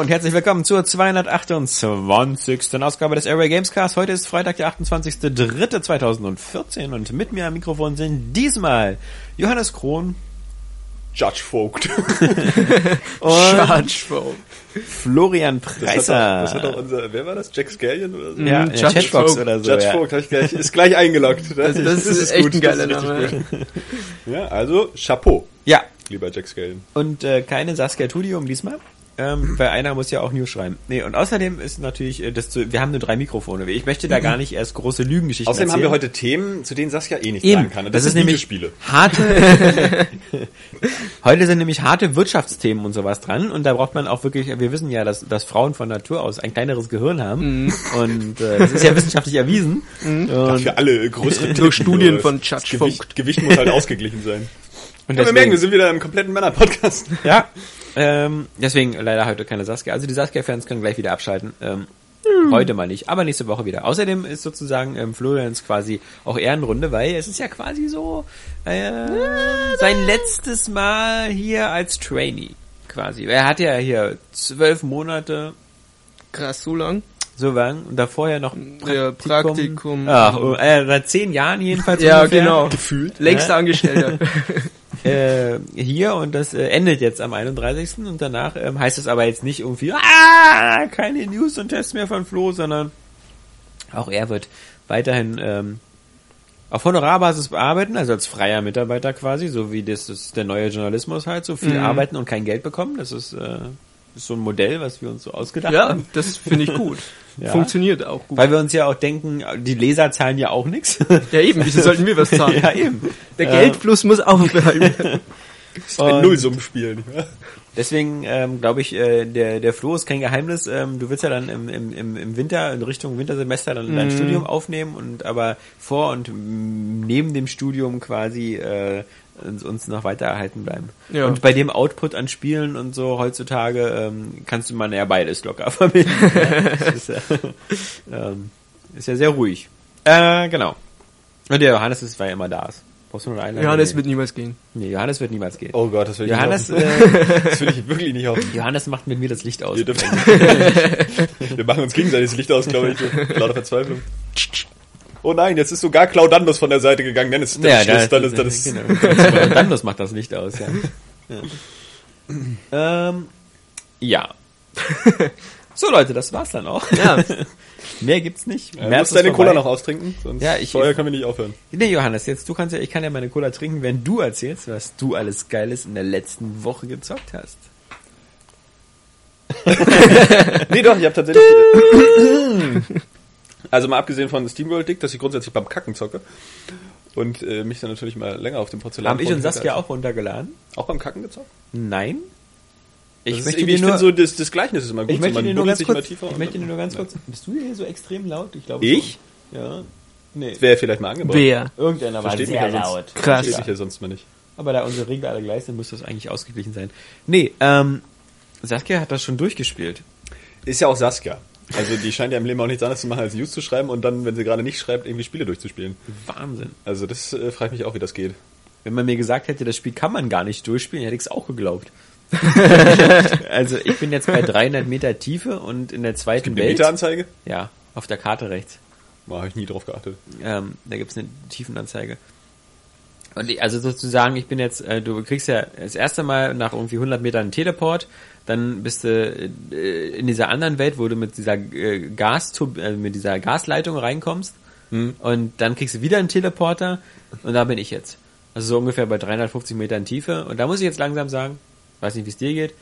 Hallo und herzlich willkommen zur 228. Ausgabe des Airway Gamescast. Heute ist Freitag, der 28.03.2014 und mit mir am Mikrofon sind diesmal Johannes Krohn, Judge Vogt. und Florian Preiser. Das hat doch unser, wer war das? Jack Scallion oder so? ja, ja, Judge Chatbox Vogt. oder so. Judge ja. Vogt hab ich gleich, ist gleich eingeloggt. Das, das, ist, echt ein geiler das ist Name. gut. Ja, also Chapeau, ja, lieber Jack Scallion. und äh, keine Saskia Tudium diesmal. Ähm, weil einer muss ja auch News schreiben. Nee, und außerdem ist natürlich, äh, das zu, wir haben nur drei Mikrofone. Ich möchte da gar nicht erst große Lügengeschichten Außerdem haben erzählen. wir heute Themen, zu denen Saskia eh nichts Eben. sagen kann. Und Das, ist sind nämlich Videospiele. harte. Heute sind nämlich harte Wirtschaftsthemen und sowas dran und da braucht man auch wirklich. Wir wissen ja, dass, dass Frauen von Natur aus ein kleineres Gehirn haben und äh, das ist ja wissenschaftlich erwiesen. Und, Für alle größeren Durch Studien von das Judge Gewicht. Gewicht muss halt ausgeglichen sein. und Ja, wir merken, wir sind wieder im kompletten Männer-Podcast. ja, ähm, deswegen leider heute keine Saskia. Also die Saskia-Fans können gleich wieder abschalten. Ähm, Heute mal nicht, aber nächste Woche wieder. Außerdem ist sozusagen ähm, Florians quasi auch Ehrenrunde, weil es ist ja quasi so äh, sein letztes Mal hier als Trainee quasi. Er hat ja hier zwölf Monate Krass, so lang. so lang und davor ja noch Ja, Praktikum. Ach, äh, seit zehn Jahren jedenfalls Ja, ungefähr. genau. Gefühlt. Längster Ja. Angestellter. äh, hier und das äh, endet jetzt am 31. und danach ähm, heißt es aber jetzt nicht irgendwie, ah, keine News und Tests mehr von Flo, sondern auch er wird weiterhin ähm, auf Honorarbasis bearbeiten, also als freier Mitarbeiter quasi, so wie das ist der neue Journalismus halt, so viel Mhm. arbeiten und kein Geld bekommen. Das ist, äh, ist so ein Modell, was wir uns so ausgedacht ja, haben. das finde ich gut. Ja. Funktioniert auch gut. Weil wir uns ja auch denken, die Leser zahlen ja auch nichts. ja, eben, wieso sollten wir was zahlen? ja, eben. Der Äh, Geldfluss muss auch bleiben. Das ist ein Nullsummenspiel. Deswegen ähm, glaube ich, äh, der, der Flo ist kein Geheimnis. Ähm, du willst ja dann im, im, im Winter, in Richtung Wintersemester dann dein Studium aufnehmen und aber vor und mm, neben dem Studium quasi äh, uns, noch weiter erhalten bleiben. Ja. Und bei dem Output an Spielen und so heutzutage ähm, kannst du man ja beides locker verbinden. ist, ja, ähm, ist ja sehr ruhig. Äh, genau. Und der Johannes ist, weil er immer da ist. Brauchst du noch eine? Johannes Nee. wird niemals gehen. Nee, Johannes wird niemals gehen. Oh Gott, das will ich Johannes, nicht äh. Das will ich wirklich nicht hoffen. Johannes macht mit mir das Licht aus. Wir machen uns gegenseitig das Licht aus, glaube ich. Lauter Verzweiflung. Oh nein, jetzt ist sogar Claudandos von der Seite gegangen. Dann ist das Schluss, dann ist das... genau. Dandos macht das Licht aus, ja. Ja. ähm, ja. So Leute, das war's dann auch. Ja. Mehr gibt's nicht. Du März musst deine ist Cola vorbei. noch austrinken, sonst Ja, ich- vorher können wir nicht aufhören. Nee, Johannes, jetzt du kannst ja, ich kann ja meine Cola trinken, wenn du erzählst, was du alles Geiles in der letzten Woche gezockt hast. Nee, doch, ich habe tatsächlich... also mal abgesehen von SteamWorld Dick, dass ich grundsätzlich beim Kacken zocke und äh, mich dann natürlich mal länger auf dem Porzellan... Haben ich und Saskia auch runtergeladen? Auch beim Kacken gezockt? Nein. Das Ich ist möchte nur, ich finde so, das, das Gleichnis ist immer gut. ich möchte so, man dir nur ganz sich kurz, immer tiefer ich möchte dir nur ganz kurz, bist du hier so extrem laut? Ich glaube Ich? schon. Ja. Nee. Wäre vielleicht mal angebracht. Wer? Irgendeiner war Versteht sehr mich ja laut. sonst. Krass. Versteht mich ja sonst mal nicht. Aber da unsere Regeln alle gleich sind, muss das eigentlich ausgeglichen sein. Nee, ähm, Saskia hat das schon durchgespielt. Ist ja auch Saskia. Also die scheint ja im Leben auch nichts anderes zu machen, als News zu schreiben und dann, wenn sie gerade nicht schreibt, irgendwie Spiele durchzuspielen. Wahnsinn. Also das äh, fragt mich auch, wie das geht. Wenn man mir gesagt hätte, das Spiel kann man gar nicht durchspielen, hätte ich es auch geglaubt. also ich bin jetzt bei 300 Meter Tiefe und in der zweiten Welt. Meteranzeige? Ja, auf der Karte rechts. Boah, habe ich nie drauf geachtet. Ähm, da gibt's eine Tiefenanzeige. Und ich, also sozusagen, ich bin jetzt, äh, du kriegst ja das erste Mal nach irgendwie 100 Metern einen Teleport, dann bist du äh, in dieser anderen Welt, wo du mit dieser äh, Gas, äh, mit dieser Gasleitung reinkommst und dann kriegst du wieder einen Teleporter und da bin ich jetzt. Also so ungefähr bei 350 Metern Tiefe und da muss ich jetzt langsam sagen, weiß nicht, wie es dir geht,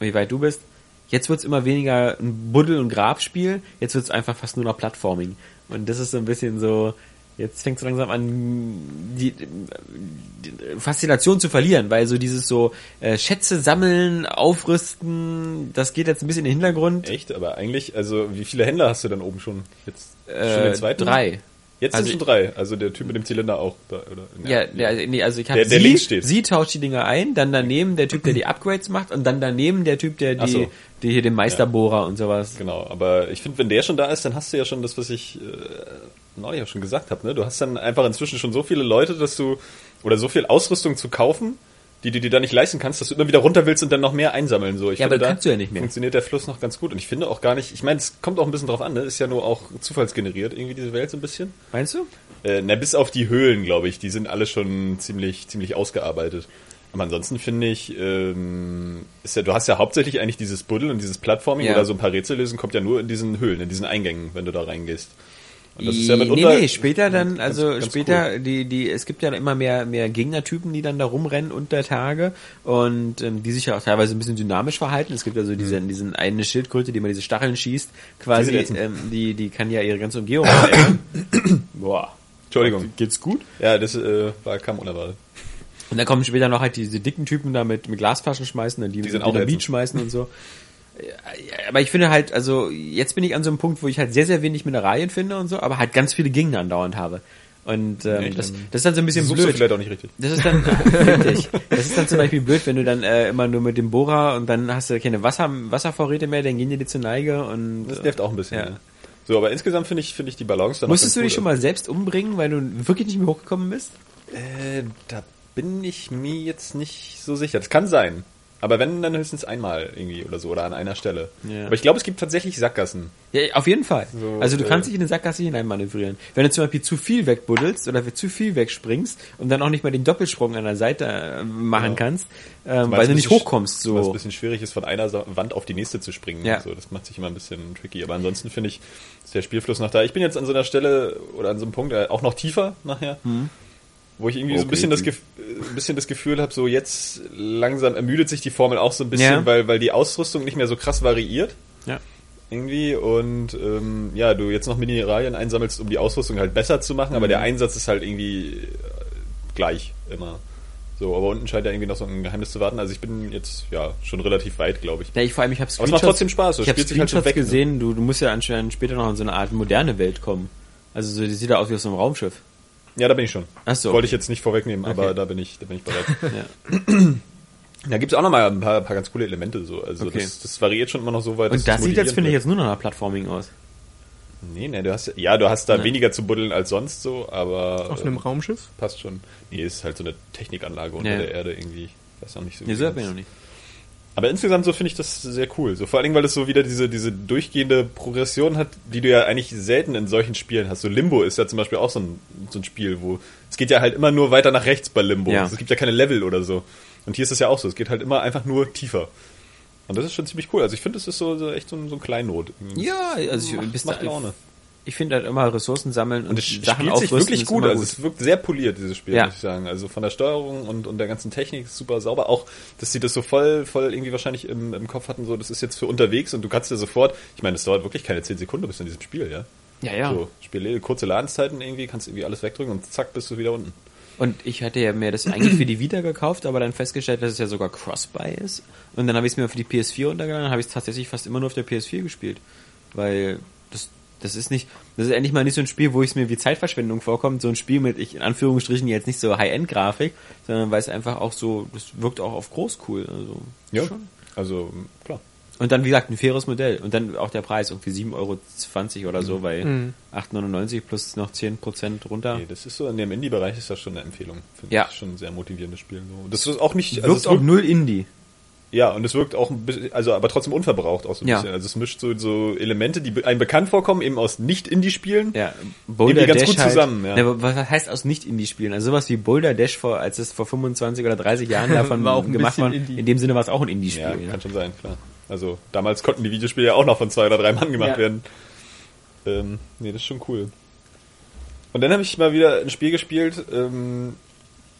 wie weit du bist. Jetzt wird's immer weniger ein Buddel- und Grabspiel, jetzt wird's einfach fast nur noch Plattforming. Und das ist so ein bisschen so, jetzt fängt es langsam an, die, die Faszination zu verlieren, weil so dieses so äh, Schätze sammeln, aufrüsten, das geht jetzt ein bisschen in den Hintergrund. Echt? Aber eigentlich, also wie viele Händler hast du dann oben schon? Jetzt schon Äh, den zweiten? drei. Jetzt Also sind schon drei. Also der Typ mit dem Zylinder auch. Da, oder? Ja, der, nee, also ich habe sie, steht. sie tauscht die Dinger ein, dann daneben der Typ, der die Upgrades macht und dann daneben der Typ, der die, so. die hier den Meisterbohrer und sowas. Genau, aber ich finde, wenn der schon da ist, dann hast du ja schon das, was ich äh, neulich auch schon gesagt habe. Ne? Du hast dann einfach inzwischen schon so viele Leute, dass du oder so viel Ausrüstung zu kaufen, die du dir dann nicht leisten kannst, dass du immer wieder runter willst und dann noch mehr einsammeln. So, ich Ja, finde, aber da kannst du ja nicht mehr. Funktioniert der Fluss noch ganz gut und ich finde auch gar nicht, ich meine, es kommt auch ein bisschen drauf an, ne? Ist ja nur auch zufallsgeneriert, irgendwie diese Welt so ein bisschen. Meinst du? Äh, na, bis auf die Höhlen, glaube ich, die sind alle schon ziemlich, ziemlich ausgearbeitet. Aber ansonsten finde ich, ähm, ist ja, du hast ja hauptsächlich eigentlich dieses Buddeln und dieses Plattforming Ja. oder so ein paar Rätsel lösen, kommt ja nur in diesen Höhlen, in diesen Eingängen, wenn du da reingehst. Und das ist nee, ja mitunter nee, später dann, ganz- also ganz später, die, die, es gibt ja immer mehr, mehr Gegnertypen, die dann da rumrennen unter Tage und ähm, die sich ja auch teilweise ein bisschen dynamisch verhalten. Es gibt also diese, diesen eine Schildkröte, die immer diese Stacheln schießt, quasi, Mhm. Ähm, die, die kann ja ihre ganze Umgebung verändern. Boah. Entschuldigung. Geht's gut? Ja, das äh, war, kam unerwartet. Und dann kommen später noch halt diese dicken Typen da mit, mit Glasflaschen schmeißen, dann die, Die mit sind auch Dynamit schmeißen und so. Aber ich finde halt, also jetzt bin ich an so einem Punkt, wo ich halt sehr, sehr wenig Mineralien finde und so, aber halt ganz viele Gegner andauernd habe. Und ähm, Echt? das, das ist dann so ein bisschen Suchst du blöd. vielleicht auch nicht richtig. Das ist dann richtig. Das ist dann zum Beispiel blöd, wenn du dann äh, immer nur mit dem Bohrer und dann hast du keine Wasser, Wasservorräte mehr, dann gehen die dir zur Neige und Das nervt auch ein bisschen. Ja. Ja. So, aber insgesamt finde ich, finde ich die Balance dann musstest du dich schon mal selbst umbringen, weil du wirklich nicht mehr hochgekommen bist? Äh, da bin ich mir jetzt nicht so sicher. Das kann sein. Aber wenn, dann höchstens einmal irgendwie oder so oder an einer Stelle. Ja. Aber ich glaube, es gibt tatsächlich Sackgassen. Ja, auf jeden Fall. So, also du äh, kannst dich in eine Sackgasse hineinmanövrieren. Wenn du zum Beispiel zu viel wegbuddelst oder zu viel wegspringst und dann auch nicht mal den Doppelsprung an der Seite äh, machen Ja. kannst, ähm, Weil du nicht hochkommst. So. ein bisschen schwierig ist, von einer Wand auf die nächste zu springen. Ja. So, das macht sich immer ein bisschen tricky. Aber ansonsten finde ich, ist der Spielfluss noch da. Ich bin jetzt an so einer Stelle oder an so einem Punkt, äh, auch noch tiefer nachher, wo ich irgendwie so ein Okay, bisschen, das, okay. Äh, ein bisschen das Gefühl habe, so jetzt langsam ermüdet sich die Formel auch so ein bisschen, Ja. weil, weil die Ausrüstung nicht mehr so krass variiert. Ja. irgendwie und ähm, ja, du jetzt noch Mineralien einsammelst, um die Ausrüstung halt besser zu machen, aber Mhm. der Einsatz ist halt irgendwie äh, gleich immer. So, aber unten scheint ja irgendwie noch so ein Geheimnis zu warten. Also ich bin jetzt ja schon relativ weit, glaube ich. Ja, ich vor allem, ich habe Aber es macht trotzdem Spaß, so Ich habe spielt sich halt so weg, ne? gesehen, du, du musst ja anscheinend später noch in so eine Art moderne Welt kommen. Also so, die sieht ja aus wie aus einem Raumschiff. Ja, da bin ich schon. Ach so. Wollte ich jetzt nicht vorwegnehmen, aber Okay. da bin ich, da bin ich bereit. Ja. da gibt's auch noch mal ein paar, paar ganz coole Elemente so. Also Okay. das, das variiert schon immer noch so weit. dass Und das es sieht jetzt, finde ich, jetzt nur noch nach Plattforming aus. Nee, nee, du hast ja, du hast da Ja. weniger zu buddeln als sonst so, aber Auf einem ähm, Raumschiff? passt schon. Nee, ist halt so eine Technikanlage unter Ja. der Erde irgendwie. Ich weiß auch nicht so. Nee, so hab das- ich noch nicht. Aber insgesamt so finde ich das sehr cool. So vor allen Dingen, weil es so wieder diese, diese durchgehende Progression hat, die du ja eigentlich selten in solchen Spielen hast. So Limbo ist ja zum Beispiel auch so ein, so ein Spiel, wo es geht ja halt immer nur weiter nach rechts bei Limbo. Ja. Es gibt ja keine Level oder so. Und hier ist es ja auch so. Es geht halt immer einfach nur tiefer. Und das ist schon ziemlich cool. Also ich finde, es ist so, so echt so ein, so ein Kleinod. Ja, also ich, Macht- bis macht Laune. Ich finde halt immer Ressourcen sammeln und, Und es Sachen spielt sich wirklich gut. Also es wirkt sehr poliert, dieses Spiel, Ja. muss ich sagen. Also von der Steuerung und, und der ganzen Technik ist super sauber. Auch, dass sie das so voll, voll irgendwie wahrscheinlich im, im Kopf hatten, so, das ist jetzt für unterwegs und du kannst dir sofort, ich meine, das dauert wirklich keine 10 Sekunden bis in diesem Spiel, ja. Ja, ja. So, Spiel, kurze Ladenszeiten irgendwie, kannst irgendwie alles wegdrücken und zack, bist du wieder unten. Und ich hatte ja mir das eigentlich für die Vita gekauft, aber dann festgestellt, dass es ja sogar Cross-Buy ist. Und dann habe ich es mir für die PS4 runtergeladen, dann habe ich es tatsächlich fast immer nur auf der PS4 gespielt. Weil das, ist nicht, das ist endlich mal nicht so ein Spiel, wo es mir wie Zeitverschwendung vorkommt, so ein Spiel mit, ich, in Anführungsstrichen, jetzt nicht so High-End-Grafik, sondern weil es einfach auch so, das wirkt auch auf groß cool. Also, schon. Also, klar. Und dann, wie gesagt, ein faires Modell. Und dann auch der Preis, irgendwie 7,20 Euro oder so, weil Mhm. 8,99 plus noch 10% runter. Nee, das ist so, in dem Indie-Bereich ist das schon eine Empfehlung. Finde Ja. ich schon ein sehr motivierendes Spiel. So. Das ist auch nicht, Wirkt es auch null Indie. Ja, und es wirkt auch ein bisschen, also aber trotzdem unverbraucht auch so ein Ja. bisschen. Also es mischt so, so Elemente, die einem bekannt vorkommen, eben aus Nicht-Indie-Spielen. Ja, Boulder Irgendwie ganz Dash gut halt, zusammen, ja. Ne, was heißt aus Nicht-Indie-Spielen? Also sowas wie Boulder Dash vor, als es vor 25 oder 30 Jahren davon War auch gemacht war. In dem Sinne war es auch ein Ja, Indie-Spiel. Ja, kann schon sein, klar. Also damals konnten die Videospiele ja auch noch von zwei oder drei Mann gemacht Ja. werden. Ähm, nee, das ist schon cool. Und dann habe ich mal wieder ein Spiel gespielt, ähm,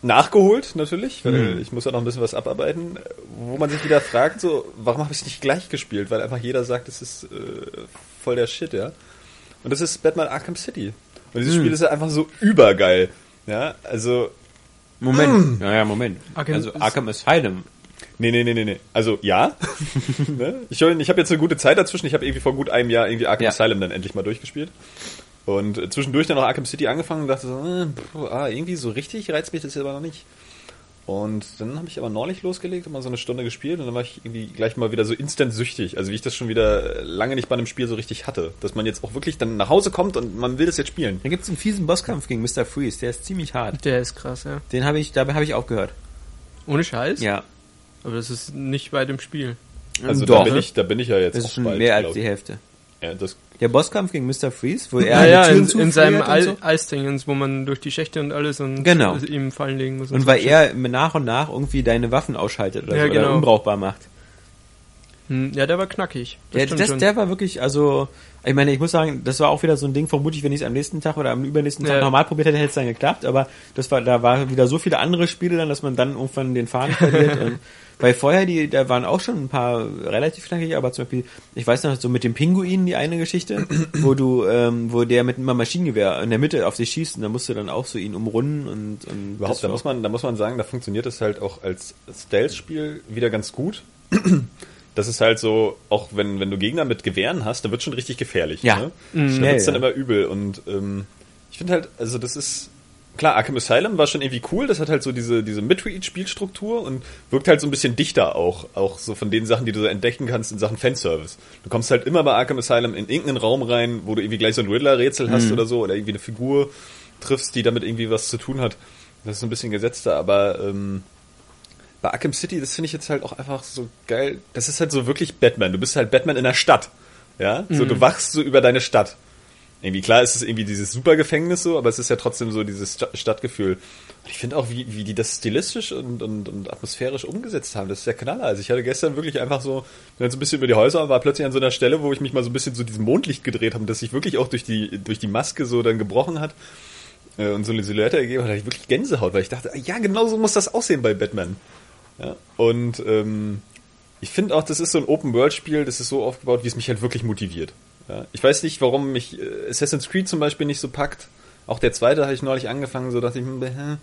nachgeholt natürlich, weil Mhm. ich muss ja noch ein bisschen was abarbeiten, wo man sich wieder fragt, so, warum habe ich es nicht gleich gespielt? Weil einfach jeder sagt, es ist äh, voll der Shit, ja. Und das ist Batman Arkham City. Und dieses Mhm. Spiel ist ja einfach so übergeil. Ja, also Moment. Ja, ja, Moment. Arkham also ist- Arkham Asylum. Nee, nee, nee, nee, nee. Also ja. ne? Ich, ich habe jetzt eine gute Zeit dazwischen. Ich habe irgendwie vor gut einem Jahr irgendwie Arkham Ja. Asylum dann endlich mal durchgespielt. Und äh, zwischendurch dann noch Arkham City angefangen und dachte so, äh, pff, ah, irgendwie so richtig reizt mich das aber noch nicht. Und dann habe ich aber neulich losgelegt und mal so eine Stunde gespielt und dann war ich irgendwie gleich mal wieder so instant süchtig. Also wie ich das schon wieder äh, lange nicht bei einem Spiel so richtig hatte. Dass man jetzt auch wirklich dann nach Hause kommt und man will das jetzt spielen. Da gibt's einen fiesen Bosskampf gegen Mr. Freeze, der ist ziemlich hart. Der ist krass, ja. Den habe ich, dabei habe ich aufgehört. Ohne Scheiß? Ja. Aber das ist nicht bei dem Spiel. Also Doch. da bin ich, da bin ich ja jetzt Das ist schon bald, mehr als die. Hälfte. Ja, das, Der Bosskampf gegen Mr. Freeze, wo er Ja, ja, Türen in, in seinem und Al so. Eisdingens, wo man durch die Schächte und alles und Genau. ihm fallen legen muss. Und so. weil er nach und nach irgendwie deine Waffen ausschaltet oder, Ja, so, oder genau. unbrauchbar macht. Hm, Ja, der war knackig. Der, stimmt das, der war wirklich, also, ich meine, ich muss sagen, das war auch wieder so ein Ding, vermutlich, wenn ich es am nächsten Tag oder am übernächsten Tag Ja. normal probiert hätte, hätte es dann geklappt, aber das war, da war wieder so viele andere Spiele dann, dass man dann irgendwann den Faden verliert und, weil vorher die, da waren auch schon ein paar relativ knackig, aber zum Beispiel, ich weiß noch, so mit dem Pinguin die eine Geschichte, wo du, ähm, wo der mit einem Maschinengewehr in der Mitte auf dich schießt und da musst du dann auch so ihn umrunden und, und überhaupt, da muss man, da muss man sagen, da funktioniert es halt auch als Stealth-Spiel wieder ganz gut. Das ist halt so, auch wenn, wenn du Gegner mit Gewehren hast, dann wird schon richtig gefährlich. Ja. Ne? Mhm. Da wird's dann ja. immer übel. Und ähm, ich finde halt, also das ist, klar, Arkham Asylum war schon irgendwie cool, das hat halt so diese, diese Midweek-Spielstruktur und wirkt halt so ein bisschen dichter auch, auch so von den Sachen, die du so entdecken kannst in Sachen Fanservice. Du kommst halt immer bei Arkham Asylum in irgendeinen Raum rein, wo du irgendwie gleich so ein Riddler-Rätsel hast oder so, oder irgendwie eine Figur triffst, die damit irgendwie was zu tun hat. Das ist so ein bisschen gesetzter, aber ähm, bei Arkham City, das finde ich jetzt halt auch einfach so geil. Das ist halt so wirklich Batman. Du bist halt Batman in der Stadt. Ja, so du wachst so über deine Stadt. Irgendwie klar ist es irgendwie dieses Supergefängnis so, aber es ist ja trotzdem so dieses Sta- Stadtgefühl. Und ich finde auch, wie, wie die das stilistisch und, und, und atmosphärisch umgesetzt haben, das ist der Knaller. Also ich hatte gestern wirklich einfach so, bin jetzt ein bisschen über die Häuser und war plötzlich an so einer Stelle, wo ich mich mal so ein bisschen so diesem Mondlicht gedreht habe, das sich wirklich auch durch die, durch die Maske so dann gebrochen hat äh, und so eine Silhouette ergeben hat, hatte ich wirklich Gänsehaut, weil ich dachte, ja, genau so muss das aussehen bei Batman. Ja, und ähm, ich finde auch, das ist so ein Open-World-Spiel, das ist so aufgebaut, wie es mich halt wirklich motiviert. Ja, ich weiß nicht, warum mich äh, Assassin's Creed zum Beispiel nicht so packt. Auch der zweite habe ich neulich angefangen, so dachte ich, hm,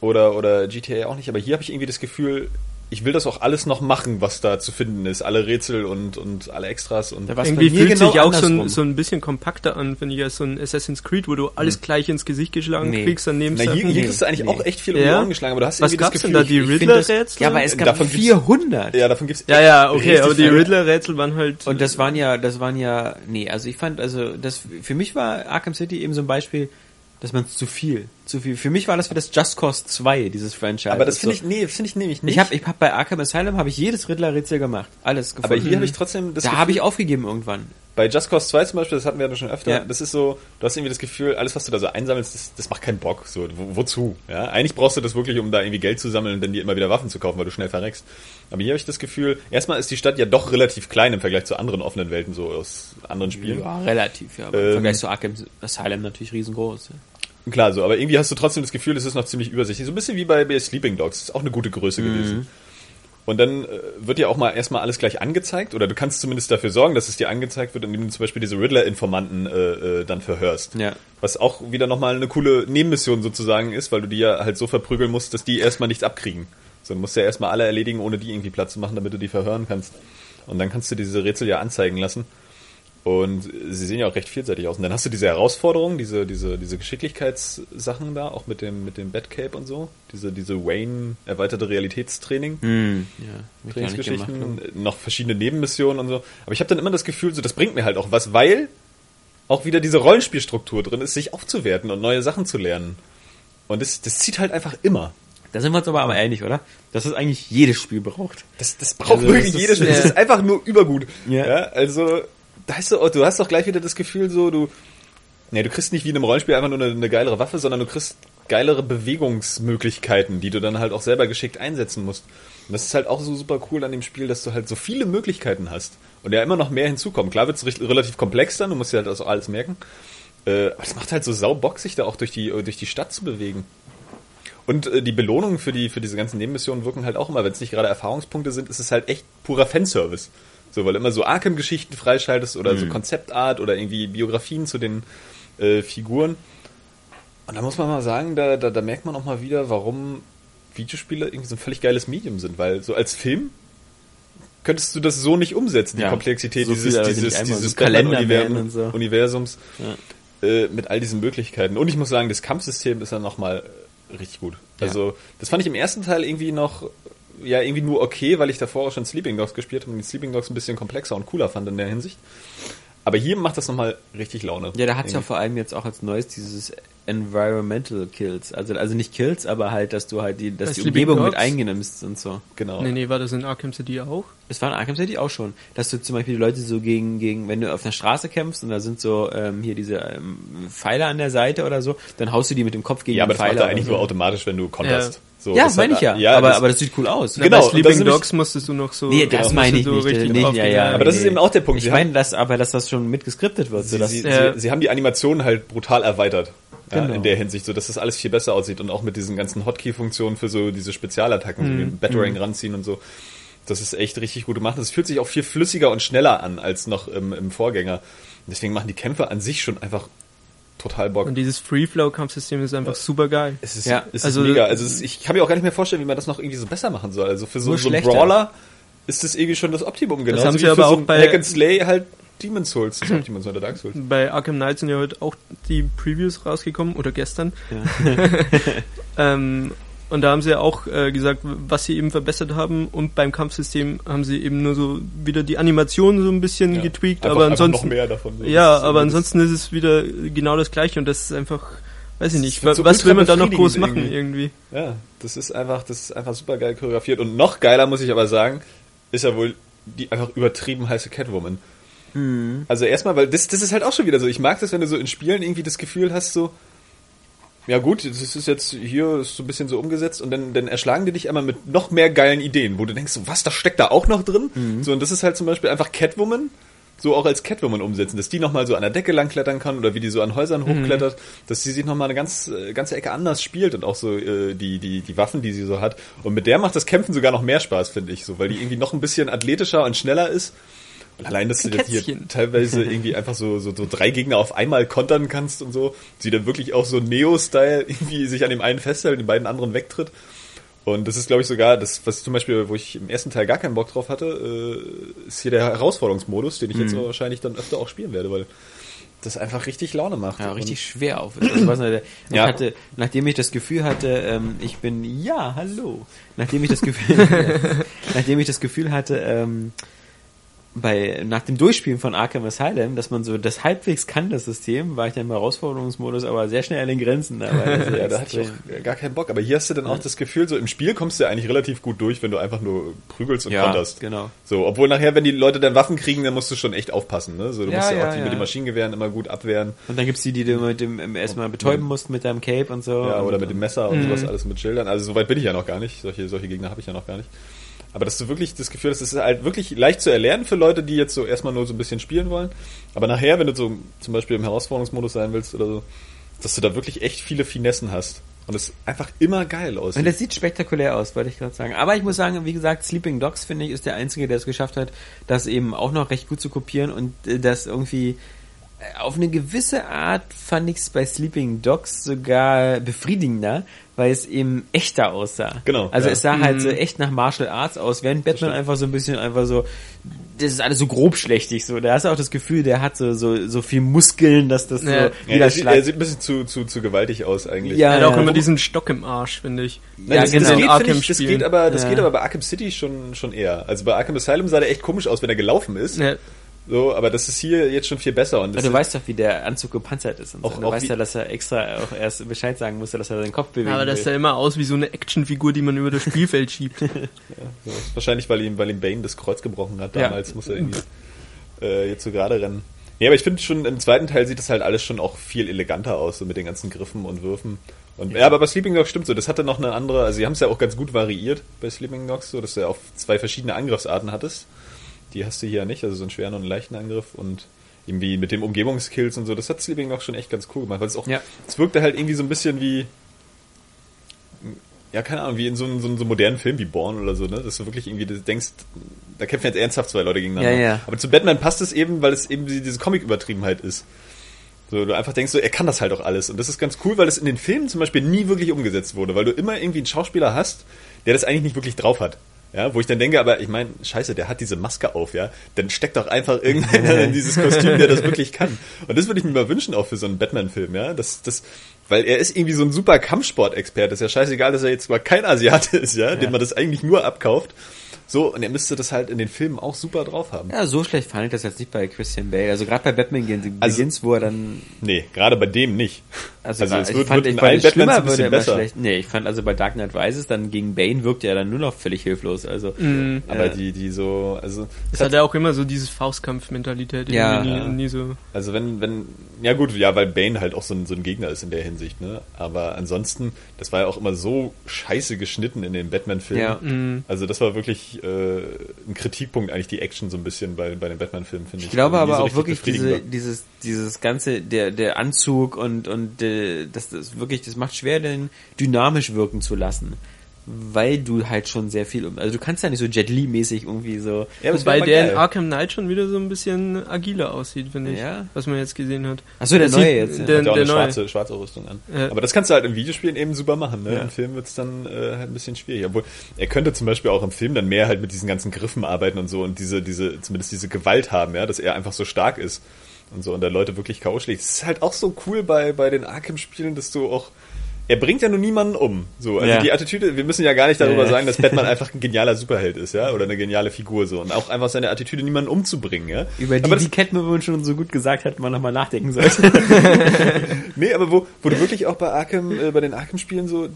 oder, oder GTA auch nicht, aber hier habe ich irgendwie das Gefühl, ich will das auch alles noch machen, was da zu finden ist. Alle Rätsel und, und alle Extras und Da war's Irgendwie fühlt genau sich auch so ein, so ein bisschen kompakter an, finde ich, als so ein Assassin's Creed, wo du alles gleich ins Gesicht geschlagen Nee. kriegst, dann Na, hier, hier Nee, kriegst du eigentlich nee. auch echt viel um die Ja? Ohren geschlagen, aber du hast Was irgendwie das gab's denn Gefühl, da? Die das- Riddler-Rätsel? Ja, aber es gab Davon gibt's- 400. Ja, davon gibt's Ja, ja, okay, aber die. Riddler-Rätsel waren halt. Und das waren ja, das waren ja, nee, also ich fand, also das, für mich war Arkham City eben so ein Beispiel, dass man zu viel, zu viel. Für mich war das wie das Just Cause 2, dieses Franchise. Aber das ist finde so, ich, nee, finde ich nämlich nicht. ich habe, ich hab bei Arkham Asylum habe ich jedes Riddler-Rätsel gemacht, alles gefunden. aber hier habe ich trotzdem das da habe ich aufgegeben irgendwann. Bei Just Cause 2 zum Beispiel, das hatten wir ja schon öfter, Ja. das ist so, du hast irgendwie das Gefühl, alles, was du da so einsammelst, das, das macht keinen Bock. So, wo, wozu? Ja? Eigentlich brauchst du das wirklich, um da irgendwie Geld zu sammeln und dann dir immer wieder Waffen zu kaufen, weil du schnell verreckst. Aber hier habe ich das Gefühl, erstmal ist die Stadt ja doch relativ klein im Vergleich zu anderen offenen Welten, so aus anderen Spielen. Ja, relativ, ja. Aber Ähm, im Vergleich zu Arkham Asylum natürlich riesengroß. Ja. Klar, so, aber irgendwie hast du trotzdem das Gefühl, es ist noch ziemlich übersichtlich. So ein bisschen wie bei, bei Sleeping Dogs. Das ist auch eine gute Größe gewesen. Und dann äh, wird dir auch mal erstmal alles gleich angezeigt, oder du kannst zumindest dafür sorgen, dass es dir angezeigt wird, indem du zum Beispiel diese Riddler-Informanten äh, äh, dann verhörst. Ja. Was auch wieder nochmal eine coole Nebenmission sozusagen ist, weil du die ja halt so verprügeln musst, dass die erstmal nichts abkriegen. So, du musst ja erstmal alle erledigen, ohne die irgendwie Platz zu machen, damit du die verhören kannst. Und dann kannst du diese Rätsel ja anzeigen lassen. Und sie sehen ja auch recht vielseitig aus. Und dann hast du diese Herausforderungen, diese, diese, diese Geschicklichkeitssachen da, auch mit dem, mit dem Batcape und so. Diese, diese Wayne erweiterte Realitätstraining. Hm, ja. Trainingsgeschichten, gemacht, noch verschiedene Nebenmissionen und so. Aber ich habe dann immer das Gefühl, so das bringt mir halt auch was, weil auch wieder diese Rollenspielstruktur drin ist, sich aufzuwerten und neue Sachen zu lernen. Und das, das zieht halt einfach immer. Da sind wir uns aber aber einig, oder? Dass es eigentlich jedes Spiel braucht. Das, das braucht Also, wirklich das jedes Spiel. Das ist einfach nur übergut. Ja. Ja. also, da hast du, auch- du hast doch gleich wieder das Gefühl, so, du, nee, du kriegst nicht wie in einem Rollenspiel einfach nur eine, eine geilere Waffe, sondern du kriegst geilere Bewegungsmöglichkeiten, die du dann halt auch selber geschickt einsetzen musst. Und das ist halt auch so super cool an dem Spiel, dass du halt so viele Möglichkeiten hast. Und ja immer noch mehr hinzukommen. Klar wird es relativ komplex dann, du musst dir halt also alles merken. Äh, aber es macht halt so sau Bock, sich da auch durch die, durch die Stadt zu bewegen. Und äh, die Belohnungen für die für diese ganzen Nebenmissionen wirken halt auch immer, wenn es nicht gerade Erfahrungspunkte sind, ist es halt echt purer Fanservice. So, weil du immer so Arkham-Geschichten freischaltest oder so Konzeptart oder irgendwie Biografien zu den äh, Figuren. Und da muss man mal sagen, da, da, da merkt man auch mal wieder, warum Videospiele irgendwie so ein völlig geiles Medium sind, weil so als Film könntest du das so nicht umsetzen, die Ja, Komplexität so dieses, viel, dieses, dieses so Kalender Batman-Universum- werden und so. Universums Ja. äh, mit all diesen Möglichkeiten. Und ich muss sagen, das Kampfsystem ist dann nochmal richtig gut. Also, das fand ich im ersten Teil irgendwie noch, ja, irgendwie nur okay, weil ich davor auch schon Sleeping Dogs gespielt habe und die Sleeping Dogs ein bisschen komplexer und cooler fand in der Hinsicht. Aber hier macht das nochmal richtig Laune. Ja, da hat's ja Irgendwie. vor allem jetzt auch als neues dieses Environmental Kills. Also, also nicht Kills, aber halt, dass du halt die, dass die Umgebung mit eingenimmst und so. Genau. Nee, nee, war das in Arkham City auch? Es war in Arkham City auch schon, dass du zum Beispiel die Leute so gegen, gegen, wenn du auf einer Straße kämpfst und da sind so ähm, hier diese ähm, Pfeile an der Seite oder so, dann haust du die mit dem Kopf gegen Ja, aber den das macht Pfeiler. er eigentlich oder nur so. automatisch, wenn du konterst. Ja. So, Ja, das meine ich hat- ja. aber, das- aber das sieht cool aus. Genau, Bei das Sleeping Dogs musstest du noch so... Nee, das meine ich nicht. richtig nicht ja, ja, Aber das nee, ist eben auch der Punkt. Ich meine, dass, aber dass das schon mitgeskriptet wird. So Sie, dass, sie, äh, sie, sie haben die Animationen halt brutal erweitert. Ja, Genau. In der Hinsicht, so dass das alles viel besser aussieht und auch mit diesen ganzen Hotkey-Funktionen für so diese Spezialattacken, so wie Mhm. Battering ranziehen und so. Das ist echt richtig gut gemacht. Es fühlt sich auch viel flüssiger und schneller an als noch im, im Vorgänger. Und deswegen machen die Kämpfe an sich schon einfach total Bock. Und dieses Free-Flow-Kampfsystem ist einfach super geil. Es ist, Ja, es ist also- mega. Also es ist, ich kann mir auch gar nicht mehr vorstellen, wie man das noch irgendwie so besser machen soll. Also für so, so einen. Brawler ist das irgendwie schon das Optimum. Genauso haben wie sie aber so auch ein bei- Hack and Slay halt Demon's Souls, das Optimum oder Dark Souls. Bei Arkham Knight sind ja heute auch die Previews rausgekommen, oder gestern. ähm, und da haben sie ja auch äh, gesagt, was sie eben verbessert haben. Und beim Kampfsystem haben sie eben nur so wieder die Animation so ein bisschen Ja. getweakt. Einfach- aber ansonsten, noch mehr davon. So. ja, aber irgendwie- ansonsten ist es wieder genau das Gleiche. Und das ist einfach, weiß ich nicht, wa- so was will man da noch groß machen befriedigend irgendwie? Ja, das ist einfach, das ist einfach super geil choreografiert. Und noch geiler, muss ich aber sagen, ist ja wohl die einfach übertrieben heiße Catwoman. Mhm. Also erstmal, weil das, das ist halt auch schon wieder so. Ich mag das, wenn du so in Spielen irgendwie das Gefühl hast, so, ja gut, das ist jetzt hier ist so ein bisschen so umgesetzt und dann, dann erschlagen die dich einmal mit noch mehr geilen Ideen, wo du denkst, so, was, das steckt da auch noch drin? Mhm. So, und das ist halt zum Beispiel einfach Catwoman, so auch als Catwoman umsetzen, dass die nochmal so an der Decke langklettern kann oder wie die so an Häusern Mhm. hochklettert, dass sie sich nochmal eine ganz, ganze Ecke anders spielt und auch so äh, die, die, die Waffen, die sie so hat. Und mit der macht das Kämpfen sogar noch mehr Spaß, finde ich, so, weil die irgendwie noch ein bisschen athletischer und schneller ist. Und allein, dass du jetzt hier teilweise irgendwie einfach so, so, so drei Gegner auf einmal kontern kannst und so, sie dann wirklich auch so Neo-Style irgendwie sich an dem einen festhält, den beiden anderen wegtritt. Und das ist, glaube ich, sogar das, was zum Beispiel, wo ich im ersten Teil gar keinen Bock drauf hatte, äh, ist hier der Herausforderungsmodus, den ich Mhm. jetzt aber wahrscheinlich dann öfter auch spielen werde, weil das einfach richtig Laune macht. Ja, richtig schwer auf. Ich weiß nicht, ich Ja. hatte, nachdem ich das Gefühl hatte, ähm, ich bin, ja, hallo. Nachdem ich das Gefühl, nachdem ich das Gefühl hatte, ähm, bei, nach dem Durchspielen von Arkham Asylum, dass man so das halbwegs kann, das System, war ich dann im Herausforderungsmodus, aber sehr schnell an den Grenzen. Aber das ist Ja, da hatte ich auch gar keinen Bock. Aber hier hast du dann auch das Gefühl, so im Spiel kommst du ja eigentlich relativ gut durch, wenn du einfach nur prügelst und ja, konterst. genau. So, obwohl nachher, wenn die Leute dann Waffen kriegen, dann musst du schon echt aufpassen. Ne? So, du Ja, musst ja, ja, auch die ja. mit den Maschinengewehren immer gut abwehren. Und dann gibt's die, die du mit dem ähm, erstmal betäuben musst mit deinem Cape und so. Ja, und, oder mit dem Messer und Mhm. sowas alles mit Schildern. Also soweit bin ich ja noch gar nicht. Solche, solche Gegner habe ich ja noch gar nicht. Aber dass du wirklich das Gefühl hast, es ist halt wirklich leicht zu erlernen für Leute, die jetzt so erstmal nur so ein bisschen spielen wollen. Aber nachher, wenn du so zum Beispiel im Herausforderungsmodus sein willst oder so, dass du da wirklich echt viele Finessen hast. Und es einfach immer geil aussieht. Und das sieht spektakulär aus, wollte ich gerade sagen. Aber ich muss sagen, wie gesagt, Sleeping Dogs, finde ich, ist der Einzige, der es geschafft hat, das eben auch noch recht gut zu kopieren und äh, das irgendwie auf eine gewisse Art fand ich es bei Sleeping Dogs sogar befriedigender, weil es eben echter aussah. Genau, Also ja. es sah halt Mhm. so echt nach Martial Arts aus, während Batman einfach so ein bisschen einfach so, das ist alles so grobschlächtig so. Da hast du auch das Gefühl, der hat so, so, so viel Muskeln, dass das Ja. so ja, jeder der, sieht, ein bisschen zu, zu, zu gewaltig aus eigentlich. Ja, Er hat auch immer diesen Stock im Arsch, finde ich. Nein, Ja, das, genau. das, geht, finde Arkham ich, das geht aber, das Ja. geht aber bei Arkham City schon, schon eher. Also bei Arkham Asylum sah der echt komisch aus, wenn er gelaufen ist. Ja, So, aber das ist hier jetzt schon viel besser. Und das Ja, du weißt doch, wie der Anzug gepanzert ist. Und Auch- so. Du auch weißt ja, dass er extra auch erst Bescheid sagen musste, dass er seinen Kopf bewegen aber das sah immer aus wie so eine Actionfigur, die man über das Spielfeld schiebt. so, ist wahrscheinlich, weil ihm, weil ihm Bane das Kreuz gebrochen hat. Ja. Damals muss er irgendwie äh, jetzt so gerade rennen. Ja, aber ich finde schon, im zweiten Teil sieht das halt alles schon auch viel eleganter aus, so mit den ganzen Griffen und Würfen. Und, ja. aber bei Sleeping Dogs stimmt so, das hatte noch eine andere, also sie haben es ja auch ganz gut variiert bei Sleeping Dogs, so dass du ja auch zwei verschiedene Angriffsarten hattest. Die hast du hier ja nicht, also so einen schweren und einen leichten Angriff und irgendwie mit dem Umgebungskills und so, das hat Sleeping Dogs schon echt ganz cool gemacht, weil es auch, Ja. es wirkte halt irgendwie so ein bisschen wie, ja, keine Ahnung, wie in so einem, so einem so modernen Film wie Born oder so, ne? Dass du wirklich irgendwie du denkst, da kämpfen jetzt ernsthaft zwei Leute gegeneinander. Ja, ja. Aber zu Batman passt es eben, weil es eben die- diese Comic-Übertriebenheit ist. So, du einfach denkst so, er kann das halt auch alles. Und das ist ganz cool, weil es in den Filmen zum Beispiel nie wirklich umgesetzt wurde, weil du immer irgendwie einen Schauspieler hast, der das eigentlich nicht wirklich drauf hat. Ja, wo ich dann denke, aber ich meine, scheiße, der hat diese Maske auf, ja. Dann steckt doch einfach irgendeiner in dieses Kostüm, der das wirklich kann. Und das würde ich mir mal wünschen, auch für so einen Batman-Film, ja. Das, das, weil er ist irgendwie so ein super Kampfsport-Experte. Ist ja scheißegal, dass er jetzt mal kein Asiate ist, ja, dem man das eigentlich nur abkauft. So, und er müsste das halt in den Filmen auch super drauf haben. Ja, so schlecht fand ich das jetzt nicht bei Christian Bale. Also gerade bei Batman Begins, Also- wo er dann Nee, gerade bei dem nicht. Also, Also es ich wird- fand, wird ich in fand es schlimmer würde immer besser. schlecht. Nee, ich fand also bei Dark Knight Rises dann gegen Bane wirkte er dann nur noch völlig hilflos. Also, Mhm. Aber die, die so, also, Es hat ja auch immer so diese Faustkampf-Mentalität. Ja, nie, ja. nie so. also wenn, wenn, ja gut, ja, weil Bane halt auch so ein, so ein Gegner ist in der Hinsicht, ne? Aber ansonsten, das war ja auch immer so scheiße geschnitten in den Batman-Filmen. Ja. Mhm. Also das war wirklich äh, ein Kritikpunkt eigentlich die Action so ein bisschen bei, bei den Batman-Filmen, finde ich. Ich glaube aber so auch wirklich diese, dieses, dieses ganze, der, der Anzug und, und äh, das, das wirklich, das macht schwer, den dynamisch wirken zu lassen. Weil du halt schon sehr viel, um- also du kannst ja nicht so Jet Li-mäßig irgendwie so, Ja, mal der geil. in Arkham Knight schon wieder so ein bisschen agiler aussieht, finde ich. Ja? Was man jetzt gesehen hat. Achso, der Das neue sieht- jetzt. ja. der- Hat auch eine neue. schwarze, schwarze Rüstung an. Ja. Aber das kannst du halt in Videospielen eben super machen. Ne? Ja. Im Film wird's dann äh, halt ein bisschen schwierig. Obwohl, er könnte zum Beispiel auch im Film dann mehr halt mit diesen ganzen Griffen arbeiten und so und diese, diese, zumindest diese Gewalt haben, ja, dass er einfach so stark ist und so und der Leute wirklich K.O. schlägt. Das ist halt auch so cool bei, bei den Arkham-Spielen, dass du auch er bringt ja nur niemanden um. So, also Ja. die Attitüde, wir müssen ja gar nicht darüber Ja. sagen, dass Batman einfach ein genialer Superheld ist, ja, oder eine geniale Figur so und auch einfach seine Attitüde, niemanden umzubringen, ja. Über die, Aber das- die Catwoman schon so gut gesagt hat, man nochmal nachdenken sollte. Nee, aber wo, wo du wirklich auch bei Arkham, äh, bei den Arkham-Spielen so,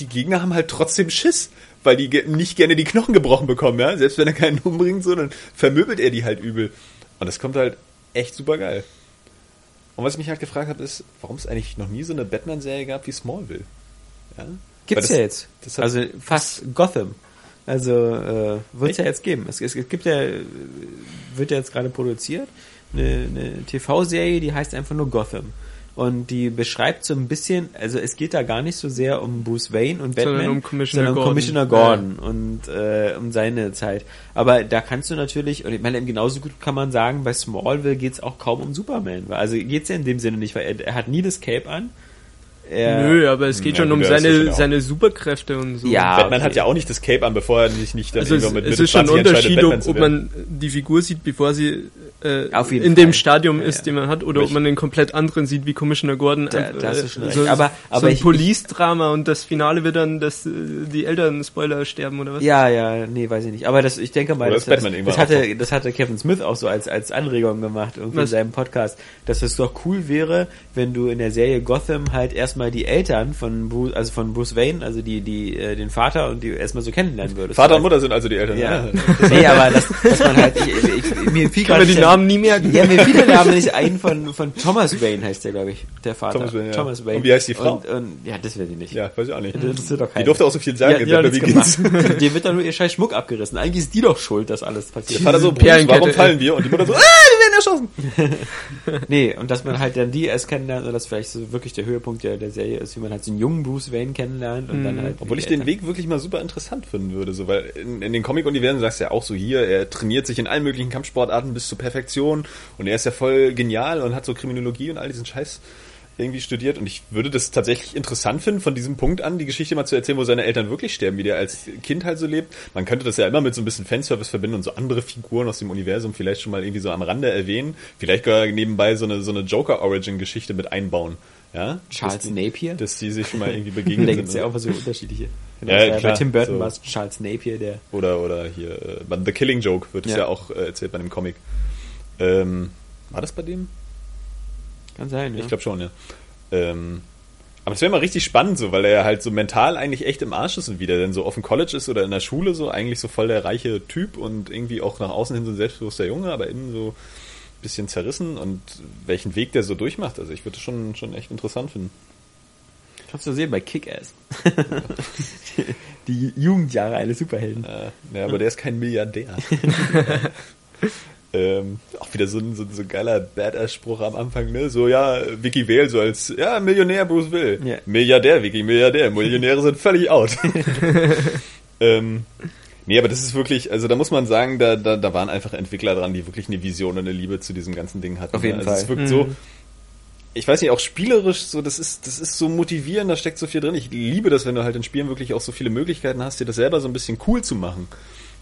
die Gegner haben halt trotzdem Schiss, weil die nicht gerne die Knochen gebrochen bekommen, ja. Selbst wenn er keinen umbringt, so, dann vermöbelt er die halt übel. Und das kommt halt echt super geil. Und was ich mich halt gefragt habe, ist, warum es eigentlich noch nie so eine Batman-Serie gab wie Smallville. Ja? Gibt's Weil ja das- jetzt. das also fast Gotham. Also äh, wird es ja jetzt geben. Es, es, es gibt ja, äh, wird ja jetzt gerade produziert, eine, eine TV-Serie, die heißt einfach nur Gotham. Und die beschreibt so ein bisschen, also es geht da gar nicht so sehr um Bruce Wayne und Batman, Sondern um Commissioner sondern um Gordon. Commissioner Gordon und äh, um seine Zeit. Aber da kannst du natürlich, und ich meine, genauso gut kann man sagen, bei Smallville geht's auch kaum um Superman. Also geht's ja in dem Sinne nicht, weil er, er hat nie das Cape an. Er, Nö, aber es geht Ja, schon um das ist seine, seine Superkräfte und so. Ja, Batman okay. hat ja auch nicht das Cape an, bevor er sich nicht dann Also es, irgendwann mit es ist schon ein 20 entscheidet, Unterschied, ob, ob man die Figur sieht, bevor sie äh, Auf jeden in Fall. dem Stadium Ja, ist, ja. den man hat, oder ob man einen komplett anderen sieht, wie Commissioner Gordon. Da- einfach, da hast du äh, schon so, Aber- so aber ein ich- Police-Drama und das Finale wird dann, dass äh, die Eltern Spoiler sterben oder was? Ja, ja, nee, weiß ich nicht. Aber das, ich denke mal, das, ist das, das, hatte, so? das hatte Kevin Smith auch so als, als Anregung gemacht, irgendwie in Was? seinem Podcast, dass es doch cool wäre, wenn du in der Serie Gotham halt erstmal die Eltern von Bruce, also von Bruce Wayne, also die, die, äh, den Vater und die erstmal so kennenlernen würdest. Vater und Mutter sind also die Eltern. Ja. Ja. nee, aber das, dass man halt, ich, ich, mir fiel Kann gerade die Namen nie merken. Ja, mir fiel der Name nicht ein von, von Thomas Wayne heißt der, glaube ich, der Vater. Thomas Wayne, ja. Thomas Wayne. Und wie heißt die Frau? Und, und, ja, das weiß ich nicht. Ja, weiß ich auch nicht. Das interessiert doch keinen. Die durfte auch so viel sagen Ja, die Begins. gemacht. Dir wird dann nur ihr scheiß Schmuck abgerissen. Eigentlich ist die doch schuld, dass alles passiert. Der Vater so, warum äh. fallen wir? Und die Mutter so, ah, wir werden erschossen. Nee, und dass man halt dann die erst kennenlernt und das vielleicht so wirklich der Höhepunkt der, der Serie ist, wie man halt so einen jungen Bruce Wayne kennenlernt und dann halt. Obwohl ich den Weg wirklich mal super interessant finden würde, so, weil in, in den Comic-Universen sagst du ja auch so hier, er trainiert sich in allen möglichen Kampfsportarten bis zur Perfektion und er ist ja voll genial und hat so Kriminologie und all diesen Scheiß irgendwie studiert und ich würde das tatsächlich interessant finden, von diesem Punkt an die Geschichte mal zu erzählen, wo seine Eltern wirklich sterben, wie der als Kind halt so lebt. Man könnte das ja immer mit so ein bisschen Fanservice verbinden und so andere Figuren aus dem Universum vielleicht schon mal irgendwie so am Rande erwähnen, vielleicht gar nebenbei so eine, so eine Joker-Origin-Geschichte mit einbauen. Ja? Charles dass Napier? Dass die sich schon mal irgendwie da begegnet gibt sind. es ja oder? auch so unterschiedliche. Ja, bei, klar, bei Tim Burton so. war es Charles Napier, der. Oder, oder hier, äh, The Killing Joke wird es Ja. ja. auch äh, erzählt bei dem Comic. Ähm, war das bei dem? Kann sein, ja. Ich glaube schon, ja. Ähm, aber es wäre mal richtig spannend so, weil er ja halt so mental eigentlich echt im Arsch ist und wieder denn so auf dem College ist oder in der Schule so eigentlich so voll der reiche Typ und irgendwie auch nach außen hin so ein selbstbewusster Junge, aber innen so bisschen zerrissen und welchen Weg der so durchmacht. Also ich würde das schon, schon echt interessant finden. Kannst du sehen bei Kick-Ass. die Jugendjahre eines Superhelden. Äh, ja, aber der ist kein Milliardär. ähm, auch wieder so ein, so, so geiler Badass-Spruch am Anfang, ne? So, ja, Vicky Vale so als, ja, Millionär Bruce Will. Ja. Milliardär, Vicky, Milliardär. Millionäre sind völlig out. ähm, nee, aber das ist wirklich, also da muss man sagen, da, da, da waren einfach Entwickler dran, die wirklich eine Vision und eine Liebe zu diesem ganzen Ding hatten. Auf jeden ne? Fall. Also es wirkt Mhm. so, ich weiß nicht, auch spielerisch so, das ist, das ist so motivierend, da steckt so viel drin. Ich liebe das, wenn du halt in Spielen wirklich auch so viele Möglichkeiten hast, dir das selber so ein bisschen cool zu machen.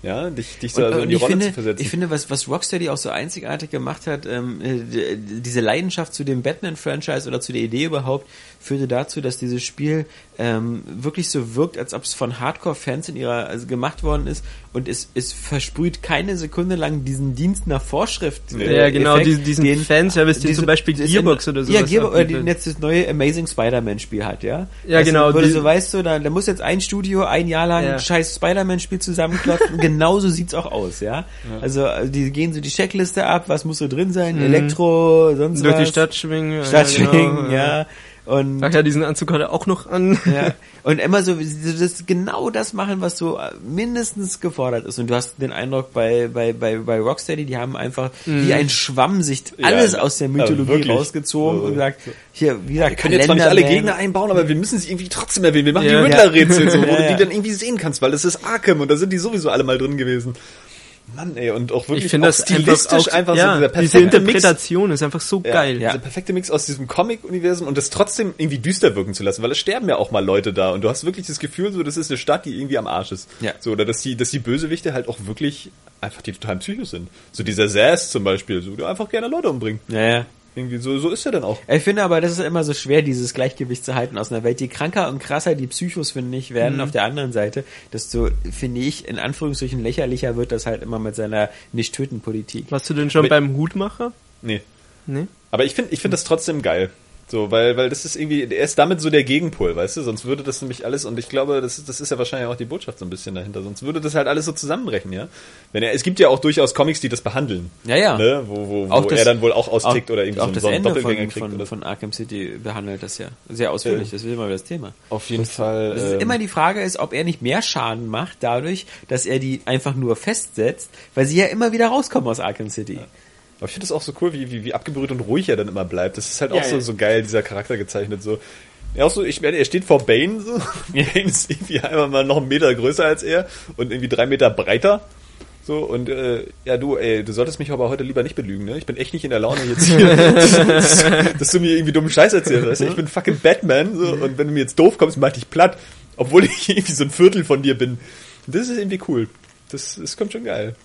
Ja, dich, dich so Und, also in die ich, Rolle finde, zu versetzen. ich finde, was, was Rocksteady auch so einzigartig gemacht hat, ähm, äh, d- diese Leidenschaft zu dem Batman-Franchise oder zu der Idee überhaupt, führte dazu, dass dieses Spiel ähm, wirklich so wirkt, als ob es von Hardcore-Fans in ihrer also gemacht worden ist und es, es versprüht keine Sekunde lang diesen Dienst nach Vorschrift. äh, Ja, genau, Effekt, diesen- diesen Fanservice, den zum Beispiel das- Gearbox oder Ja, sowas Gearbox, oder anbietet. die jetzt das neue Amazing Spider-Man-Spiel hat, ja? Ja, du, genau, du die- so weißt, so, da, da muss jetzt ein Studio ein Jahr lang Ja. ein scheiß Spider-Man-Spiel zusammenkloppen. Genauso sieht's auch aus, ja? Also, also die gehen so die Checkliste ab, was muss so drin sein, Elektro, sonst Mhm. Durch was. die Stadt schwingen. Stadt ja, genau, schwingen, ja. Und, Ach ja, diesen Anzug hat er auch noch an. ja. Und immer so, das genau das machen, was so mindestens gefordert ist. Und du hast den Eindruck bei, bei, bei, bei Rocksteady, die haben einfach wie ein Schwamm sich alles ja. aus der Ja, Mythologie rausgezogen Also, und gesagt, hier, wie gesagt, wir können jetzt zwar nicht alle. Gegner einbauen, aber wir müssen sie irgendwie trotzdem erwähnen. Wir machen Ja. die Riddler-Rätsel so, wo Ja, du ja. die dann irgendwie sehen kannst, weil es ist Arkham und da sind die sowieso alle mal drin gewesen. Mann, ey, und auch wirklich Ich finde auch das stilistisch einfach, auch, ja, so dieser diese perfekte Mix Interpretation ist einfach so Ja, geil. Dieser perfekte Mix aus diesem Comic-Universum und das trotzdem irgendwie düster wirken zu lassen, weil es sterben ja auch mal Leute da und du hast wirklich das Gefühl, so, das ist eine Stadt, die irgendwie am Arsch ist. Ja. So, oder dass die, dass die Bösewichte halt auch wirklich einfach die totalen Psychos sind. So dieser Sass zum Beispiel, so, der einfach gerne Leute umbringt. Ja, ja. Irgendwie, so, so ist er dann auch. Ich finde aber, das ist immer so schwer, dieses Gleichgewicht zu halten aus einer Welt. Je kranker und krasser die Psychos, finde ich, Mhm. werden auf der anderen Seite, desto, finde ich, in Anführungsstrichen lächerlicher wird das halt immer mit seiner Nicht-Töten-Politik. Warst du denn schon Aber- beim Hutmacher? Nee. Nee? Aber ich finde ich finde das trotzdem geil. So, weil, weil das ist irgendwie, er ist damit so der Gegenpol, weißt du? Sonst würde das nämlich alles, und ich glaube, das ist, das ist ja wahrscheinlich auch die Botschaft so ein bisschen dahinter, sonst würde das halt alles so zusammenbrechen, ja? Wenn er, es gibt ja auch durchaus Comics, die das behandeln. Ja, ja. Ne? Wo, wo, Auch wo das- er dann wohl auch austickt oder irgendwie auch so, das so einen Ende Doppelgänger von, kriegt von, oder von Arkham City behandelt das ja sehr ausführlich. Das ist immer wieder das Thema. Auf jeden Fall. Das ist ähm, immer die Frage ist, ob er nicht mehr Schaden macht dadurch, dass er die einfach nur festsetzt, weil sie ja immer wieder rauskommen aus Arkham City. Aber ich finde das auch so cool, wie, wie, wie abgebrüht und ruhig er dann immer bleibt. Das ist halt Ja, auch so, ja. so geil, dieser Charakter gezeichnet. So. Ja, auch so, ich meine, er steht vor Bane so. Bane ist irgendwie einmal mal noch einen Meter größer als er und irgendwie drei Meter breiter. So, und äh, ja, du, ey, du solltest mich aber heute lieber nicht belügen, ne? Ich bin echt nicht in der Laune jetzt hier, dass, dass du mir irgendwie dummen Scheiß erzählst. Weißt du? Ich bin fucking Batman, so, und wenn du mir jetzt doof kommst, mach ich dich platt. Obwohl ich irgendwie so ein Viertel von dir bin. Das ist irgendwie cool. Das, das kommt schon geil.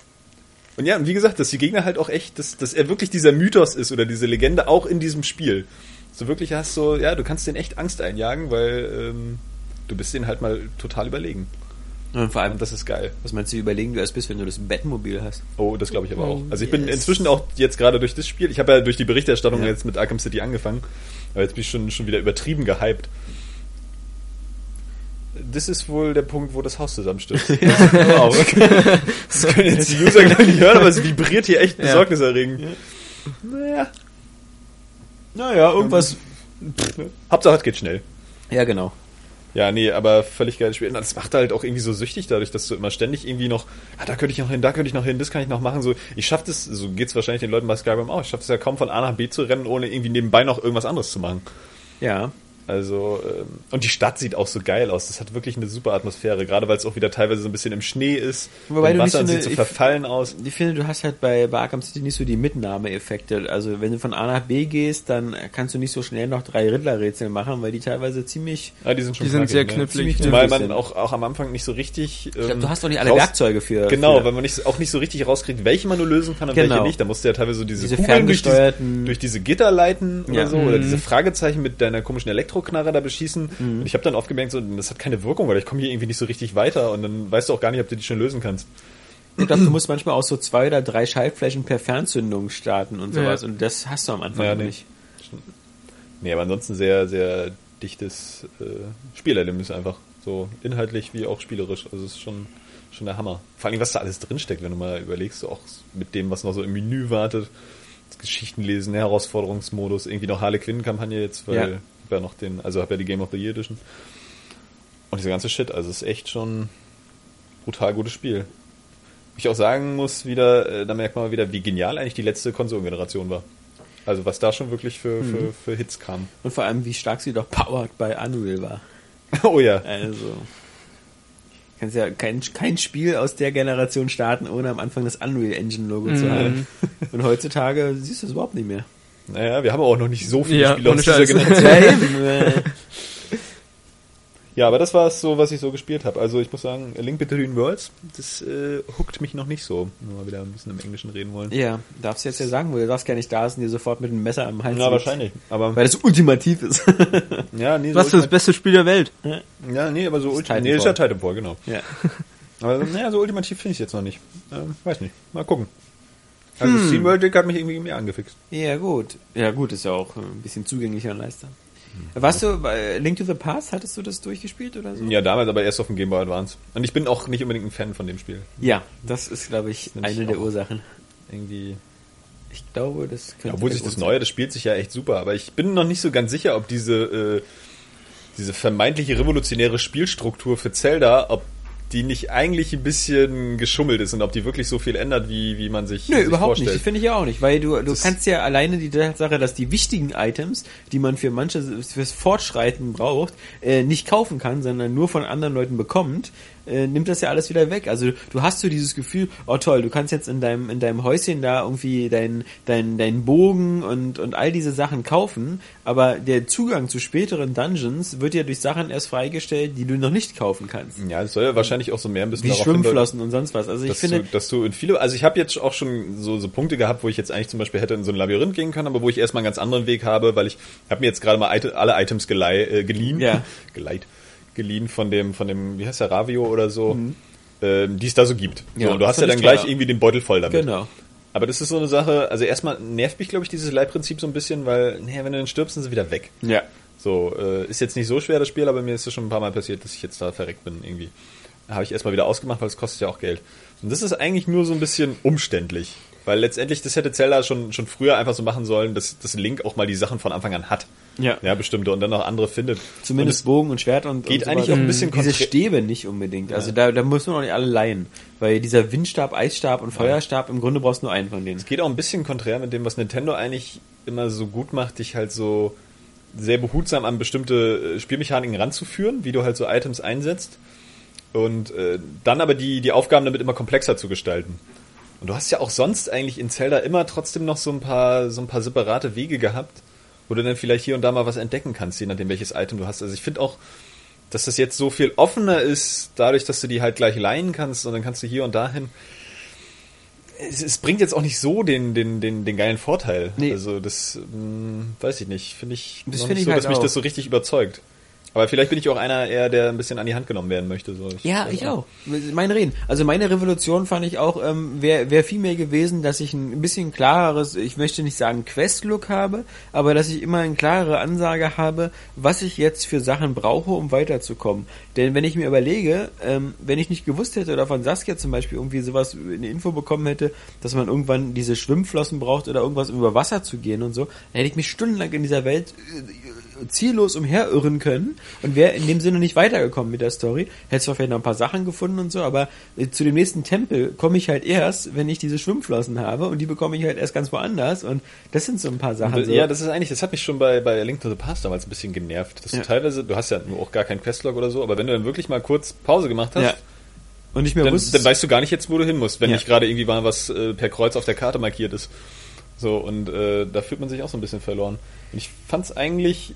Und ja, und wie gesagt, dass die Gegner halt auch echt, dass, dass er wirklich dieser Mythos ist oder diese Legende auch in diesem Spiel. So wirklich hast so, ja, du kannst denen echt Angst einjagen, weil ähm, du bist denen halt mal total überlegen. Und vor allem, Und das ist geil. was meinst du überlegen, du erst bist, wenn du das Batmobil hast? Oh, das glaube ich aber auch. Oh, Also ich bin yes. inzwischen auch jetzt gerade durch das Spiel, ich habe ja durch die Berichterstattung Ja. jetzt mit Arkham City angefangen, aber jetzt bin ich schon, schon wieder übertrieben gehypt. Das ist wohl der Punkt, wo das Haus zusammenstürzt. wow. Das können jetzt die User gar nicht hören, aber es vibriert hier echt Ja. besorgniserregend. Naja, Naja, irgendwas. Hauptsache es geht schnell. Ja, genau. Ja, nee, aber völlig geiles Spiel. Das macht halt auch irgendwie so süchtig dadurch, dass du immer ständig irgendwie noch, ah, da könnte ich noch hin, da könnte ich noch hin, das kann ich noch machen. So, ich schaff das, so geht's wahrscheinlich den Leuten bei Skyrim auch. Ich schaff es ja kaum von A nach B zu rennen, ohne irgendwie nebenbei noch irgendwas anderes zu machen. Ja. Also, ähm, und die Stadt sieht auch so geil aus. Das hat wirklich eine super Atmosphäre, gerade weil es auch wieder teilweise so ein bisschen im Schnee ist. Wobei Im Wasser so sieht eine- so ich- verfallen aus. Ich finde, du hast halt bei, bei Arkham City nicht so die Mitnahmeeffekte. Also wenn du von A nach B gehst, dann kannst du nicht so schnell noch drei Riddler-Rätsel machen, weil die teilweise ziemlich... Ja, die sind schon Die sind sehr ne? knifflig. Zumal knifflig man auch, auch am Anfang nicht so richtig. Ich glaub, ähm, du hast doch nicht alle raus- Werkzeuge für... Genau, für, weil man nicht, auch nicht so richtig rauskriegt, welche man nur lösen kann und Genau. welche nicht. Da musst du ja teilweise so diese, Diese Kugeln durch, durch diese Gitter leiten oder Ja. so, oder Mhm. diese Fragezeichen mit deiner komischen Elektroknarre da beschießen. Und ich habe dann oft gemerkt, so, das hat keine Wirkung, weil ich komme hier irgendwie nicht so richtig weiter und dann weißt du auch gar nicht, ob du die schon lösen kannst. Ich glaube, du musst manchmal auch so zwei oder drei Schaltflächen per Fernzündung starten und sowas. Ja. Und das hast du am Anfang Ja, nee. nicht. Nee, aber ansonsten sehr, sehr dichtes äh, Spielerlebnis einfach. So inhaltlich wie auch spielerisch. Also es ist schon, schon der Hammer. Vor allem, was da alles drinsteckt, wenn du mal überlegst, so auch mit dem, was noch so im Menü wartet. Das Geschichtenlesen, Herausforderungsmodus, irgendwie noch Harley Quinn-Kampagne jetzt, weil Ja. Ich hab ja noch den, also habe ja die Game of the Year Edition. Und dieser ganze Shit, also es ist echt schon brutal gutes Spiel. Ich auch sagen muss wieder, äh, da merkt man mal wieder, wie genial eigentlich die letzte Konsolengeneration war. Also was da schon wirklich für, für, für Hits kam. Und vor allem, wie stark sie doch powered bei Unreal war. Oh ja. Also... Kannst ja kein, kein Spiel aus der Generation starten, ohne am Anfang das Unreal Engine Logo zu Mhm. haben. Und heutzutage siehst du es überhaupt nicht mehr. Naja, wir haben auch noch nicht so viele Ja, Spiele ohne aus dieser. Generation. Ja, aber das war es so, was ich so gespielt habe. Also ich muss sagen, A Link Between Worlds, das äh, huckt mich noch nicht so. Wenn wir wieder ein bisschen im Englischen reden wollen. Ja, darfst du jetzt ja sagen, wo du sagst gar nicht da ist und dir sofort mit dem Messer am Hals Ja, wahrscheinlich. Aber Weil das ultimativ ist. ja, nee, so Was ist das beste Spiel der Welt? Ja, nee, aber so ultimativ. Nee, ist ja Titanfall. Titanfall, genau. ja. Aber naja, so ultimativ finde ich es jetzt noch nicht. Ähm, weiß nicht. Mal gucken. Also Steam World Dick hat mich irgendwie mehr angefixt. ja, gut. Ja, gut, ist ja auch ein bisschen zugänglicher und leichter. Warst du bei Link to the Past, hattest du das durchgespielt oder so? Ja, damals aber erst auf dem Game Boy Advance. Und ich bin auch nicht unbedingt ein Fan von dem Spiel. Ja, das ist, glaube ich, nämlich eine der Ursachen. Irgendwie. Ich glaube, das könnte. Obwohl sich das Neue, das spielt sich ja echt super, aber ich bin noch nicht so ganz sicher, ob diese, äh, diese vermeintliche revolutionäre Spielstruktur für Zelda, ob die nicht eigentlich ein bisschen geschummelt ist und ob die wirklich so viel ändert, wie, wie man sich, Nö, sich überhaupt vorstellt. nicht. Finde ich ja auch nicht, weil du, du Das- kannst ja alleine die Tatsache, dass die wichtigen Items, die man für manche fürs Fortschreiten braucht, äh, nicht kaufen kann, sondern nur von anderen Leuten bekommt, äh, nimmt das ja alles wieder weg. Also du hast so dieses Gefühl, oh toll, du kannst jetzt in deinem in deinem Häuschen da irgendwie deinen dein, dein Bogen und und all diese Sachen kaufen, aber der Zugang zu späteren Dungeons wird ja durch Sachen erst freigestellt, die du noch nicht kaufen kannst. Ja, es soll ja wahrscheinlich auch so mehr ein bisschen Wie darauf hindeuten, Schwimmflossen und sonst was. Also ich dass, finde, du, dass du in viele, also ich habe jetzt auch schon so, so Punkte gehabt, wo ich jetzt eigentlich zum Beispiel hätte in so ein Labyrinth gehen können, aber wo ich erstmal einen ganz anderen Weg habe, weil ich habe mir jetzt gerade mal alle Items gelei, äh, geliehen, Ja. geleit, geliehen von dem, von dem, wie heißt der, Ravio oder so, ähm, die es da so gibt. Mhm. Ja, so, und du hast ja dann gleich irgendwie den Beutel voll damit. genau. Aber das ist so eine Sache, also erstmal nervt mich, glaube ich, dieses Leihprinzip so ein bisschen, weil, naja, wenn du dann stirbst, sind sie wieder weg. Ja. So, äh, ist jetzt nicht so schwer das Spiel, aber mir ist es schon ein paar Mal passiert, dass ich jetzt da verreckt bin irgendwie. Habe ich erstmal wieder ausgemacht, weil es kostet ja auch Geld. Und das ist eigentlich nur so ein bisschen umständlich. Weil letztendlich, das hätte Zelda schon, schon früher einfach so machen sollen, dass, dass Link auch mal die Sachen von Anfang an hat. Ja. Ja, bestimmte und dann noch andere findet. Zumindest Bogen und Schwert und geht und eigentlich sowas. auch ein bisschen diese Stäbe nicht unbedingt. Also da, da muss man auch nicht alle leihen, weil dieser Windstab, Eisstab und Feuerstab im Grunde brauchst du nur einen von denen. Es geht auch ein bisschen konträr mit dem, was Nintendo eigentlich immer so gut macht, dich halt so sehr behutsam an bestimmte äh, Spielmechaniken ranzuführen, wie du halt so Items einsetzt und äh, dann aber die, die Aufgaben damit immer komplexer zu gestalten. Und du hast ja auch sonst eigentlich in Zelda immer trotzdem noch so ein paar, so ein paar separate Wege gehabt, wo du dann vielleicht hier und da mal was entdecken kannst, je nachdem welches Item du hast. Also ich finde auch, dass das jetzt so viel offener ist, dadurch, dass du die halt gleich leihen kannst und dann kannst du hier und dahin. Es, es bringt jetzt auch nicht so den, den, den, den geilen Vorteil. Nee. Also das mh, weiß ich nicht. Finde ich Das finde nicht ich so, halt dass mich auch. das so richtig überzeugt. Aber vielleicht bin ich auch einer eher, der ein bisschen an die Hand genommen werden möchte. So. Ja, ich auch. Meine Reden. Also meine Revolution fand ich auch, ähm, wäre wär viel mehr gewesen, dass ich ein bisschen klareres, ich möchte nicht sagen Quest-Look habe, aber dass ich immer eine klarere Ansage habe, was ich jetzt für Sachen brauche, um weiterzukommen. Denn wenn ich mir überlege, ähm, wenn ich nicht gewusst hätte oder von Saskia zum Beispiel irgendwie sowas, eine Info bekommen hätte, dass man irgendwann diese Schwimmflossen braucht oder irgendwas, um über Wasser zu gehen und so, dann hätte ich mich stundenlang in dieser Welt äh, ziellos umherirren können und wäre in dem Sinne nicht weitergekommen mit der Story. Hätte zwar vielleicht noch ein paar Sachen gefunden und so, aber äh, zu dem nächsten Tempel komme ich halt erst, wenn ich diese Schwimmflossen habe und die bekomme ich halt erst ganz woanders und das sind so ein paar Sachen. So. Ja, das ist eigentlich, das hat mich schon bei, bei Link to the Past damals ein bisschen genervt. Dass Ja. du teilweise, du hast ja auch gar keinen Questlog oder so, aber wenn du dann wirklich mal kurz Pause gemacht hast, Ja. und nicht mehr dann, wusste. dann weißt du gar nicht jetzt, wo du hin musst, wenn Ja. nicht gerade irgendwie mal was äh, per Kreuz auf der Karte markiert ist. So, und äh, da fühlt man sich auch so ein bisschen verloren. Und ich fand's eigentlich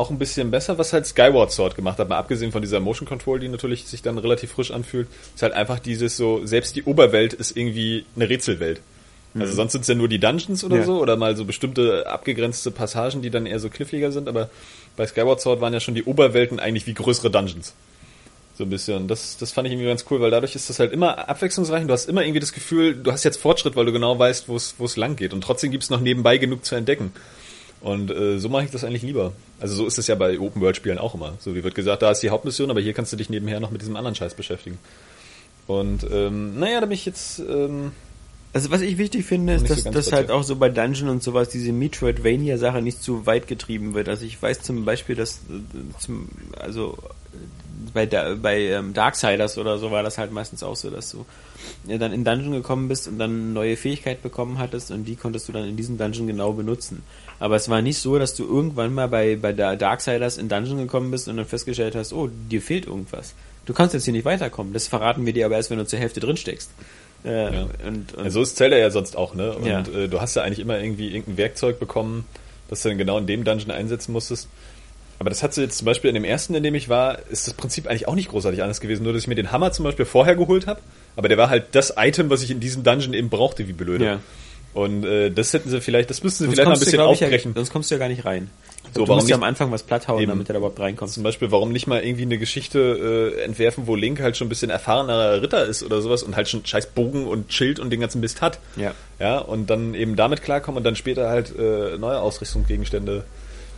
auch ein bisschen besser, was halt Skyward Sword gemacht hat, mal abgesehen von dieser Motion Control, die natürlich sich dann relativ frisch anfühlt, ist halt einfach dieses so, selbst die Oberwelt ist irgendwie eine Rätselwelt. Also sonst sind es ja nur die Dungeons oder Ja. so, oder mal so bestimmte abgegrenzte Passagen, die dann eher so kniffliger sind, aber bei Skyward Sword waren ja schon die Oberwelten eigentlich wie größere Dungeons. So ein bisschen. Das, das fand ich irgendwie ganz cool, weil dadurch ist das halt immer abwechslungsreich und du hast immer irgendwie das Gefühl, du hast jetzt Fortschritt, weil du genau weißt, wo es es lang geht. Und trotzdem gibt's noch nebenbei genug zu entdecken. Und äh, so mache ich das eigentlich lieber. Also so ist es ja bei Open-World-Spielen auch immer. So wie wird gesagt, da ist die Hauptmission, aber hier kannst du dich nebenher noch mit diesem anderen Scheiß beschäftigen. Und ähm, naja, da bin ich jetzt... Ähm, Also was ich wichtig finde, ist, so dass ganz dass halt auch so bei Dungeon und sowas diese Metroidvania-Sache nicht zu weit getrieben wird. Also ich weiß zum Beispiel, dass äh, zum, also äh, bei, bei ähm, Darksiders oder so war das halt meistens auch so, dass du ja, dann in Dungeon gekommen bist und dann neue Fähigkeit bekommen hattest und die konntest du dann in diesem Dungeon genau benutzen. Aber es war nicht so, dass du irgendwann mal bei, bei der Darksiders in Dungeon gekommen bist und dann festgestellt hast, oh, dir fehlt irgendwas. Du kannst jetzt hier nicht weiterkommen. Das verraten wir dir aber erst, wenn du zur Hälfte drin steckst. Äh, Ja. und, und Ja, so ist Zelda ja sonst auch, ne? Und Ja. äh, du hast ja eigentlich immer irgendwie irgendein Werkzeug bekommen, das du dann genau in dem Dungeon einsetzen musstest. Aber das hat sie jetzt zum Beispiel in dem ersten, in dem ich war, ist das Prinzip eigentlich auch nicht großartig anders gewesen. Nur, dass ich mir den Hammer zum Beispiel vorher geholt habe. Aber der war halt das Item, was ich in diesem Dungeon eben brauchte, wie blöde. Ja. Und äh, das hätten sie vielleicht, das müssten sie Sonst vielleicht mal ein du, bisschen aufbrechen. Ja, sonst kommst du ja gar nicht rein. So, du warum musst ja nicht- am Anfang was platt hauen, Eben. damit er da überhaupt reinkommt. Zum Beispiel, warum nicht mal irgendwie eine Geschichte äh, entwerfen, wo Link halt schon ein bisschen erfahrener Ritter ist oder sowas und halt schon scheiß Bogen und Schild und den ganzen Mist hat. Ja. Ja, und dann eben damit klarkommen und dann später halt äh, neue Ausrüstungsgegenstände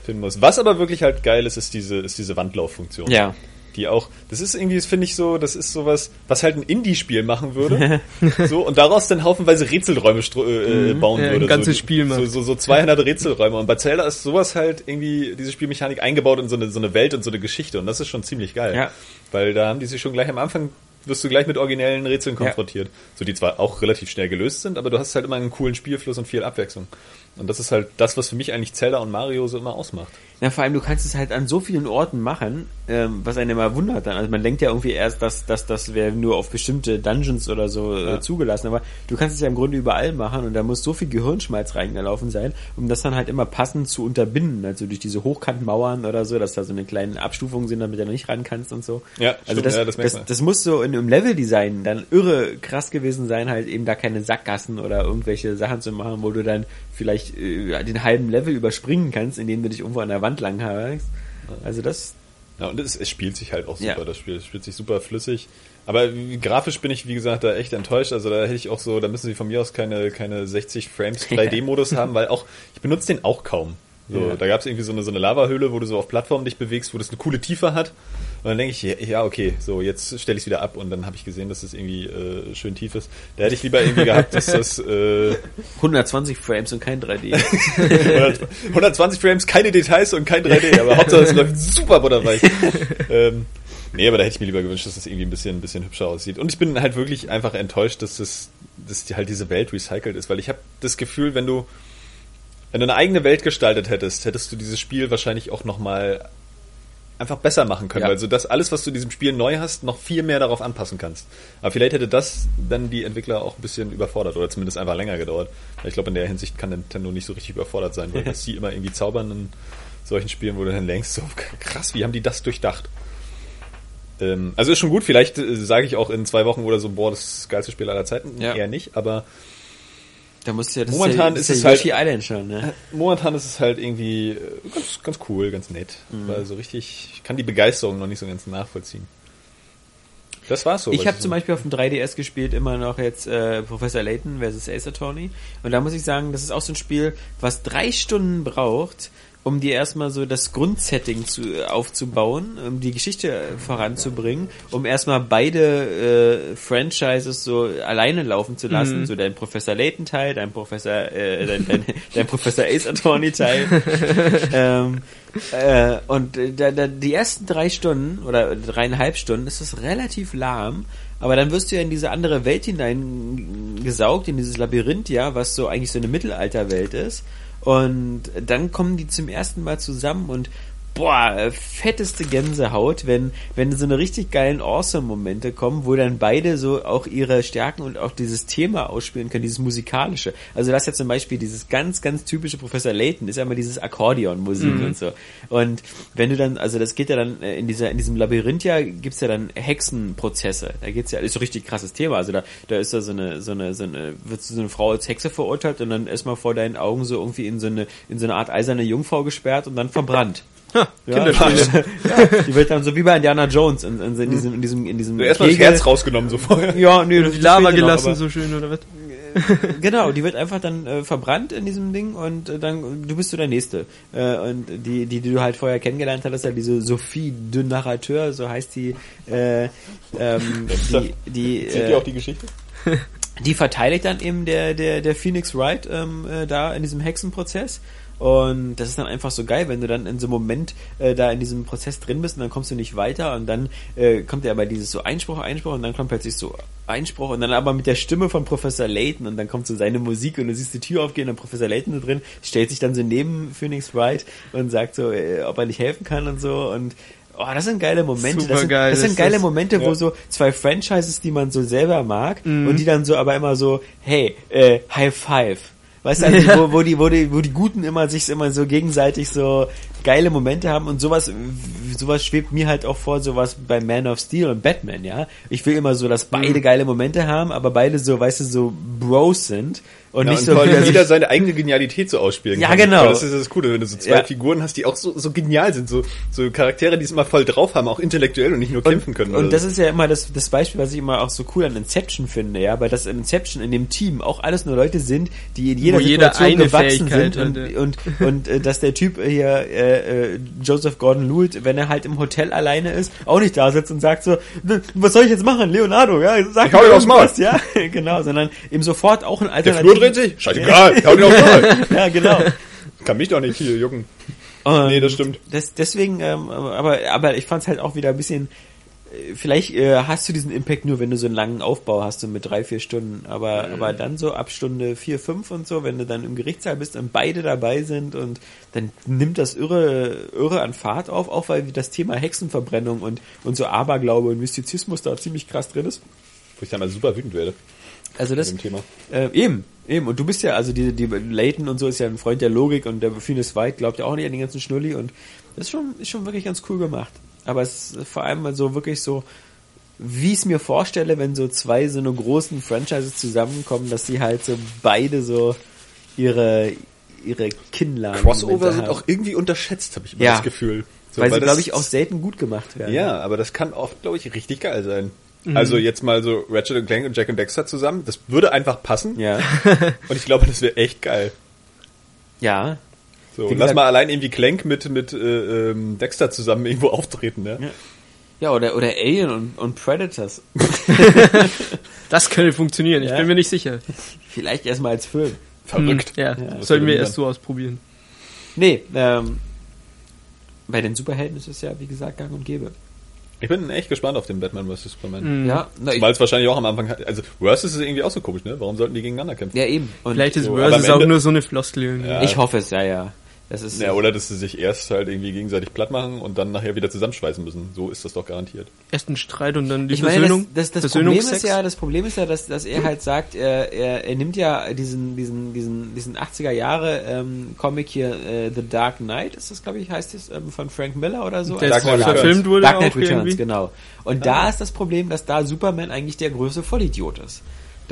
finden muss. Was aber wirklich halt geil ist, ist diese, ist diese Wandlauffunktion. Ja. Die auch, das ist irgendwie, das finde ich so, das ist sowas, was halt ein Indie-Spiel machen würde. so, und daraus dann haufenweise Rätselräume stro- äh, bauen Ja, ein würde. ganzes so, Spiel macht. so, so, so 200 Rätselräume. Und bei Zelda ist sowas halt irgendwie, diese Spielmechanik eingebaut in so eine, so eine Welt und so eine Geschichte. Und das ist schon ziemlich geil. Ja. Weil da haben die sich schon gleich am Anfang, wirst du gleich mit originellen Rätseln Ja. konfrontiert. So, die zwar auch relativ schnell gelöst sind, aber du hast halt immer einen coolen Spielfluss und viel Abwechslung. Und das ist halt das, was für mich eigentlich Zelda und Mario so immer ausmacht. Ja, vor allem, du kannst es halt an so vielen Orten machen, ähm, was einen immer wundert dann. Also man denkt ja irgendwie erst, dass, dass das wäre nur auf bestimmte Dungeons oder so äh, Ja. zugelassen, aber du kannst es ja im Grunde überall machen und da muss so viel Gehirnschmalz reingelaufen sein, um das dann halt immer passend zu unterbinden. Also durch diese Hochkantmauern oder so, dass da so eine kleine Abstufung sind, damit du nicht ran kannst und so. Ja, also stimmt, das, ja, das das, das, muss so in, im Leveldesign dann irre krass gewesen sein, halt eben da keine Sackgassen oder irgendwelche Sachen zu machen, wo du dann vielleicht äh, den halben Level überspringen kannst, indem du dich irgendwo an der Wand lang hast. Also das, Ja, und es, es spielt sich halt auch super, Ja. das Spiel. Es spielt sich super flüssig. Aber grafisch bin ich, wie gesagt, da echt enttäuscht. Also da hätte ich auch so, da müssen sie von mir aus keine, keine 60 Frames 3D-Modus haben, weil auch, ich benutze den auch kaum. So, Ja. Da gab es irgendwie so eine, so eine Lavahöhle, wo du so auf Plattformen dich bewegst, wo das eine coole Tiefe hat. Und dann denke ich, ja, okay, so, jetzt stelle ich es wieder ab und dann habe ich gesehen, dass es irgendwie äh, schön tief ist. Da hätte ich lieber irgendwie gehabt, dass das äh, 120 Frames und kein 3D. 120 Frames, keine Details und kein 3D, aber Hauptsache es läuft super butterweich. ähm, nee, aber da hätte ich mir lieber gewünscht, dass das irgendwie ein bisschen, ein bisschen hübscher aussieht. Und ich bin halt wirklich einfach enttäuscht, dass das, dass die halt diese Welt recycelt ist, weil ich habe das Gefühl, wenn du, wenn du eine eigene Welt gestaltet hättest, hättest du dieses Spiel wahrscheinlich auch nochmal einfach besser machen können, Ja. weil so das alles, was du in diesem Spiel neu hast, noch viel mehr darauf anpassen kannst. Aber vielleicht hätte das dann die Entwickler auch ein bisschen überfordert oder zumindest einfach länger gedauert. Ich glaube, in der Hinsicht kann Nintendo nicht so richtig überfordert sein, weil sie immer irgendwie zaubern in solchen Spielen, wo du dann denkst, so krass, wie haben die das durchdacht? Ähm, also ist schon gut, vielleicht äh, sage ich auch in zwei Wochen oder so, boah, das geilste Spiel aller Zeiten, Ja. eher nicht, aber Da musst du ja, das Momentan ist, ist ja, es Yoshi Island schon, ne? momentan ist es halt irgendwie äh, ganz, ganz cool, ganz nett. Mhm. Weil so richtig, ich kann die Begeisterung noch nicht so ganz nachvollziehen. Das war's so. Ich habe zum Beispiel auf dem 3DS gespielt immer noch jetzt äh, Professor Layton versus Ace Attorney. Und da muss ich sagen, das ist auch so ein Spiel, was drei Stunden braucht, um dir erstmal so das Grundsetting zu, aufzubauen, um die Geschichte voranzubringen, um erstmal beide äh, Franchises so alleine laufen zu lassen. So dein Professor Layton Teil, dein Professor, äh, dein, dein, dein Professor Ace Attorney Teil. ähm, äh, und äh, da, da, die ersten drei Stunden oder dreieinhalb Stunden ist es relativ lahm, aber dann wirst du ja in diese andere Welt hineingesaugt, in dieses Labyrinth, ja, was so eigentlich so eine Mittelalterwelt ist. Und dann kommen die zum ersten Mal zusammen und boah, fetteste Gänsehaut, wenn, wenn so eine richtig geilen Awesome-Momente kommen, wo dann beide so auch ihre Stärken und auch dieses Thema ausspielen können, dieses musikalische. Also das ist ja zum Beispiel dieses ganz, ganz typische Professor Layton, ist ja immer dieses Akkordeon-Musik und so. Und wenn du dann, also das geht ja dann äh, in dieser, in diesem Labyrinth ja, gibt's ja dann Hexenprozesse. Da geht's ja, ist so ein richtig krasses Thema. Also da, da ist da so eine, so eine, so eine, wird so eine Frau als Hexe verurteilt und dann erstmal vor deinen Augen so irgendwie in so eine, in so eine Art eiserne Jungfrau gesperrt und dann verbrannt. Ha, Ja, Kinderspiele. ja, die wird dann so wie bei Indiana Jones in, in, in diesem, in diesem, in diesem Erstmal das Herz rausgenommen so vorher. Ja, nee, das Die Lava noch, gelassen, aber- so schön, oder was? Genau, die wird einfach dann äh, verbrannt in diesem Ding und äh, dann du bist du der Nächste. Äh, und die, die, die du halt vorher kennengelernt hattest, ja diese Sophie de Narrateur, so heißt die, äh, ähm, die, die, Seht äh, ihr auch die Geschichte? die verteidigt dann eben der, der, der Phoenix Wright ähm, äh, da in diesem Hexenprozess. Und das ist dann einfach so geil, wenn du dann in so einem Moment äh, da in diesem Prozess drin bist und dann kommst du nicht weiter und dann äh, kommt ja aber dieses so Einspruch, Einspruch und dann kommt plötzlich so Einspruch und dann aber mit der Stimme von Professor Layton und dann kommt so seine Musik und du siehst die Tür aufgehen und Professor Layton da drin stellt sich dann so neben Phoenix Wright und sagt so, äh, ob er nicht helfen kann und so und Oh, das sind geile Momente. Das sind, das sind geile das. Momente, wo Ja. so zwei Franchises, die man so selber mag, Mhm. und die dann so aber immer so, hey, äh, High Five. Weißt du, also, wo, wo die, wo die, wo die Guten immer sich immer so gegenseitig so geile Momente haben und sowas, sowas schwebt mir halt auch vor, sowas bei Man of Steel und Batman, ja. Ich will immer so, dass beide Mhm. geile Momente haben, aber beide so, weißt du, so Bros sind und Ja, nicht und so weil wieder jeder seine eigene Genialität so ausspielen Ja, kann. genau. Weil Das ist das Coole, wenn du so zwei Ja. Figuren hast, die auch so, so genial sind, so, so Charaktere, die es immer voll drauf haben, auch intellektuell und nicht nur kämpfen können. Und oder das so. ist ja immer das, das Beispiel, was ich immer auch so cool an Inception finde, ja, weil das in Inception in dem Team auch alles nur Leute sind, die in jeder Wo jeder Situation eine gewachsen Fähigkeit sind und, ja. und, und, äh, dass der Typ hier, äh, äh, Joseph Gordon-Lewitt, wenn er halt im Hotel alleine ist, auch nicht da sitzt und sagt so, "Ne, was soll ich jetzt machen, Leonardo, ja, sag Ich Maul." irgendwas, ja, genau, sondern ihm sofort auch ein Der Alternativ. Flur dreht sich? Scheißegal, hau den aufs Maul. Ja, genau. Kann mich doch nicht hier jucken. Und Nee, das stimmt. Das, deswegen, ähm, aber, aber ich fand es halt auch wieder ein bisschen. äh, Vielleicht äh, hast du diesen Impact nur, wenn du so einen langen Aufbau hast, so mit drei, vier Stunden. Aber, Mhm. aber dann so ab Stunde vier, fünf und so, wenn du dann im Gerichtssaal bist und beide dabei sind und dann nimmt das irre, irre an Fahrt auf, auch weil das Thema Hexenverbrennung und, und so Aberglaube und Mystizismus da ziemlich krass drin ist. Wo ich dann mal super wütend werde. Also das, äh, eben, eben. Und du bist ja, also die, die Layton und so ist ja ein Freund der Logik und der Phoenix White glaubt ja auch nicht an den ganzen Schnulli und das ist schon, ist schon wirklich ganz cool gemacht. Aber es ist vor allem mal so wirklich so, wie ich es mir vorstelle, wenn so zwei so eine großen Franchises zusammenkommen, dass sie halt so beide so ihre, ihre Kinnladen Crossover sind auch irgendwie unterschätzt, habe ich immer Ja. das Gefühl. So, weil sie, das- glaube ich, auch selten gut gemacht werden. Ja, aber das kann oft, glaube ich, richtig geil sein. Also jetzt mal so Ratchet und Clank und Jack und Dexter zusammen, das würde einfach passen. Ja. Und ich glaube, das wäre echt geil. Ja. So, Wie lass gesagt- mal allein irgendwie Clank mit, mit äh, ähm, Dexter zusammen irgendwo auftreten, ne? Ja. Ja, oder, oder Alien und, und Predators. Das könnte funktionieren, ich Ja. bin mir nicht sicher. Vielleicht erstmal als Film. Verrückt. Ja, Ja. Was sollten wir erst so ausprobieren. Nee, ähm, bei den Superhelden ist es ja, wie gesagt, gang und gäbe. Ich bin echt gespannt auf den Batman vs. Superman. Mhm. Ja, Weil es wahrscheinlich auch am Anfang hat. Also Versus ist irgendwie auch so komisch, ne? Warum sollten die gegeneinander kämpfen? ja eben. Und Vielleicht ist so, Versus auch nur so eine Floskel. irgendwie. Ja. ich hoffe es, ja, ja. Das ist, Ja, oder dass sie sich erst halt irgendwie gegenseitig platt machen und dann nachher wieder zusammenschweißen müssen. So ist das doch garantiert. Erst ein Streit und dann die ich meine, Versöhnung. das, das, das Problem ist ja, das Problem ist ja, dass, dass er halt sagt, er, er, er nimmt ja diesen, diesen, diesen, diesen 80er Jahre ähm, Comic hier, äh, The Dark Knight, ist das, glaube ich, heißt es, ähm, von Frank Miller oder so? Der Dark ist Knight Returns. verfilmt wurde Dark Knight Returns, irgendwie. genau. Und da ist das Problem, dass da Superman eigentlich der größte Vollidiot ist.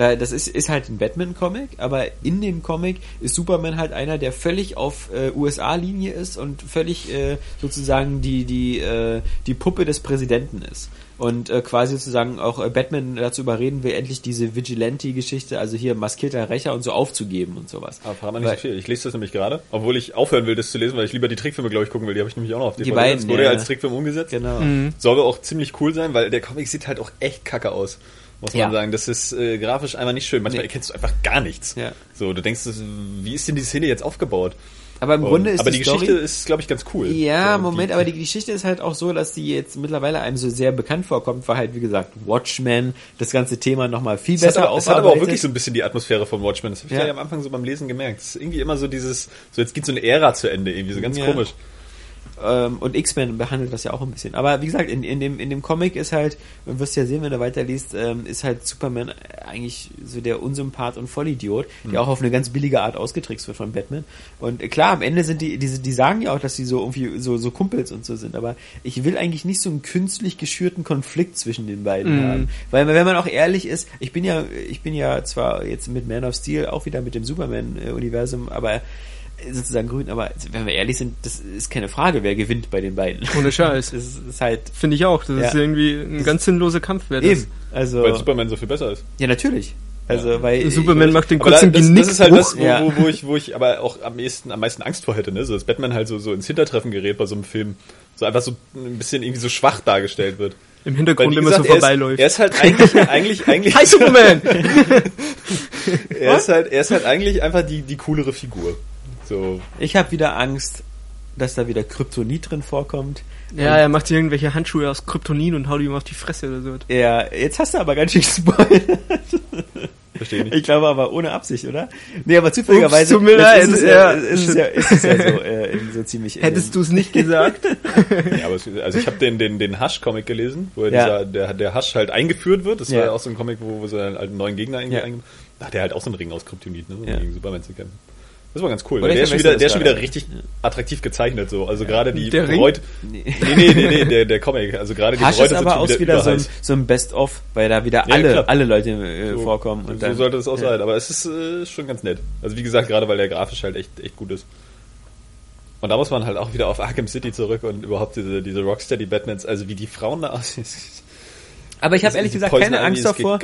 Da, das ist, ist halt ein Batman-Comic, aber in dem Comic ist Superman halt einer, der völlig auf äh, USA-Linie ist und völlig äh, sozusagen die, die, äh, die Puppe des Präsidenten ist. Und äh, quasi sozusagen auch äh, Batman dazu überreden will, endlich diese Vigilante-Geschichte, also hier maskierter Rächer und so aufzugeben und sowas. Aber verrat mal nicht Weil- so viel. Ich lese das nämlich gerade, obwohl ich aufhören will, das zu lesen, weil ich lieber die Trickfilme, glaube ich, gucken will. Die habe ich nämlich auch noch auf DVD. beiden, das wurde ja. ja als Trickfilm umgesetzt. Genau. Soll aber auch ziemlich cool sein, weil der Comic sieht halt auch echt kacke aus. Muss man Ja. sagen. Das ist äh, grafisch einfach nicht schön. Manchmal Nee. erkennst du einfach gar nichts. Ja. So, du denkst, wie ist denn die Szene jetzt aufgebaut? Aber im Grunde Und- ist aber die, die, Story, Geschichte ist, glaube ich, ganz cool. Ja, So, Moment, die- aber die Geschichte ist halt auch so, dass die jetzt mittlerweile einem so sehr bekannt vorkommt, weil halt, wie gesagt, Watchmen das ganze Thema nochmal viel Es hat, besser aber, es hat aber auch wirklich so ein bisschen die Atmosphäre von Watchmen. Das habe ich Ja. ja. am Anfang so beim Lesen gemerkt. Es ist irgendwie immer so dieses, so jetzt geht so eine Ära zu Ende, irgendwie so ganz Ja. komisch. Ähm, und X-Men behandelt das ja auch ein bisschen. Aber wie gesagt, in, in, dem, in dem Comic ist halt, und wirst ja sehen, wenn du weiterliest, ähm, ist halt Superman eigentlich so der Unsympath und Vollidiot, Hm. der auch auf eine ganz billige Art ausgetrickst wird von Batman. Und klar, am Ende sind die, diese, die sagen ja auch, dass sie so irgendwie so, so Kumpels und so sind, aber ich will eigentlich nicht so einen künstlich geschürten Konflikt zwischen den beiden Mhm. haben. Weil wenn man auch ehrlich ist, ich bin ja, ich bin ja zwar jetzt mit Man of Steel auch wieder mit dem Superman-Universum, aber sozusagen grün, aber wenn wir ehrlich sind, das ist keine Frage, wer gewinnt bei den beiden. Ohne Scheiß. Das ist, ist halt Finde ich auch. Das ist Ja. irgendwie ein ganz sinnloser Kampf. Wer das. eben. Also Weil Superman so viel besser ist. ja natürlich. Also weil Superman macht den kurzen da, das, das ist halt das, wo, Ja. wo, wo, ich, wo ich aber auch am ehesten, am meisten Angst vor hätte, ne? So, dass Batman halt so, so ins Hintertreffen gerät bei so einem Film. So einfach so ein bisschen irgendwie so schwach dargestellt wird. Im Hintergrund immer so er ist, vorbeiläuft. er ist halt eigentlich, eigentlich, eigentlich, Hi Superman! er ist halt, er ist halt eigentlich einfach die, die coolere Figur. So, ich habe wieder Angst, dass da wieder Kryptonit drin vorkommt. ja, er macht sich irgendwelche Handschuhe aus Kryptonin und haut ihm auf die Fresse oder so. Ja, jetzt hast du aber ganz schön gespoilert. verstehe nicht. Ich glaube aber ohne Absicht, oder? Nee, aber zufälligerweise Ups, das ist es ja. ja, ist es ja, ist es ja so, äh, so ziemlich in Hättest du es nicht gesagt? Ja, aber es, also ich habe den, den, den Hush-Comic gelesen, wo Ja. dieser, der, der Hush halt eingeführt wird. Das Ja. war ja auch so ein Comic, wo, wo sie einen neuen Gegner irgendwie Ja. einge hat er halt auch so einen Ring aus Kryptonit, ne? um Ja. gegen Superman zu kämpfen. Das war ganz cool. Oder der ist wieder, der ist schon wieder richtig attraktiv gezeichnet, so. Also gerade die Der Ring? Bräut. Nee. Nee, nee, nee, nee, der, der Comic. Also gerade die Hasch Bräute ist sind aber aus wieder, wieder so ein, so ein Best-of, weil da wieder Ja, alle, klar. alle Leute äh, So- vorkommen. Und so dann, sollte es auch ja. sein. Aber es ist äh, schon ganz nett. Also wie gesagt, gerade weil der grafisch halt echt, echt gut ist. Und da muss man halt auch wieder auf Arkham City zurück und überhaupt diese, diese Rocksteady Batmans, also wie die Frauen da aussehen. Aber ich habe ehrlich gesagt Poison keine Angst davor.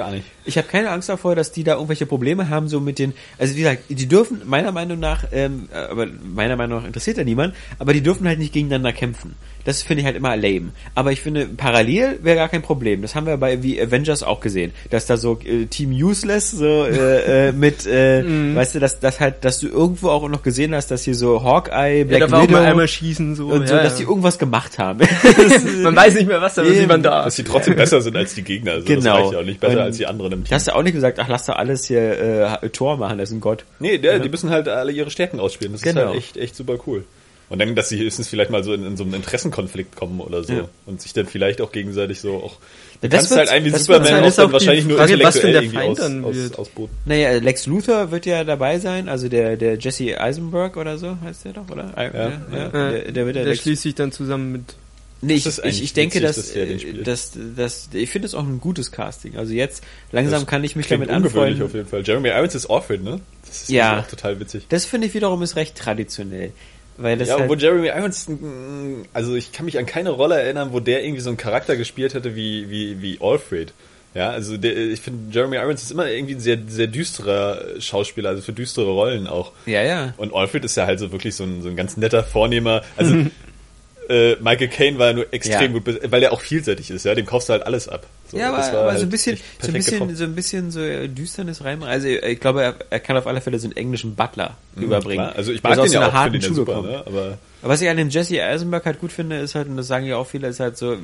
Ich habe keine Angst davor, dass die da irgendwelche Probleme haben, so mit den. Also wie gesagt, die dürfen meiner Meinung nach, ähm, äh, aber meiner Meinung nach interessiert ja niemand, aber die dürfen halt nicht gegeneinander kämpfen. Das finde ich halt immer lame. Aber ich finde, parallel wäre gar kein Problem. Das haben wir bei wie Avengers auch gesehen, dass da so äh, Team Useless so äh, äh, mit, äh, Mhm. weißt du, dass das halt, dass du irgendwo auch noch gesehen hast, dass hier so Hawkeye, Ja, Black da war auch Widow mal einmal schießen so. und so, ja, dass ja. die irgendwas gemacht haben. Man weiß nicht mehr was, aber Eben. sieht man da. Dass sie trotzdem besser sind als die Gegner. Also Genau. Das reicht ja auch nicht besser Und als die anderen im Du Team. hast ja auch nicht gesagt, ach, lass doch alles hier äh, Tor machen, das ist ein Gott. Nee, der, die müssen halt alle ihre Stärken ausspielen. Das Genau. ist halt echt, echt super cool. Und dann, dass sie höchstens vielleicht mal so in, in so einen Interessenkonflikt kommen oder so. Ja. und sich dann vielleicht auch gegenseitig so auch. Du Das kannst wird- halt einen wie Superman auch dann auch wahrscheinlich nur Frage, intellektuell irgendwie aus, aus, ausboten. Naja, Lex Luthor wird ja dabei sein, also der, der Jesse Eisenberg oder so heißt der doch, oder? Ja, ja. Ja, Der, der wird ja der Lex schließt sich dann zusammen mit. Nee, ich, ich, ich denke, witzig, dass, dass äh, dass, dass, ich finde es auch ein gutes Casting. Also jetzt langsam Das kann ich mich damit anfreunden. auf jeden Fall. Jeremy Irons ist Alfred, ne? Das ist Ja. auch total witzig. Das finde ich wiederum ist recht traditionell. Weil das Ja, halt, wo Jeremy Irons, mm, also ich kann mich an keine Rolle erinnern, wo der irgendwie so einen Charakter gespielt hätte wie, wie, wie Alfred. Ja, also der, ich finde, Jeremy Irons ist immer irgendwie ein sehr, sehr düsterer Schauspieler, also für düstere Rollen auch. ja, ja. Und Alfred ist ja halt so wirklich so ein, so ein ganz netter, vornehmer, also äh, Michael Caine war ja nur extrem Ja. gut, weil er auch vielseitig ist, ja, dem kaufst du halt alles ab. So, ja, aber, aber halt so ein bisschen, so ein bisschen, so ein bisschen so Düsternis reinmachen. Also ich glaube, er, er kann auf alle Fälle so einen englischen Butler rüberbringen. Klar, also ich mag aus den so ja einer auch, harten Schule super, kommt. ne? aber Aber was ich an dem Jesse Eisenberg halt gut finde, ist halt, und das sagen ja auch viele, ist halt so,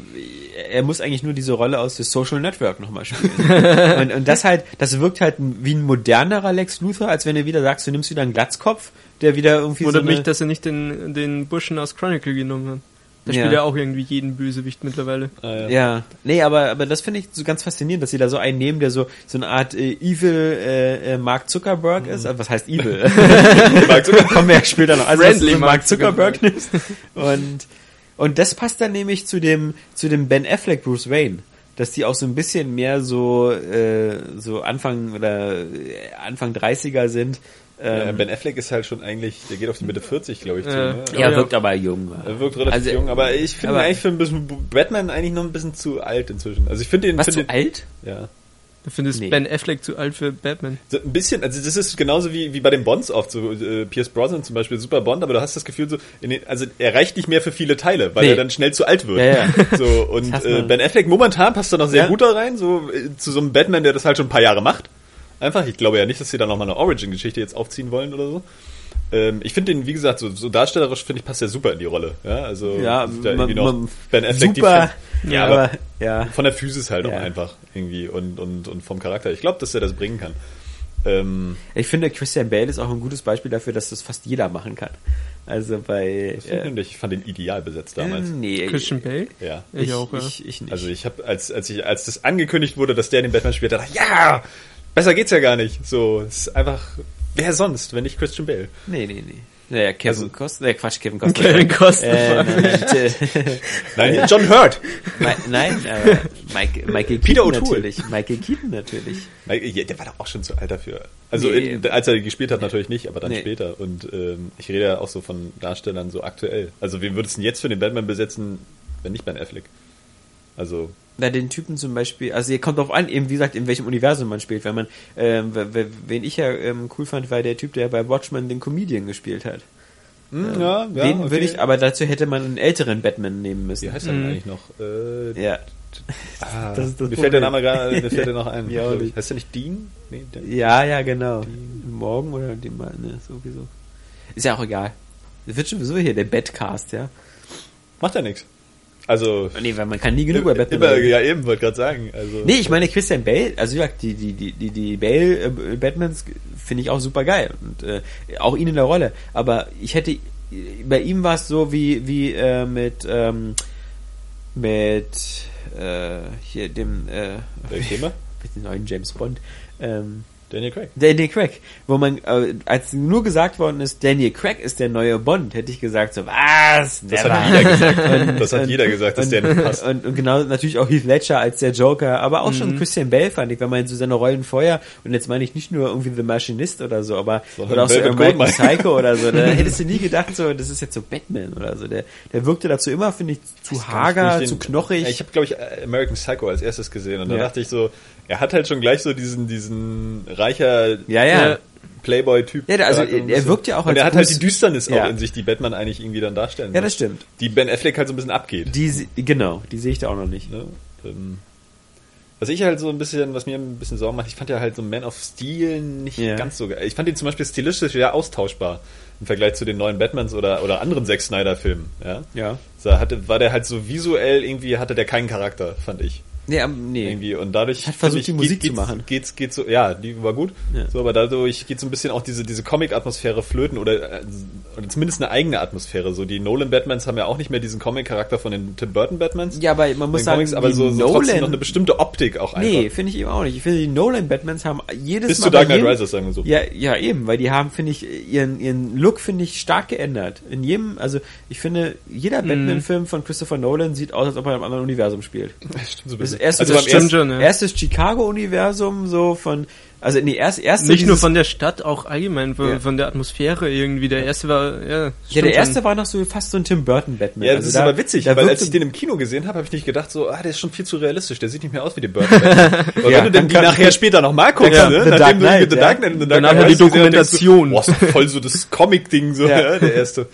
er muss eigentlich nur diese Rolle aus The Social Network nochmal spielen. und, und das halt, das wirkt halt wie ein modernerer Lex Luthor, als wenn du wieder sagst, du nimmst wieder einen Glatzkopf, der wieder irgendwie Oder so mich, dass er nicht den, den Bushen aus Chronicle genommen hat. Da Ja. spielt er auch irgendwie jeden Bösewicht mittlerweile. ah, ja. ja, nee, aber, aber das finde ich so ganz faszinierend, dass sie da so einen nehmen, der so, so eine Art äh, Evil äh, äh, Mark Zuckerberg ist. Also, was heißt Evil? Mark Zuckerberg. Kommen wir ja später noch. Also, Friendly Mark Zuckerberg nimmst. Und, und das passt dann nämlich zu dem, zu dem Ben Affleck Bruce Wayne. Dass die auch so ein bisschen mehr so, äh, so Anfang oder äh, Anfang 30er sind. Ja, Ähm, ben Affleck ist halt schon eigentlich, der geht auf die Mitte 40, glaube ich, zu. Ja. Ne? ja, ja. wirkt aber jung. Er wirkt relativ Also, jung, aber ich finde ihn aber- eigentlich für ein bisschen Batman eigentlich noch ein bisschen zu alt inzwischen. Also ich finde ihn, Was, finde zu alt? ihn, ja. Du findest Nee. Ben Affleck zu alt für Batman. So ein bisschen, also das ist genauso wie, wie bei den Bonds oft, so äh, Pierce Brosnan zum Beispiel, super Bond, aber du hast das Gefühl so, in den, also er reicht nicht mehr für viele Teile, weil Nee. er dann schnell zu alt wird. Ja, ja. So, und äh, Ben Affleck momentan passt da noch sehr Ja. gut da rein, so äh, zu so einem Batman, der das halt schon ein paar Jahre macht. Einfach, ich glaube ja nicht, dass sie da nochmal eine Origin-Geschichte jetzt aufziehen wollen oder so. Ähm, ich finde den, wie gesagt, so, so darstellerisch finde ich, passt er super in die Rolle. Ja, also Ja, da irgendwie man- noch man- Ben Affleck super, die ja, aber aber, ja. von der Physis halt auch Ja. einfach irgendwie und, und, und vom Charakter. Ich glaube, dass er das bringen kann. Ähm, Ich finde, Christian Bale ist auch ein gutes Beispiel dafür, dass das fast jeder machen kann. Also bei, das finde ich, fand den ideal besetzt damals. nee, Christian Bale? Ja. Ich, ich, auch, ja. ich, ich nicht. Also ich habe, als, als ich, als das angekündigt wurde, dass der den Batman spielt, dachte ich, ja, besser geht's ja gar nicht. So, es ist einfach, wer sonst, wenn nicht Christian Bale? Nee, nee, nee. Naja, Kevin Also- Costner, äh, Quatsch, Kevin Costner. Kevin Costner. Äh, nein, nein, Nein, John Hurt. Mi- nein, aber Mike, Michael Peter Keaton O'Toole. natürlich. Michael Keaton natürlich. Ja, der war doch auch schon zu alt dafür. Also Nee. in, als er gespielt hat, natürlich nicht, aber dann Nee. später. Und ähm, ich rede ja auch so von Darstellern so aktuell. Also wen würdest du denn jetzt für den Batman besetzen, wenn nicht Ben Affleck? Also Na, den Typen zum Beispiel, also ihr kommt drauf an, eben wie gesagt, in welchem Universum man spielt. Wenn man, ähm, wen ich ja ähm, cool fand, war der Typ, der bei Watchmen den Comedian gespielt hat. hm, ja, ja, den okay. würde ich, aber dazu hätte man einen älteren Batman nehmen müssen. Wie heißt er denn eigentlich noch? Äh, Ja. ah, das ist das mir fällt der. Name gerade, mir fällt der noch ein. Nicht. Heißt der nicht Dean? Nee, der, Ja, ja, genau. Morgen oder dem mal, ne, sowieso. Ist ja auch egal. Das wird sowieso hier der Batcast, ja. Macht ja nichts. Also Nee, weil man kann nie genug über Batman immer, reden. ja eben, wollte gerade sagen. Also Nee, ich meine Christian Bale, also gesagt, die, die, die, die, die Bale äh, Batmans finde ich auch super geil. Und äh, auch ihn in der Rolle. Aber ich hätte bei ihm war es so wie, wie äh, mit ähm, mit äh, hier dem äh, Thema? mit dem neuen James Bond. Ähm, Daniel Craig. Daniel Craig, wo man, äh, als nur gesagt worden ist, Daniel Craig ist der neue Bond, hätte ich gesagt so, was? Das Never. hat jeder gesagt. Und- das hat und- jeder gesagt, dass und, der nicht passt. Und, und genau, natürlich auch Heath Ledger als der Joker, aber auch Mhm. schon Christian Bale fand ich, wenn man so seine Rollen vorher, und jetzt meine ich nicht nur irgendwie The Machinist oder so, aber, Sondern oder auch so American. Psycho oder so, da hättest du nie gedacht so, das ist jetzt so Batman oder so, der, der wirkte dazu immer, finde ich, zu hager, Ich zu den- knochig. Ich habe, glaube ich, American Psycho als erstes gesehen und da Ja. dachte ich so, er hat halt schon gleich so diesen, diesen reicher ja, ja. Ja. Playboy-Typ. Ja, also er- wirkt ja auch Und als er hat halt die Düsternis Ja. auch in sich, die Batman eigentlich irgendwie dann darstellen Ja, muss. das stimmt. Die Ben Affleck halt so ein bisschen abgeht. Die, genau, die sehe ich da auch noch nicht. Ne? Ähm, was ich halt so ein bisschen, was mir ein bisschen Sorgen macht, ich fand ja halt so Man of Steel nicht Ja. ganz so geil. Ich fand ihn zum Beispiel stilistisch sehr austauschbar im Vergleich zu den neuen Batmans oder, oder anderen Zack Snyder-Filmen. Ja? Ja. Da hatte, war der halt so visuell irgendwie, hatte der keinen Charakter, fand ich. Nee, nee. Irgendwie. Und dadurch Hat versucht, ich, die Musik geht, zu machen. Geht's, geht's so, ja, die war gut. Ja. So, aber dadurch geht so ein bisschen auch diese, diese Comic-Atmosphäre flöten oder, äh, oder zumindest eine eigene Atmosphäre. So, die Nolan-Batmans haben ja auch nicht mehr diesen Comic-Charakter von den Tim Burton-Batmans. Ja, aber man muss sagen, Comics, aber so, so trotzdem Nolan- noch eine bestimmte Optik auch einfach. Nee, finde ich eben auch nicht. Ich finde, die Nolan-Batmans haben jedes Bis Mal zu Dark Knight Rises, sagen wir so. Ja, ja, eben, weil die haben, finde ich, ihren, ihren Look, finde ich, stark geändert. In jedem, also ich finde, jeder Batman-Film von Christopher Nolan sieht aus, als ob er in einem anderen Universum spielt. Das stimmt so ein Das bisschen. erste, also das stimmt ersten, schon, ja. erstes Chicago-Universum, so von, also nee, erst, erste Nicht nur von der Stadt, auch allgemein von, Ja. von der Atmosphäre irgendwie. Der erste war, ja. Ja, der erste schon. war noch so fast so ein Tim Burton-Batman. ja, Also das ist da- aber witzig, weil als ich den im Kino gesehen habe, habe ich nicht gedacht so, ah, der ist schon viel zu realistisch, der sieht nicht mehr aus wie der Burton. Weil Ja, wenn du dann denn die nachher später nochmal guckst, Ja, ne, The nachdem Dark du Knight, The ja. Dark Knight, The Dark Knight die denkst du, Dokumentation. Boah, ist voll so das Comic-Ding, so, Ja. ja. der erste.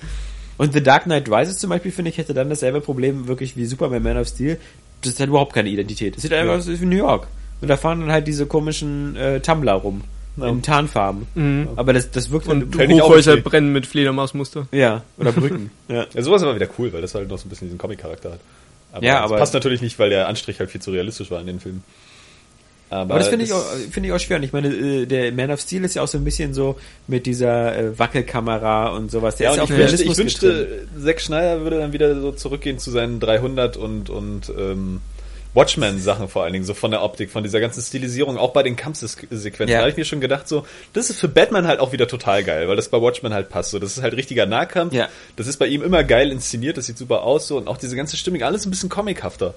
Und The Dark Knight Rises zum Beispiel, finde ich, hätte dann dasselbe Problem wirklich wie Superman Man of Steel. Das hat überhaupt keine Identität. Das sieht einfach aus wie New York. Und da fahren dann halt diese komischen äh, Tumblr rum. Ja. In Tarnfarben. Mhm. Aber das, das wirkt Und auf, Hochhäuser okay. brennen mit Fledermausmuster. Ja, oder Brücken. ja. Ja, sowas war wieder cool, weil das halt noch so ein bisschen diesen Comic-Charakter hat. Aber Ja, das aber- passt natürlich nicht, weil der Anstrich halt viel zu realistisch war in den Filmen. Aber, Aber das finde ich, auch- finde ich auch schwer. Und ich meine, äh, der Man of Steel ist ja auch so ein bisschen so mit dieser äh, Wackelkamera und sowas. Der Ja, ist und ja ich, wünschte, ich wünschte, Zack Schneider würde dann wieder so zurückgehen zu seinen 300 und, und ähm, Watchmen-Sachen vor allen Dingen, so von der Optik, von dieser ganzen Stilisierung, auch bei den Kampfsequenzen. Ja. Da habe ich mir schon gedacht, so, das ist für Batman halt auch wieder total geil, weil das bei Watchmen halt passt. So, das ist halt richtiger Nahkampf. Ja. Das ist bei ihm immer geil inszeniert, das sieht super aus, so, und auch diese ganze Stimmung, alles ein bisschen comichafter.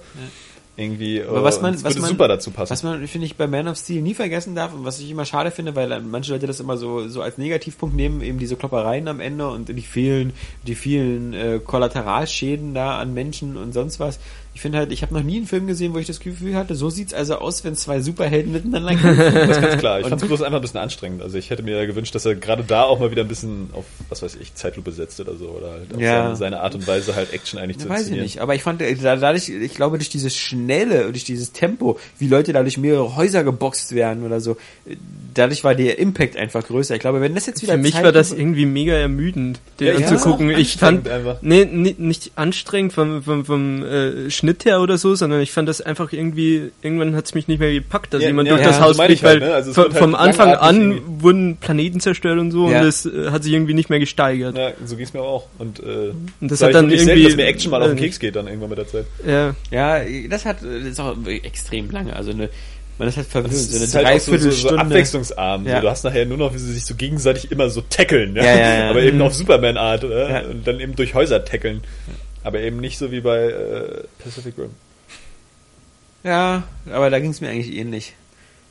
Irgendwie, Aber was äh, man, was würde man, super dazu passen. Was man, finde ich, bei Man of Steel nie vergessen darf und was ich immer schade finde, weil manche Leute das immer so, so als Negativpunkt nehmen, eben diese Kloppereien am Ende und die vielen, die vielen äh, Kollateralschäden da an Menschen und sonst was. Ich finde halt, ich habe noch nie einen Film gesehen, wo ich das Gefühl hatte, so sieht's also aus, wenn zwei Superhelden miteinander kämpfen. Das ist ganz klar. Ich fand es bloß einfach ein bisschen anstrengend. Also ich hätte mir gewünscht, dass er gerade da auch mal wieder ein bisschen auf, was weiß ich, Zeitlupe setzt oder so. Oder halt auf Ja. seine, seine Art und Weise halt Action eigentlich Ja, zu weiß ich nicht, aber ich fand, äh, da- dadurch, ich glaube, durch dieses Schnelle, durch dieses Tempo, wie Leute dadurch mehrere Häuser geboxt werden oder so, äh, dadurch war der Impact einfach größer. Ich glaube, wenn das jetzt wieder Für mich Zeit- war das irgendwie mega ermüdend, den Ja, ich anzugucken. auch Ich fand, einfach. nee, nee, nicht anstrengend vom, vom, vom äh, Schnitt her oder so, sondern ich fand das einfach irgendwie, irgendwann hat es mich nicht mehr gepackt, dass Ja, jemand ja, durch das Haus fliegt, weil halt, ne? Also vom, halt vom Anfang an irgendwie. wurden Planeten zerstört und so Ja. und das äh, hat sich irgendwie nicht mehr gesteigert. Ja, so ging es mir auch. Und, äh, Und das hat dann irgendwie- selten, dass mir Action mal auf den äh, Keks geht dann irgendwann mit der Zeit. Ja. Ja, das hat, das ist auch extrem lange, also eine, man ist halt verwöhnt, Das so eine ist halt so, so, abwechslungsarm. Ja. So, du hast nachher nur noch, wie sie sich so gegenseitig immer so tackeln. Ja? Ja, ja, ja. Aber eben Mhm. auf Superman-Art. Und dann eben durch Häuser tackeln. Aber eben nicht so wie bei äh, Pacific Rim. ja, aber da ging es mir eigentlich ähnlich.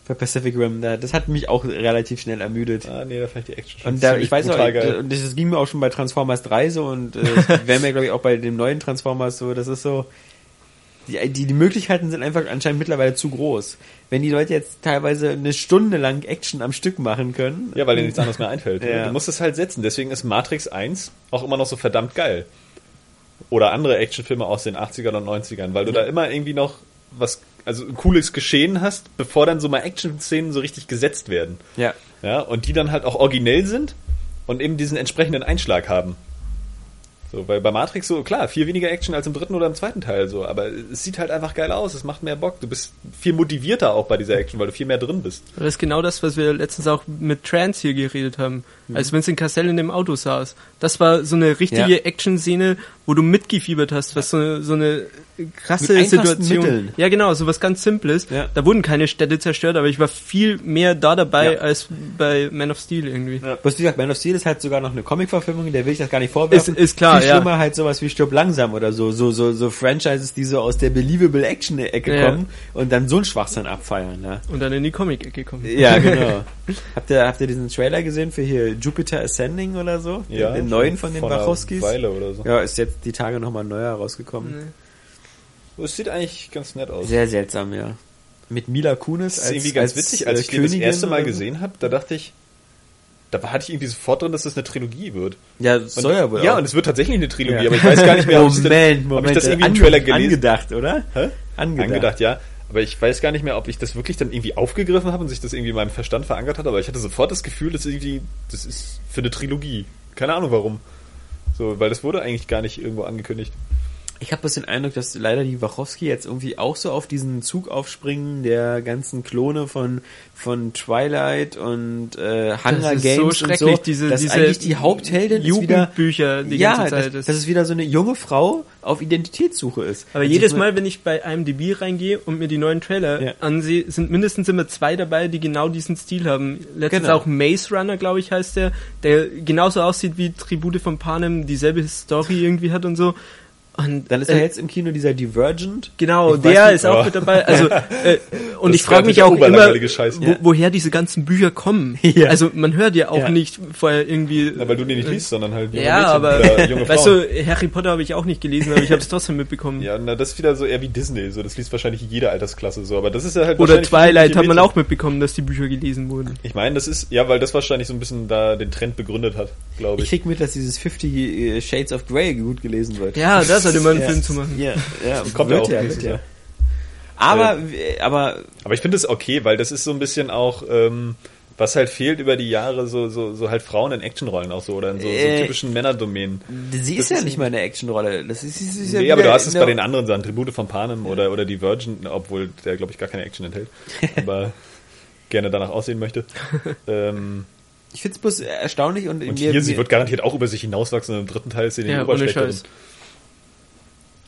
Bei Pacific Rim, da, das hat mich auch relativ schnell ermüdet. Ah, nee, da fand ich die Action schon Und da, ich weiß auch, geil. und das ging mir auch schon bei Transformers 3 so und äh, wäre mir, glaube ich, auch bei dem neuen Transformers so, das ist so, die, die, die Möglichkeiten sind einfach anscheinend mittlerweile zu groß. Wenn die Leute jetzt teilweise eine Stunde lang Action am Stück machen können. Ja, weil dir nichts anderes mehr einfällt. Ja. Du musst es halt setzen. Deswegen ist Matrix 1 auch immer noch so verdammt geil. Oder andere Actionfilme aus den 80ern und 90ern, weil du da immer irgendwie noch was, also ein cooles Geschehen hast, bevor dann so mal Action-Szenen so richtig gesetzt werden. Ja. Ja, und die dann halt auch originell sind und eben diesen entsprechenden Einschlag haben. So, weil bei Matrix so, klar, viel weniger Action als im dritten oder im zweiten Teil so, aber es sieht halt einfach geil aus, es macht mehr Bock, du bist viel motivierter auch bei dieser Action, weil du viel mehr drin bist. Das ist genau das, was wir letztens auch mit Trans hier geredet haben, Mhm. als Vincent Cassell in dem Auto saß. Das war so eine richtige Ja. Action-Szene, wo du mitgefiebert hast, was so, so eine krasse Mit Situation. Mitteln. Ja, genau, so was ganz Simples. Ja. Da wurden keine Städte zerstört, aber ich war viel mehr da dabei Ja. als bei Man of Steel irgendwie. Ja. Was wie gesagt, Man of Steel ist halt sogar noch eine Comic-Verfilmung, der will ich das gar nicht vorwerfen. Ist- ist klar, Viel ja. schlimmer halt sowas wie Stirb langsam oder so, so, so, so Franchises, die so aus der Believable Action-Ecke Ja. kommen und dann so einen Schwachsinn abfeiern, ne? Und dann in die Comic-Ecke kommen. Ja, genau. habt ihr, habt ihr diesen Trailer gesehen für hier Jupiter Ascending oder so? Den, den neuen von den Wachowskis? Weile oder so. Ja, ist jetzt die Tage nochmal neuer rausgekommen. Es sieht eigentlich ganz nett aus. Sehr seltsam, ja. Mit Mila Kunis Das ist irgendwie ganz witzig, als äh, ich den das Königin erste Mal gesehen habe, da dachte ich, da hatte ich irgendwie sofort drin, dass das eine Trilogie wird. Ja, Und, soll ja wohl ja, auch. und es wird tatsächlich eine Trilogie, Ja. aber ich weiß gar nicht mehr, ob, ich das- Moment, ob ich das irgendwie im Trailer gelesen Angedacht, oder? Hä? Angedacht. Angedacht, ja. Aber ich weiß gar nicht mehr, ob ich das wirklich dann irgendwie aufgegriffen habe und sich das irgendwie in meinem Verstand verankert hat, aber ich hatte sofort das Gefühl, dass irgendwie, das ist für eine Trilogie. Keine Ahnung warum. So, weil das wurde eigentlich gar nicht irgendwo angekündigt. Ich habe den Eindruck, dass leider die Wachowski jetzt irgendwie auch so auf diesen Zug aufspringen der ganzen Klone von von Twilight und äh, Hunger Das ist Games so und schrecklich, so, diese, dass diese eigentlich die Hauptheldin ist wieder Jugendbücher die ja, ganze Zeit. dass, dass es wieder so eine junge Frau auf Identitätssuche ist. Aber Also jedes Mal, wenn ich bei IMDb reingehe und mir die neuen Trailer Ja. ansehe, sind mindestens immer zwei dabei, die genau diesen Stil haben. Letztens Genau. auch Maze Runner, glaube ich, heißt der, der genauso aussieht wie Tribute von Panem, dieselbe Story irgendwie hat und so. Und Dann ist äh, ja jetzt im Kino dieser Divergent. Genau, Ich der nicht- ist auch Ja. mit dabei. Also äh, und Das ich frage mich auch immer, wo, woher diese ganzen Bücher kommen. Ja. Also man hört ja auch Ja. nicht vorher irgendwie. Na, weil du die nicht liest, sondern halt junge ja, Mädchen aber oder junge weißt Frauen. du, Harry Potter habe ich auch nicht gelesen, aber ich habe es trotzdem mitbekommen. Ja, na, das ist wieder so eher wie Disney, so das liest wahrscheinlich jede Altersklasse so, aber das ist ja halt Oder Twilight hat man auch mitbekommen, dass die Bücher gelesen wurden. Ich meine, das ist ja, weil das wahrscheinlich so ein bisschen da den Trend begründet hat, glaube Ich ich. krieg mit, dass dieses 50 Shades of Grey gut gelesen wird. Ja, da sollte man einen Ja. Film zu machen. Ja, ja, Kommt ja wird auch ja, nächstes wird ja. Aber, aber Aber ich finde es okay, weil das ist so ein bisschen auch ähm, was halt fehlt über die Jahre, so, so, so halt Frauen in Actionrollen auch so oder in so, so Äh, typischen Männerdomänen. sie Das ist ja ist- nicht mal eine Actionrolle. Das ist, ist, ist ja Nee, aber wieder du hast es in bei der- den anderen Sachen, Tribute von Panem oder, oder Divergent, obwohl der, glaube ich, gar keine Action enthält, aber gerne danach aussehen möchte. ähm, Ich find's bloß erstaunlich und, und mir, hier, sie mir- wird garantiert auch über sich hinauswachsen und im dritten Teil ist sie die Ja, ohne Oberschlechterin. Scheiß.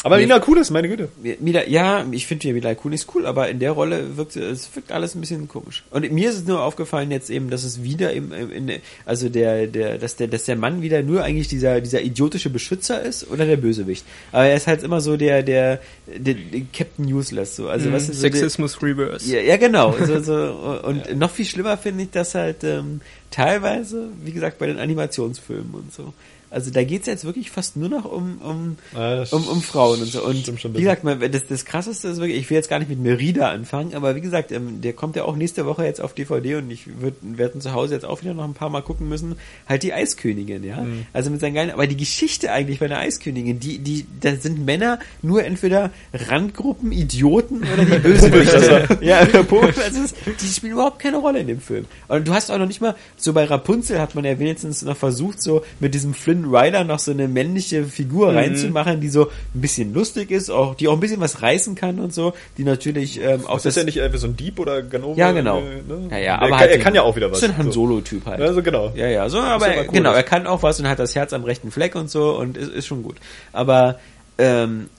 Aber cool ist, meine Güte. Mila, ja, ich finde ja Mila Kunis cool, aber in der Rolle wirkt es wirkt alles ein bisschen komisch. Und mir ist es nur aufgefallen jetzt eben, dass es wieder im, im in, also der der dass der dass der Mann wieder nur eigentlich dieser dieser idiotische Beschützer ist oder der Bösewicht. Aber er ist halt immer so der der, der, der Captain Useless so. Also Mhm, was ist so der, Sexismus Reverse. ja, ja, genau. So, so, und noch viel schlimmer finde ich das halt ähm, teilweise, wie gesagt, bei den Animationsfilmen und so. Also da geht's jetzt wirklich fast nur noch um, um, Ja, um, um Frauen und so. Und wie gesagt, man, das, das krasseste ist wirklich, ich will jetzt gar nicht mit Merida anfangen, aber wie gesagt, ähm, der kommt ja auch nächste Woche jetzt auf DVD und ich würd, werden zu Hause jetzt auch wieder noch ein paar Mal gucken müssen. Halt die Eiskönigin, ja. Mhm. Also mit seinen geilen, aber die Geschichte eigentlich bei der Eiskönigin, die, die, da sind Männer nur entweder Randgruppen, Idioten oder die Bösewichte. ja, also die spielen überhaupt keine Rolle in dem Film. Und du hast auch noch nicht mal, so bei Rapunzel hat man ja wenigstens noch versucht, so mit diesem Flynn Rider noch so eine männliche Figur Mhm. reinzumachen, die so ein bisschen lustig ist, auch, die auch ein bisschen was reißen kann und so, die natürlich ähm, auch Das ist ja nicht einfach so ein Dieb oder Ganove. ja, genau. äh, Ne? Ja, ja, er, aber kann, halt er kann ja auch wieder was. So ein Han So. Solo-Typ halt. Also genau. Ja, ja, so, aber cool, genau, das- er kann auch was und hat das Herz am rechten Fleck und so und ist, ist schon gut. Aber ähm,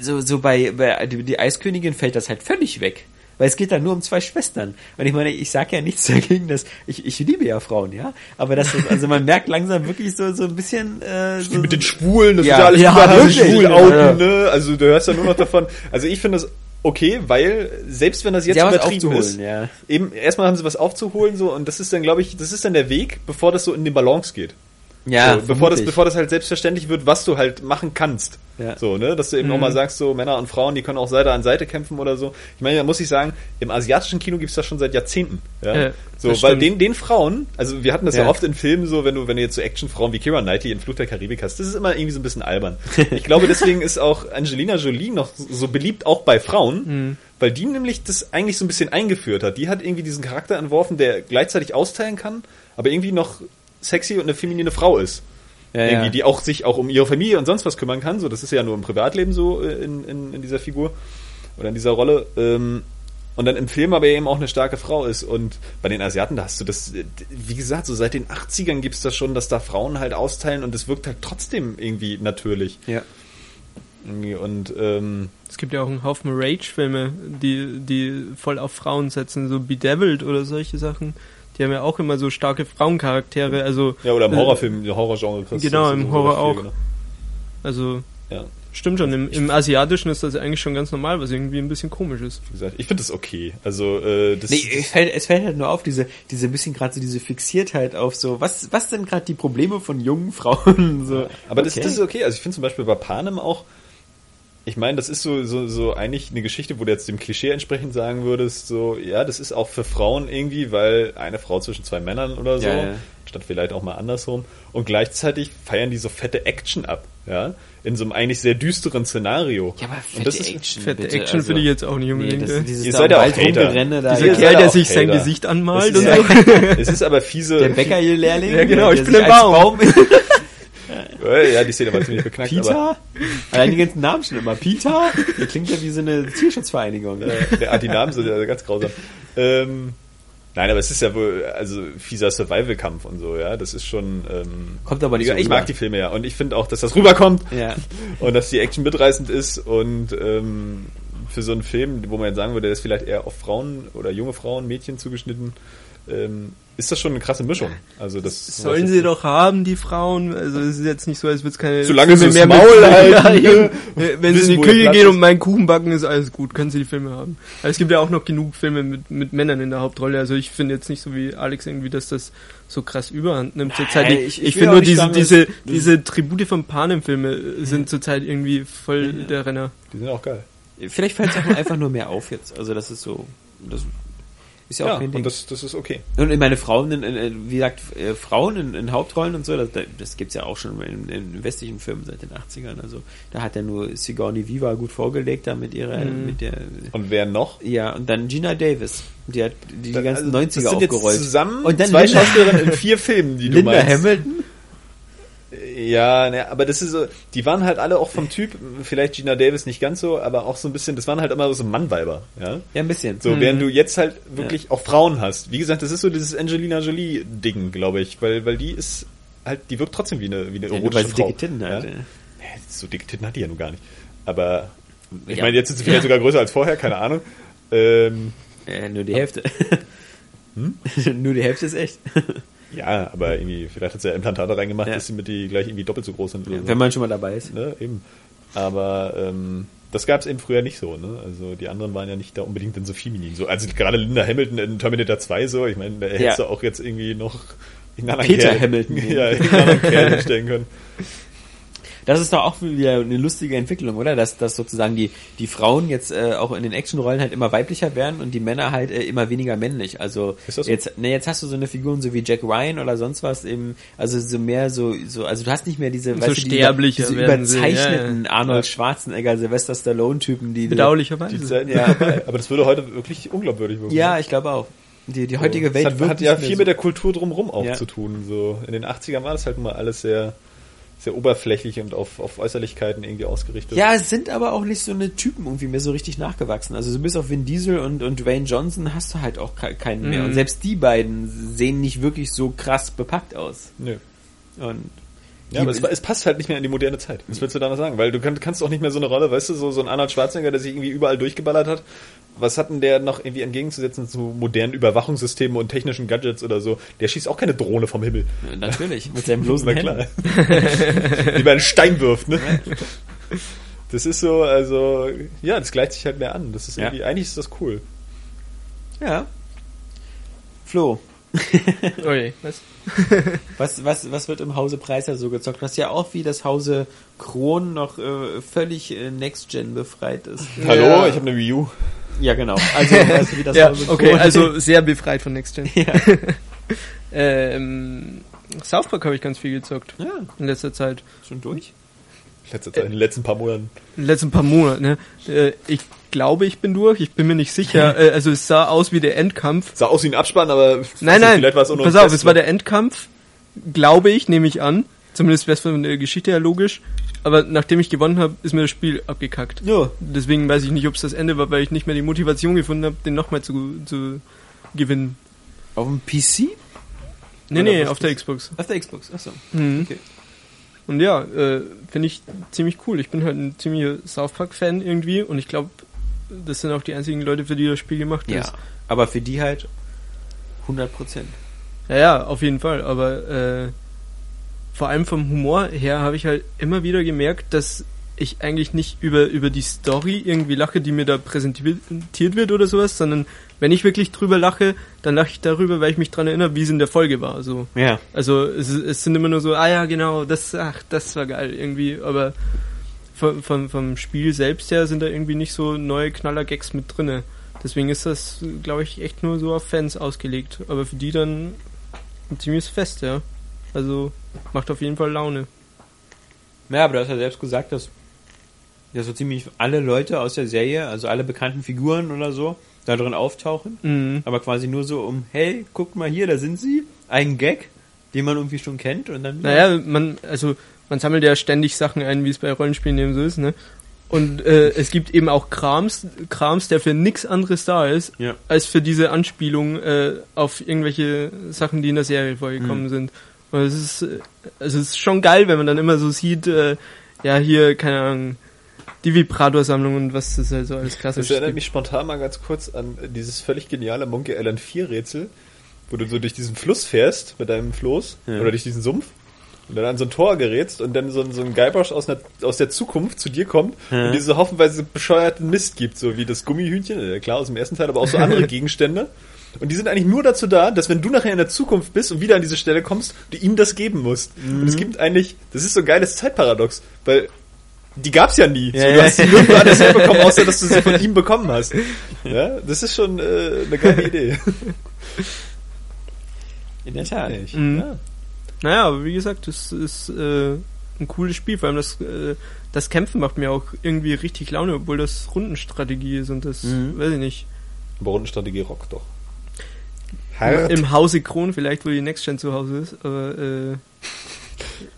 so, so bei, bei die Eiskönigin fällt das halt völlig weg. Weil es geht da nur um zwei Schwestern. Und ich meine, ich sage ja nichts dagegen, dass ich, ich liebe ja Frauen, ja. Aber das ist, also man merkt langsam wirklich so, so ein bisschen äh, so, Mit den Schwulen, das Ja, ist ja alles ja, schwul Ja. outen, ne? Also du hörst ja nur noch davon. Also ich finde das okay, weil selbst wenn das jetzt übertrieben ist, ja. eben erstmal haben sie was aufzuholen so und das ist dann glaube ich, das ist dann der Weg, bevor das so in den Balance geht. Ja, so, bevor das bevor das halt selbstverständlich wird, was du halt machen kannst. Ja. So, ne, dass du eben auch mal sagst, so Männer und Frauen, die können auch Seite an Seite kämpfen oder so. Ich meine, da muss ich sagen, im asiatischen Kino gibt's das schon seit Jahrzehnten. Ja? Ja, so, weil stimmt. den den Frauen, also wir hatten das ja. Ja. oft in Filmen so, wenn du wenn du jetzt so Actionfrauen wie Keira Knightley in Fluch der Karibik hast, das ist immer irgendwie so ein bisschen albern. ich glaube, deswegen ist auch Angelina Jolie noch so beliebt auch bei Frauen, Mhm. weil die nämlich das eigentlich so ein bisschen eingeführt hat. Die hat irgendwie diesen Charakter entworfen, der gleichzeitig austeilen kann, aber irgendwie noch sexy und eine feminine Frau ist ja, irgendwie, ja. die auch sich auch um ihre Familie und sonst was kümmern kann. So, das ist ja nur im Privatleben so äh, in, in, in dieser Figur oder in dieser Rolle. Ähm, und dann im Film aber eben auch eine starke Frau ist. Und bei den Asiaten, da hast du das, äh, wie gesagt, so seit den 80ern gibt's das schon, dass da Frauen halt austeilen und es wirkt halt trotzdem irgendwie natürlich. ja. Und ähm, Es gibt ja auch einen Haufen Rage-Filme, die, die voll auf Frauen setzen, so Bedeviled oder solche Sachen. Die haben ja auch immer so starke Frauencharaktere, also, ja, oder im Äh, Horrorfilm, im Horrorgenre kriegst genau, das im Horror viel, auch. genau. also, Ja, stimmt schon, im, im Asiatischen ist das eigentlich schon ganz normal, was irgendwie ein bisschen komisch ist. wie gesagt, ich finde das okay. Also, äh, das, Nee, es fällt, es fällt halt nur auf, diese, diese bisschen gerade so diese Fixiertheit auf so, was, was sind gerade die Probleme von jungen Frauen? So, Aber das, okay. das ist okay. Also ich finde zum Beispiel bei Panem auch, ich meine, das ist so, so, so eigentlich eine Geschichte, wo du jetzt dem Klischee entsprechend sagen würdest, so, ja, das ist auch für Frauen irgendwie, weil eine Frau zwischen zwei Männern oder so, Ja, ja. statt vielleicht auch mal andersrum. Und gleichzeitig feiern die so fette Action ab, ja, in so einem eigentlich sehr düsteren Szenario. Ja, aber Und fette das ist, Action. Fette bitte, Action also- finde ich jetzt auch nicht Nee, unbedingt. das, äh. Ihr seid im ja auch Hater. da. Dieser Ihr Kerl, der sich sein. Gesicht es anmalt ist, und ja, so. es ist aber fiese, Der Bäckerlehrling. Ja, genau, ich bin als Baum. Äh, ja, die Szene war ziemlich beknackt, Peter? Allein die ganzen Namen schon immer. Peter? Der klingt ja wie so eine Tierschutzvereinigung. Äh, der, ah, die Namen sind ja ganz grausam. Ähm, nein, aber es ist ja wohl, also fieser Survival-Kampf und so, ja. Das ist schon. Ähm, Kommt aber nicht so ich rüber. mag die Filme ja und ich finde auch, dass das rüberkommt Ja. und dass die Action mitreißend ist und ähm, für so einen Film, wo man jetzt sagen würde, der ist vielleicht eher auf Frauen oder junge Frauen, Mädchen zugeschnitten, ähm, ist das schon eine krasse Mischung. Also das Sollen sie doch haben, die Frauen. Also es ist jetzt nicht so, als würde es keine Solange sie Filme das Maul mit- halten, Ja, ne? eben. Wenn sie in die Küche gehen und meinen Kuchen backen, ist alles gut. Können sie die Filme haben. Aber es gibt ja auch noch genug Filme mit, mit Männern in der Hauptrolle. Also ich finde jetzt nicht so wie Alex irgendwie, dass das so krass überhand nimmt zurzeit. Nein, Ich, ich- ich finde nur diese, sagen, diese, diese Tribute von Panem-Filme sind zurzeit irgendwie voll der Renner. Die sind auch geil. Vielleicht fällt es auch einfach nur mehr auf jetzt. Also das ist so. Das ist ja auch Ja, kein Ding. und das, das ist okay. Und ich meine, Frauen, in, in, wie gesagt, äh, Frauen in, in Hauptrollen und so, das, das gibt's ja auch schon in, in westlichen Filmen seit den 80ern. Also da hat ja nur Sigourney Viva gut vorgelegt, da mit ihrer, Mhm. mit der, Und wer noch? ja, und dann Gina Davis, die hat die, die ganzen Also, 90er das sind jetzt aufgerollt. zusammen und dann zwei Schauspielerinnen in vier Filmen, die du Linda meinst. Hamilton. Ja, ne, aber das ist so, die waren halt alle auch vom Typ, vielleicht Gina Davis nicht ganz so, aber auch so ein bisschen, das waren halt immer so Mannweiber, ja. Ja, ein bisschen. So, während du jetzt halt wirklich auch Frauen hast. Wie gesagt, das ist so dieses Angelina Jolie-Ding, glaube ich, weil, weil die ist halt, die wirkt trotzdem wie eine, wie eine Ja, erotische Frau. dicke Titten ja? ja. Ja, So dicke Titten hat die ja nun gar nicht. Aber, ich Ja. meine, jetzt sind sie vielleicht sogar größer als vorher, keine Ahnung. Ähm, Äh, nur die Hälfte. Hm? nur die Hälfte ist echt. Ja, aber irgendwie, vielleicht hat sie ja Implantate reingemacht, Ja. dass sie mit die gleich irgendwie doppelt so groß sind. so. Wenn man schon mal dabei ist. ne, eben. Aber ähm, das gab es eben früher nicht so, ne? Also die anderen waren ja nicht da unbedingt dann so feminin. So, also gerade Linda Hamilton in Terminator 2 so, ich meine, da hättest du auch jetzt irgendwie noch Peter Kerl, Hamilton. Ja, irgendeinen anderen Kerl hinstellen können. Das ist doch auch wieder eine lustige Entwicklung, oder? Dass, dass sozusagen die, die Frauen jetzt äh, auch in den Actionrollen halt immer weiblicher werden und die Männer halt äh, immer weniger männlich. Also Ist das so? jetzt, ne, jetzt hast du so eine Figuren so wie Jack Ryan oder sonst was eben, also so mehr so, so also du hast nicht mehr diese, So weißt du, die, sterblicher diese werden sie, überzeichneten ja, Arnold Schwarzenegger, Sylvester Stallone-Typen, die Bedauerlicherweise. Die Zeiten Ja. sind vorbei. Aber das würde heute wirklich unglaubwürdig wirken. Ja, ich glaube auch. Die, die heutige Das Welt hat, hat ja viel so. mit der Kultur drumherum auch Ja. zu tun. So in den 80ern war das halt mal alles sehr, sehr oberflächlich und auf, auf Äußerlichkeiten irgendwie ausgerichtet. Ja, es sind aber auch nicht so eine Typen irgendwie mehr so richtig nachgewachsen. Also so bis auf Vin Diesel und, und Dwayne Johnson hast du halt auch ke- keinen mehr. Mhm. Und selbst die beiden sehen nicht wirklich so krass bepackt aus. Nö. Und Ja, aber es, es passt halt nicht mehr in die moderne Zeit. Was willst du da noch sagen? Weil du kann, kannst auch nicht mehr so eine Rolle, weißt du, so, so ein Arnold Schwarzenegger, der sich irgendwie überall durchgeballert hat. Was hat denn der noch irgendwie entgegenzusetzen zu modernen Überwachungssystemen und technischen Gadgets oder so? Der schießt auch keine Drohne vom Himmel. natürlich, mit seinem bloßen Na klar. Wie bei einem Stein wirft, ne? Das ist so, also, ja, das gleicht sich halt mehr an. Das ist Ja. irgendwie, eigentlich ist das cool. Ja. Flo, je, was? was, was, was wird im Hause Preiser so gezockt? Was ja auch wie das Hause Kron noch äh, völlig äh, Next-Gen befreit ist. Hallo, Ja. ich habe eine Wii U. Ja, genau. Also, weißt du, wie das Ja, okay, also sehr befreit von Next Gen. ja. ähm, South Park habe ich ganz viel gezockt ja, in letzter Zeit. schon durch. Letzte Zeit, in den letzten paar Monaten. In den letzten paar Monaten, ne? Äh, ich glaube, ich bin durch, ich bin mir nicht sicher. äh, also es sah aus wie der Endkampf. Sah aus wie ein Abspann, aber Nein, nein, vielleicht war es auch nur pass ein auf, Test, es war der Endkampf, glaube ich, nehme ich an. Zumindest wäre es von der Geschichte her logisch. Aber nachdem ich gewonnen habe, ist mir das Spiel abgekackt. Ja. Deswegen weiß ich nicht, ob es das Ende war, weil ich nicht mehr die Motivation gefunden habe, den nochmal zu, zu gewinnen. Auf dem PC? Nee, Oder nee, auf der Xbox. Auf der Xbox, achso. Mhm. Okay. Und ja, äh, finde ich ziemlich cool. Ich bin halt ein ziemlicher South Park-Fan irgendwie und ich glaube, das sind auch die einzigen Leute, für die das Spiel gemacht Ja, ist. aber für die halt 100 Prozent. Ja, ja, auf jeden Fall. Aber äh, vor allem vom Humor her habe ich halt immer wieder gemerkt, dass ich eigentlich nicht über, über die Story irgendwie lache, die mir da präsentiert wird oder sowas, sondern wenn ich wirklich drüber lache, dann lache ich darüber, weil ich mich dran erinnere, wie es in der Folge war. So. Ja. Also es, es sind immer nur so, ah ja, genau, das, ach, das war geil irgendwie, aber vom, vom, vom Spiel selbst her sind da irgendwie nicht so neue Knaller-Gags mit drinne. Deswegen ist das, glaube ich, echt nur so auf Fans ausgelegt. Aber für die dann ein ziemliches Fest, ja. Also macht auf jeden Fall Laune. Ja, aber du hast ja selbst gesagt, dass, dass so ziemlich alle Leute aus der Serie, also alle bekannten Figuren oder so, da drin auftauchen. Mhm. Aber quasi nur so um, hey, guck mal hier, da sind sie. Ein Gag, den man irgendwie schon kennt und dann. Naja, man, also man sammelt ja ständig Sachen ein, wie es bei Rollenspielen eben so ist, ne? Und äh, es gibt eben auch Krams, Krams, der für nichts anderes da ist, Ja. als für diese Anspielung äh, auf irgendwelche Sachen, die in der Serie vorgekommen Mhm. sind. Und es ist, äh, also es ist schon geil, wenn man dann immer so sieht, äh, ja hier, keine Ahnung, die Vibrator-Sammlung und was das halt so alles klassisch Das erinnert mich spontan mal ganz kurz an dieses völlig geniale Monkey Island 4 Rätsel, wo du so durch diesen Fluss fährst mit deinem Floß Ja. oder durch diesen Sumpf und dann an so ein Tor gerätst und dann so, ein- so ein Guybrush aus, einer, aus der Zukunft zu dir kommt Ja. und diese hoffenweise bescheuerten Mist gibt, so wie das Gummihühnchen, äh, klar aus dem ersten Teil, aber auch so andere Gegenstände. Und die sind eigentlich nur dazu da, dass wenn du nachher in der Zukunft bist und wieder an diese Stelle kommst, du ihm das geben musst. Und Mhm. es gibt eigentlich, das ist so ein geiles Zeitparadox, weil die gab's ja nie. Ja, so, ja. du hast sie nirgendwo anders herbekommen, außer dass du sie von ihm bekommen hast. Ja, das ist schon äh, eine geile Idee. In der Tat. Mhm. Ja. Naja, aber wie gesagt, das ist äh, ein cooles Spiel. Vor allem das, äh, das Kämpfen macht mir auch irgendwie richtig Laune, obwohl das Rundenstrategie ist und das, Mhm. weiß ich nicht. Aber Rundenstrategie rockt doch. Im Hause Kron vielleicht, wo die Next Gen zu Hause ist, aber äh,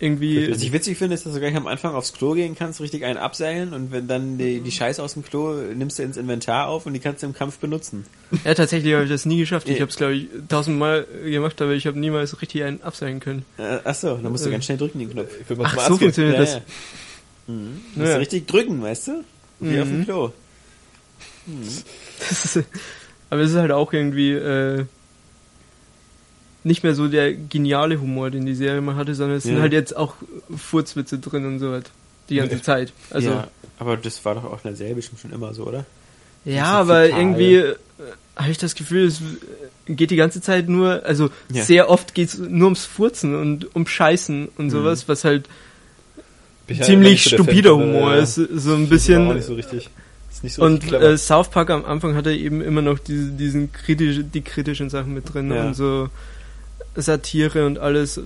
irgendwie. Was ich witzig finde, ist, dass du gleich am Anfang aufs Klo gehen kannst, richtig einen abseilen und wenn dann die, die Scheiße aus dem Klo nimmst du ins Inventar auf und die kannst du im Kampf benutzen. Ja, tatsächlich habe ich das nie geschafft. Ich Ja. habe es, glaube ich, tausendmal gemacht, aber ich habe niemals richtig einen abseilen können. Äh, achso, dann musst du Äh. ganz schnell drücken den Knopf. Ich will mal Ach, so funktioniert das. Mhm. Musst Ja. du richtig drücken, weißt du? Wie auf dem Mhm. Klo. Ist, aber es ist halt auch irgendwie äh, nicht mehr so der geniale Humor, den die Serie mal hatte, sondern es sind Ja. halt jetzt auch Furzwitze drin und so was. Die ganze Zeit. Also, ja, aber das war doch auch in der Serie bestimmt schon immer so, oder? Ja, Bisschen aber fäkal. irgendwie äh, habe ich das Gefühl, es äh, geht die ganze Zeit nur, also Ja. sehr oft geht's nur ums Furzen und um Scheißen und sowas, was halt ja ziemlich Fan stupider von, äh, Humor ist, so ein Das war bisschen. nicht so richtig. So Und äh, South Park am Anfang hatte eben immer noch diese, diesen kritisch, die kritischen Sachen mit drin Ja. und so Satire und alles,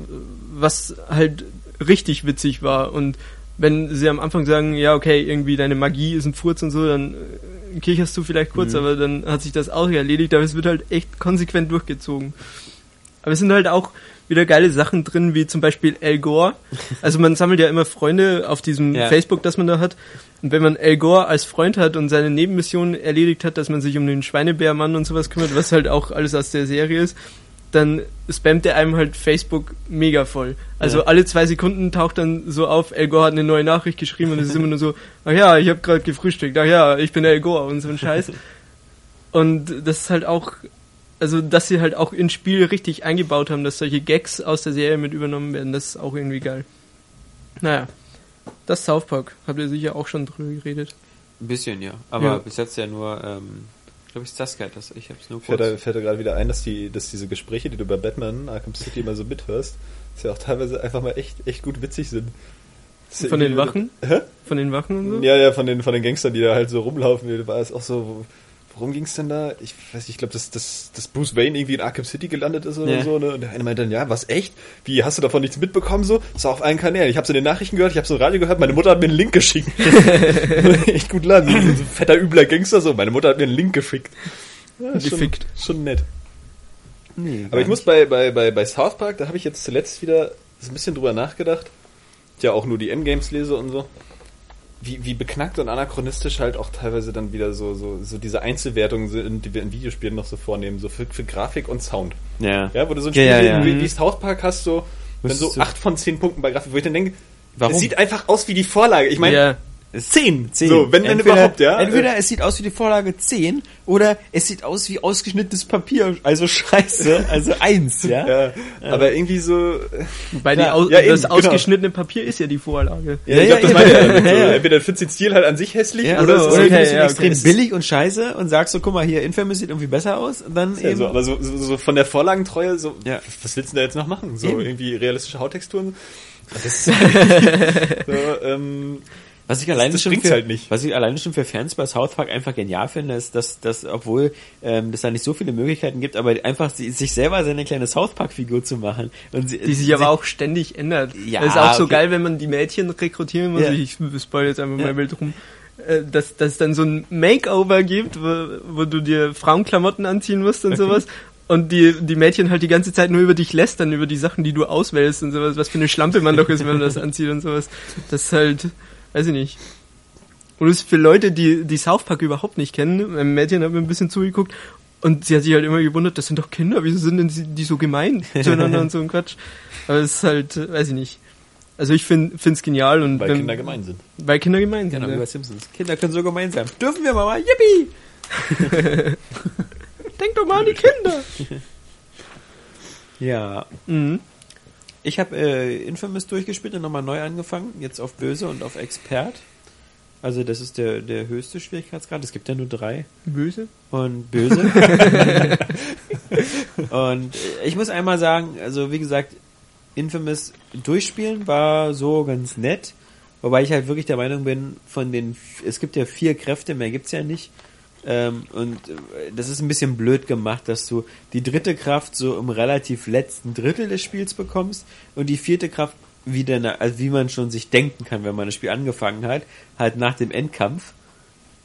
was halt richtig witzig war. Und wenn sie am Anfang sagen, ja, okay, irgendwie deine Magie ist ein Furz und so, dann äh, kicherst du vielleicht kurz, Mhm. aber dann hat sich das auch erledigt, aber es wird halt echt konsequent durchgezogen. Aber es sind halt auch wieder geile Sachen drin, wie zum Beispiel Al Gore. Also man sammelt ja immer Freunde auf diesem Ja. Facebook, das man da hat. Und wenn man Al Gore als Freund hat und seine Nebenmission erledigt hat, dass man sich um den Schweinebärmann und sowas kümmert, was halt auch alles aus der Serie ist, dann spammt er einem halt Facebook mega voll. Also Ja. alle zwei Sekunden taucht dann so auf, Al Gore hat eine neue Nachricht geschrieben und es ist immer nur so, ach ja, ich habe gerade gefrühstückt, ach ja, ich bin Al Gore und so ein Scheiß. Und das ist halt auch, also dass sie halt auch ins Spiel richtig eingebaut haben, dass solche Gags aus der Serie mit übernommen werden, das ist auch irgendwie geil. Naja, das South Park, habt ihr sicher auch schon drüber geredet. Ein bisschen, ja. Aber Ja. bis jetzt ja nur, ähm, glaube ich, Saskia hat das. Ich hab's nur kurz. da, fällt da gerade wieder ein, dass die, dass diese Gespräche, die du bei Batman Arkham City immer so mithörst, dass ja auch teilweise einfach mal echt, echt gut witzig sind. Das Von den Wachen? Hä? Von den Wachen und so? Ja, ja, von den, von den Gangstern, die da halt so rumlaufen. War es auch so, wo- worum ging's denn da? Ich weiß nicht, ich glaube, dass, dass, dass Bruce Wayne irgendwie in Arkham City gelandet ist oder Ja. so. Ne? Und der eine meinte dann, ja, was, echt? Wie, hast du davon nichts mitbekommen so? Das war auf allen Kanälen. Ich habe in den Nachrichten gehört, ich habe so im Radio gehört, meine Mutter hat mir einen Link geschickt. echt gut laden. So, ein fetter, übler Gangster so. Meine Mutter hat mir einen Link geschickt. Ja, ist schon, Gefickt. schon nett. Nee, Aber ich muss bei, bei, bei, bei South Park, da habe ich jetzt zuletzt wieder so ein bisschen drüber nachgedacht. Ich ja auch nur die M-Games lese und so. Wie, wie beknackt und anachronistisch halt auch teilweise dann wieder so, so, so diese Einzelwertungen sind, die wir in Videospielen noch so vornehmen, so für, für Grafik und Sound. Ja. Ja, wo du so ein Ja, Spiel ja, wie, ja. wie, wie South Park hast, so, dann so 8 von 10 Punkten bei Grafik, wo ich dann denke, Warum? Es sieht einfach aus wie die Vorlage. Ich meine, Ja. 10. 10. So, wenn denn entweder, überhaupt, ja. Entweder es sieht aus wie die Vorlage 10 oder es sieht aus wie ausgeschnittenes Papier, also scheiße, also 1, ja? Ja, aber irgendwie so. Die Ja, Au ja, eben, das genau. ausgeschnittene Papier ist ja die Vorlage. Ja, Ja, ich ja, das eben. meine ich damit. So. Ja, ja. Entweder findest du den Stil halt an sich hässlich Ja, oder oder, es ist okay, ja, extrem okay. billig und scheiße und sagst so, guck mal hier, Infamous sieht irgendwie besser aus und dann Ja, eben... so, aber so, so, so von der Vorlagentreue, so, Ja. was willst du da jetzt noch machen? So Eben. irgendwie realistische Hauttexturen? Das ist so, ähm, Was ich alleine das schon für, halt nicht. was ich alleine schon für Fans bei South Park einfach genial finde, ist, dass, dass obwohl ähm, das da nicht so viele Möglichkeiten gibt, aber einfach sie, sich selber seine kleine South Park Figur zu machen und sie, Die sich aber auch ständig ändert. Ja, das ist auch so okay. geil, wenn man die Mädchen rekrutieren muss. Ja. Ich spoil jetzt einfach Ja. mal wild rum. Äh, Dass, dass es dann so ein Makeover gibt, wo, wo du dir Frauenklamotten anziehen musst und sowas. Und die, die Mädchen halt die ganze Zeit nur über dich lästern, über die Sachen, die du auswählst und sowas, was für eine Schlampe man doch ist, wenn man das anzieht und sowas. Das ist halt, weiß ich nicht. Und es ist für Leute, die, die South Park überhaupt nicht kennen, mein Mädchen hat mir ein bisschen zugeguckt und sie hat sich halt immer gewundert, das sind doch Kinder, wieso sind denn die so gemein zueinander und so ein Quatsch. Aber es ist halt, äh, weiß ich nicht. Also ich finde es genial und weil wenn- Kinder gemein sind. weil Kinder gemein sind. Genau, wie ja. bei Simpsons. Kinder können so gemein sein. Dürfen wir Mama? Yippie! Denk doch mal an die Kinder. Ja. Mhm. Ich habe äh, Infamous durchgespielt und nochmal neu angefangen, jetzt auf Böse und auf Expert. Also das ist der, der höchste Schwierigkeitsgrad. Es gibt ja nur drei. Böse? und böse. und ich muss einmal sagen, also wie gesagt, Infamous durchspielen war so ganz nett, wobei ich halt wirklich der Meinung bin, von den, es gibt ja vier Kräfte, mehr gibt's ja nicht. Ähm, und äh, das ist ein bisschen blöd gemacht, dass du die dritte Kraft so im relativ letzten Drittel des Spiels bekommst und die vierte Kraft wieder, also wie man schon sich denken kann, wenn man das Spiel angefangen hat, halt nach dem Endkampf.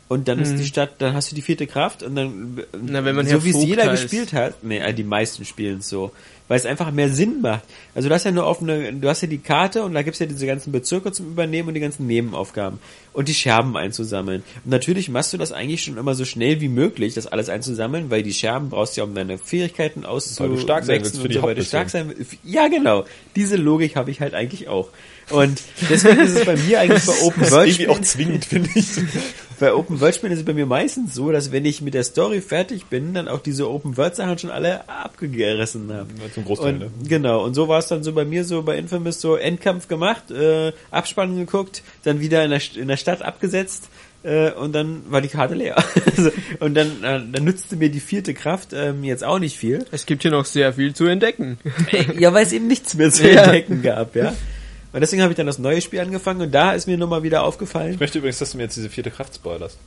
Und dann ist die Stadt, dann hast du die vierte Kraft und dann, Na, wenn man so wie es jeder heißt. gespielt hat, nee, äh, die meisten spielen es so, weil es einfach mehr Sinn macht. Also du hast ja nur auf eine, du hast ja die Karte und da gibt's ja diese ganzen Bezirke zum Übernehmen und die ganzen Nebenaufgaben und die Scherben einzusammeln. Und natürlich machst du das eigentlich schon immer so schnell wie möglich, das alles einzusammeln, weil die Scherben brauchst du ja, um deine Fähigkeiten auszuwechseln. Weil du stark sein willst für die weil du stark Hauptmission. sein. Ja, genau. Diese Logik habe ich halt eigentlich auch. Und deswegen ist es bei mir eigentlich bei Open Das ist World irgendwie auch zwingend, finde ich. bei Open World Spielen ist es bei mir meistens so, dass wenn ich mit der Story fertig bin, dann auch diese Open World Sachen schon alle abgerissen habe. Ja, zum Großteil, und, ne? Genau, und so war es dann so bei mir so bei Infamous so Endkampf gemacht, äh, Abspann geguckt, dann wieder in der, St- in der Stadt abgesetzt äh, und dann war die Karte leer. Also, und dann, äh, dann nützte mir die vierte Kraft ähm, jetzt auch nicht viel. Es gibt hier noch sehr viel zu entdecken. Ja, weil es eben nichts mehr zu Ja. entdecken gab, ja. Und deswegen habe ich dann das neue Spiel angefangen und da ist mir nochmal wieder aufgefallen, Ich möchte übrigens, dass du mir jetzt diese vierte Kraft spoilerst.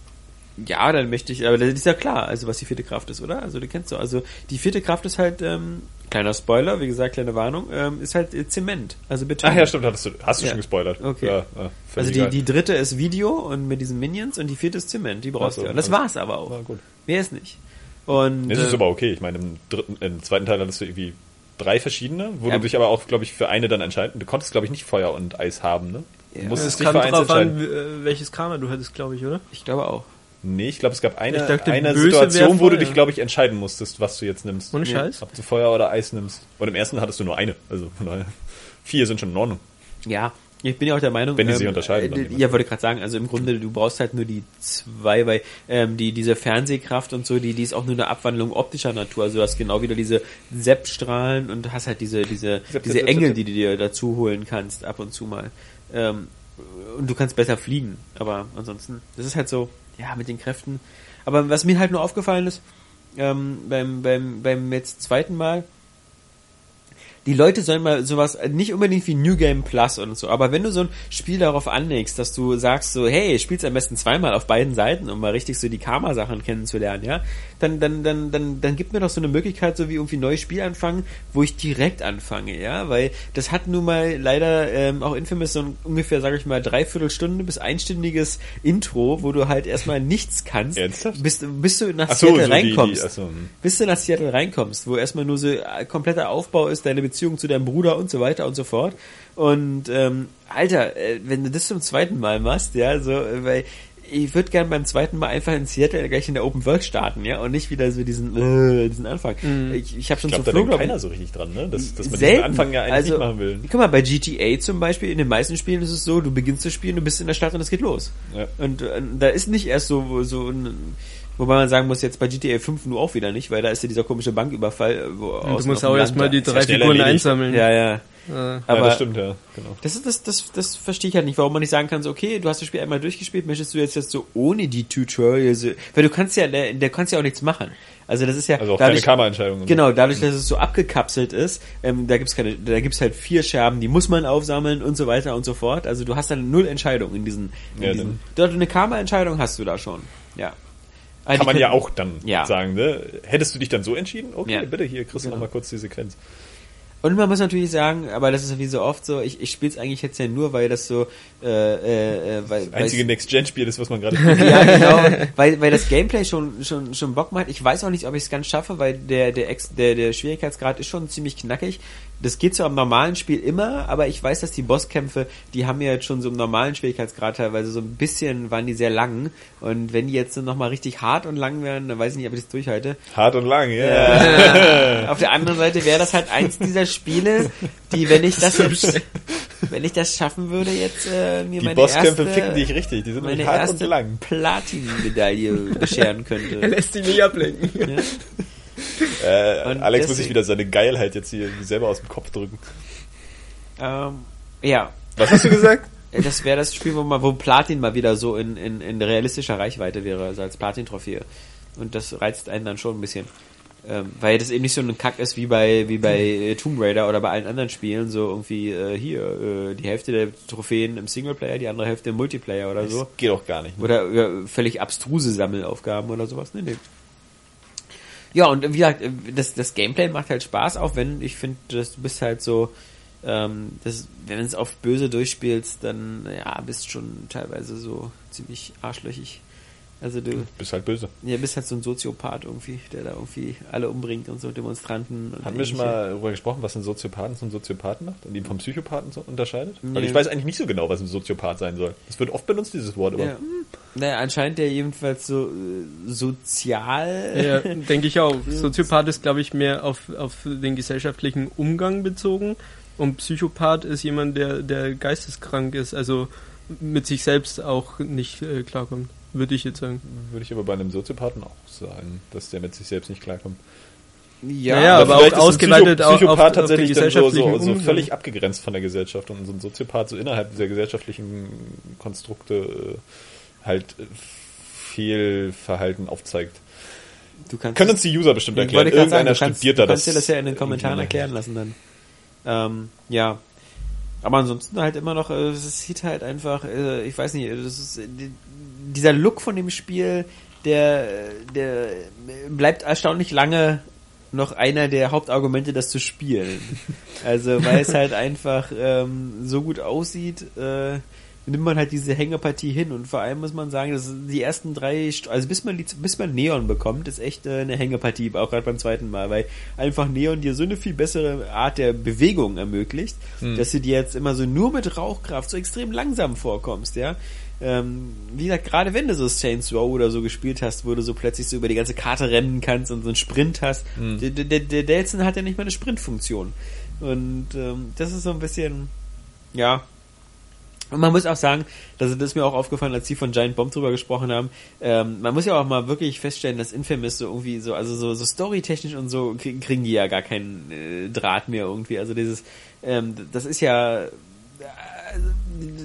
Ja, dann möchte ich, aber das ist ja klar, also was die vierte Kraft ist, oder? Also du kennst du, also die vierte Kraft ist halt, ähm, kleiner Spoiler, wie gesagt, kleine Warnung, ähm, ist halt äh, Zement, also Beton. Ach ja, stimmt, hattest du, hast du Ja. schon gespoilert. Okay. Ja, ja, Also die, die dritte ist Video und mit diesen Minions und die vierte ist Zement, die brauchst so, du. Und das also- war's aber auch. Na gut. Mehr ist nicht. Und Das ist äh, aber okay. Ich meine, im dritten, im zweiten Teil hattest du irgendwie drei verschiedene, wo Ja. du dich aber auch, glaube ich, für eine dann entscheiden. Du konntest, glaube ich, nicht Feuer und Eis haben, ne? Du Ja. musstest Es dich für eins drauf entscheiden. an, äh, welches Karma du hattest, glaube ich, oder? ich glaube auch. Nee, ich glaube, es gab eine, dachte, eine Situation, wo du dich, glaube ich, entscheiden musstest, was du jetzt nimmst. Ohne. Scheiß? Ob du Feuer oder Eis nimmst. Und im ersten hattest du nur eine. Also von daher, vier sind schon in Ordnung. Ja, ich bin ja auch der Meinung, Wenn die sich unterscheiden, Äh, ja, wollte gerade sagen, also im Grunde, du brauchst halt nur die zwei, weil ähm, die diese Fernsehkraft und so, die die ist auch nur eine Abwandlung optischer Natur. Also du hast genau wieder diese Sepp-Strahlen und hast halt diese diese Sepp, diese Sepp, Engel, Sepp, die du dir dazu holen kannst ab und zu mal. Ähm, und du kannst besser fliegen, aber ansonsten, das ist halt so, ja, mit den Kräften. Aber was mir halt nur aufgefallen ist, ähm, beim beim beim jetzt zweiten Mal die Leute sollen mal sowas, nicht unbedingt wie New Game Plus und so, aber wenn du so ein Spiel darauf anlegst, dass du sagst so, hey, spielst am besten zweimal auf beiden Seiten, um mal richtig so die Karma-Sachen kennenzulernen, ja, dann, dann, dann, dann, dann gib mir doch so eine Möglichkeit, so wie irgendwie neues Spiel anfangen, wo ich direkt anfange, ja, weil das hat nun mal leider ähm, auch Infamous so ein ungefähr, sage ich mal, dreiviertel Stunde bis einstündiges Intro, wo du halt erstmal nichts kannst, Ernsthaft? bis, bis du nach Ach so, Seattle so die- die- reinkommst ach so, hm. bis du nach Seattle reinkommst, wo erstmal nur so äh, kompletter Aufbau ist, deine Beziehung zu deinem Bruder und so weiter und so fort. Und ähm, Alter, äh, wenn du das zum zweiten Mal machst, ja, so, äh, weil ich würde gern beim zweiten Mal einfach in Seattle gleich in der Open World starten, ja, und nicht wieder so diesen, äh, diesen Anfang. Ich, ich habe schon Ich glaube, so da denkt keiner so richtig dran, ne? Dass, dass man Selten. den Anfang ja eigentlich also, nicht machen will. Guck mal, bei GTA zum Beispiel, in den meisten Spielen ist es so, du beginnst zu spielen, du bist in der Stadt und es geht los. Ja. Und äh, da ist nicht erst so, so ein, wobei man sagen muss, jetzt bei GTA 5 nur auch wieder nicht, weil da ist ja dieser komische Banküberfall. Wo außen du musst auch erstmal die drei ja Figuren einsammeln. Ja, ja. Äh, ja, Aber das stimmt, ja. Genau. das ist das, das, das verstehe ich halt nicht, warum man nicht sagen kann, so, okay, du hast das Spiel einmal durchgespielt, möchtest du jetzt, jetzt so ohne die Tutorials, weil du kannst ja, der, der kannst ja auch nichts machen. Also das ist ja Also auch dadurch, keine Kameraentscheidungen. Genau, dadurch, dass es so abgekapselt ist, ähm, da gibt's keine, da gibt's halt vier Scherben, die muss man aufsammeln und so weiter und so fort. Also du hast dann null Entscheidung in diesen, in Ja, diesen dort eine Karma-Entscheidung hast du da schon. Ja. Also Kann man ja auch dann Ja. sagen, ne? Hättest du dich dann so entschieden? Okay, Ja. bitte, hier kriegst du Genau. noch mal kurz die Sequenz. Und man muss natürlich sagen, aber das ist wie so oft so, ich, ich spiele es eigentlich jetzt ja nur, weil das so, äh, äh, äh, weil, Einzige weil's- Next-Gen-Spiel ist, was man gerade ja, genau, weil, weil das Gameplay schon, schon, schon Bock macht. Ich weiß auch nicht, ob ich es ganz schaffe, weil der, der, Ex, der, der Schwierigkeitsgrad ist schon ziemlich knackig. Das geht zwar im normalen Spiel immer, aber ich weiß, dass die Bosskämpfe, die haben ja jetzt schon so im normalen Schwierigkeitsgrad teilweise so ein bisschen, waren die sehr lang. Und wenn die jetzt nochmal richtig hart und lang wären, dann weiß ich nicht, ob ich das durchhalte. hart und lang, ja. Auf der anderen Seite wäre das halt eins dieser Spiele, die, wenn ich das jetzt, wenn ich das schaffen würde, jetzt äh, mir Die meine Bosskämpfe erste, ficken dich richtig, die sind meine hart erste und lang. Platin-Medaille bescheren er könnte. lässt sich nicht ablenken. Ja. Äh, Alex muss deswegen- sich wieder seine Geilheit jetzt hier selber aus dem Kopf drücken. Ähm, ja, Was hast du gesagt? Äh, das wäre das Spiel, wo man, wo Platin mal wieder so in, in, in realistischer Reichweite wäre, also als Platin-Trophäe. Und das reizt einen dann schon ein bisschen. Ähm, weil das eben nicht so ein Kack ist wie bei wie bei äh, Tomb Raider oder bei allen anderen Spielen, so irgendwie äh, hier, äh, die Hälfte der Trophäen im Singleplayer, die andere Hälfte im Multiplayer oder so. Das geht auch gar nicht. Ne? Oder ja, völlig abstruse Sammelaufgaben oder sowas. Nee, nee. Ja, und wie gesagt, das, das Gameplay macht halt Spaß, auch wenn ich finde, du bist halt so, ähm, das, wenn du es auf böse durchspielst, dann ja, bist schon teilweise so ziemlich arschlöchig. Also du Bist halt böse. ja, bist halt so ein Soziopath irgendwie, der da irgendwie alle umbringt und so Demonstranten. Und Haben wir schon mal darüber gesprochen, was ein Soziopathen zum Soziopathen macht und ihn vom Psychopathen so unterscheidet? Weil Nee. ich weiß eigentlich nicht so genau, was ein Soziopath sein soll. Es wird oft benutzt, dieses Wort, aber Ja. Naja, anscheinend der jedenfalls so äh, sozial. Ja, denke ich auch. Soziopath ist, glaube ich, mehr auf, auf den gesellschaftlichen Umgang bezogen. Und Psychopath ist jemand, der, der geisteskrank ist, also mit sich selbst auch nicht äh, klarkommt, würde ich jetzt sagen. würde ich aber bei einem Soziopathen auch sagen, dass der mit sich selbst nicht klarkommt. Ja, Naja, aber vielleicht auch ist ein ausgeweitet Psycho- auf- auf- Psychopath auf tatsächlich dann so, so, so völlig abgegrenzt von der Gesellschaft und so ein Soziopath so innerhalb dieser gesellschaftlichen Konstrukte äh, halt äh, Fehlverhalten aufzeigt. du kannst Können uns die User bestimmt erklären. gerade sagen, Irgendeiner du kannst, studiert du da kannst das. dir das ja in den Kommentaren erklären lassen dann. Ähm, ja. Aber ansonsten halt immer noch, äh, es sieht halt einfach, äh, ich weiß nicht, ist, äh, die- dieser Look von dem Spiel, der, der bleibt erstaunlich lange noch einer der Hauptargumente, das zu spielen. Also, weil es halt einfach ähm, so gut aussieht, äh, nimmt man halt diese Hängepartie hin und vor allem muss man sagen, dass die ersten drei, also bis man die, bis man Neon bekommt, ist echt äh, eine Hängepartie, auch gerade beim zweiten Mal, weil einfach Neon dir so eine viel bessere Art der Bewegung ermöglicht, dass du dir jetzt immer so nur mit Rauchkraft so extrem langsam vorkommst, ja. Ähm, wie gesagt, gerade wenn du so Saints Row oder so gespielt hast, wo du so plötzlich so über die ganze Karte rennen kannst und so einen Sprint hast, der, der, der Delson hat ja nicht mal eine Sprintfunktion. Und ähm, das ist so ein bisschen, ja, und man muss auch sagen, das, ist mir auch aufgefallen, als die von Giant Bomb drüber gesprochen haben, ähm, man muss ja auch mal wirklich feststellen, dass Infamous so irgendwie so, also so, so storytechnisch und so kriegen, kriegen die ja gar keinen äh, Draht mehr irgendwie. Also dieses, ähm, das ist ja, äh,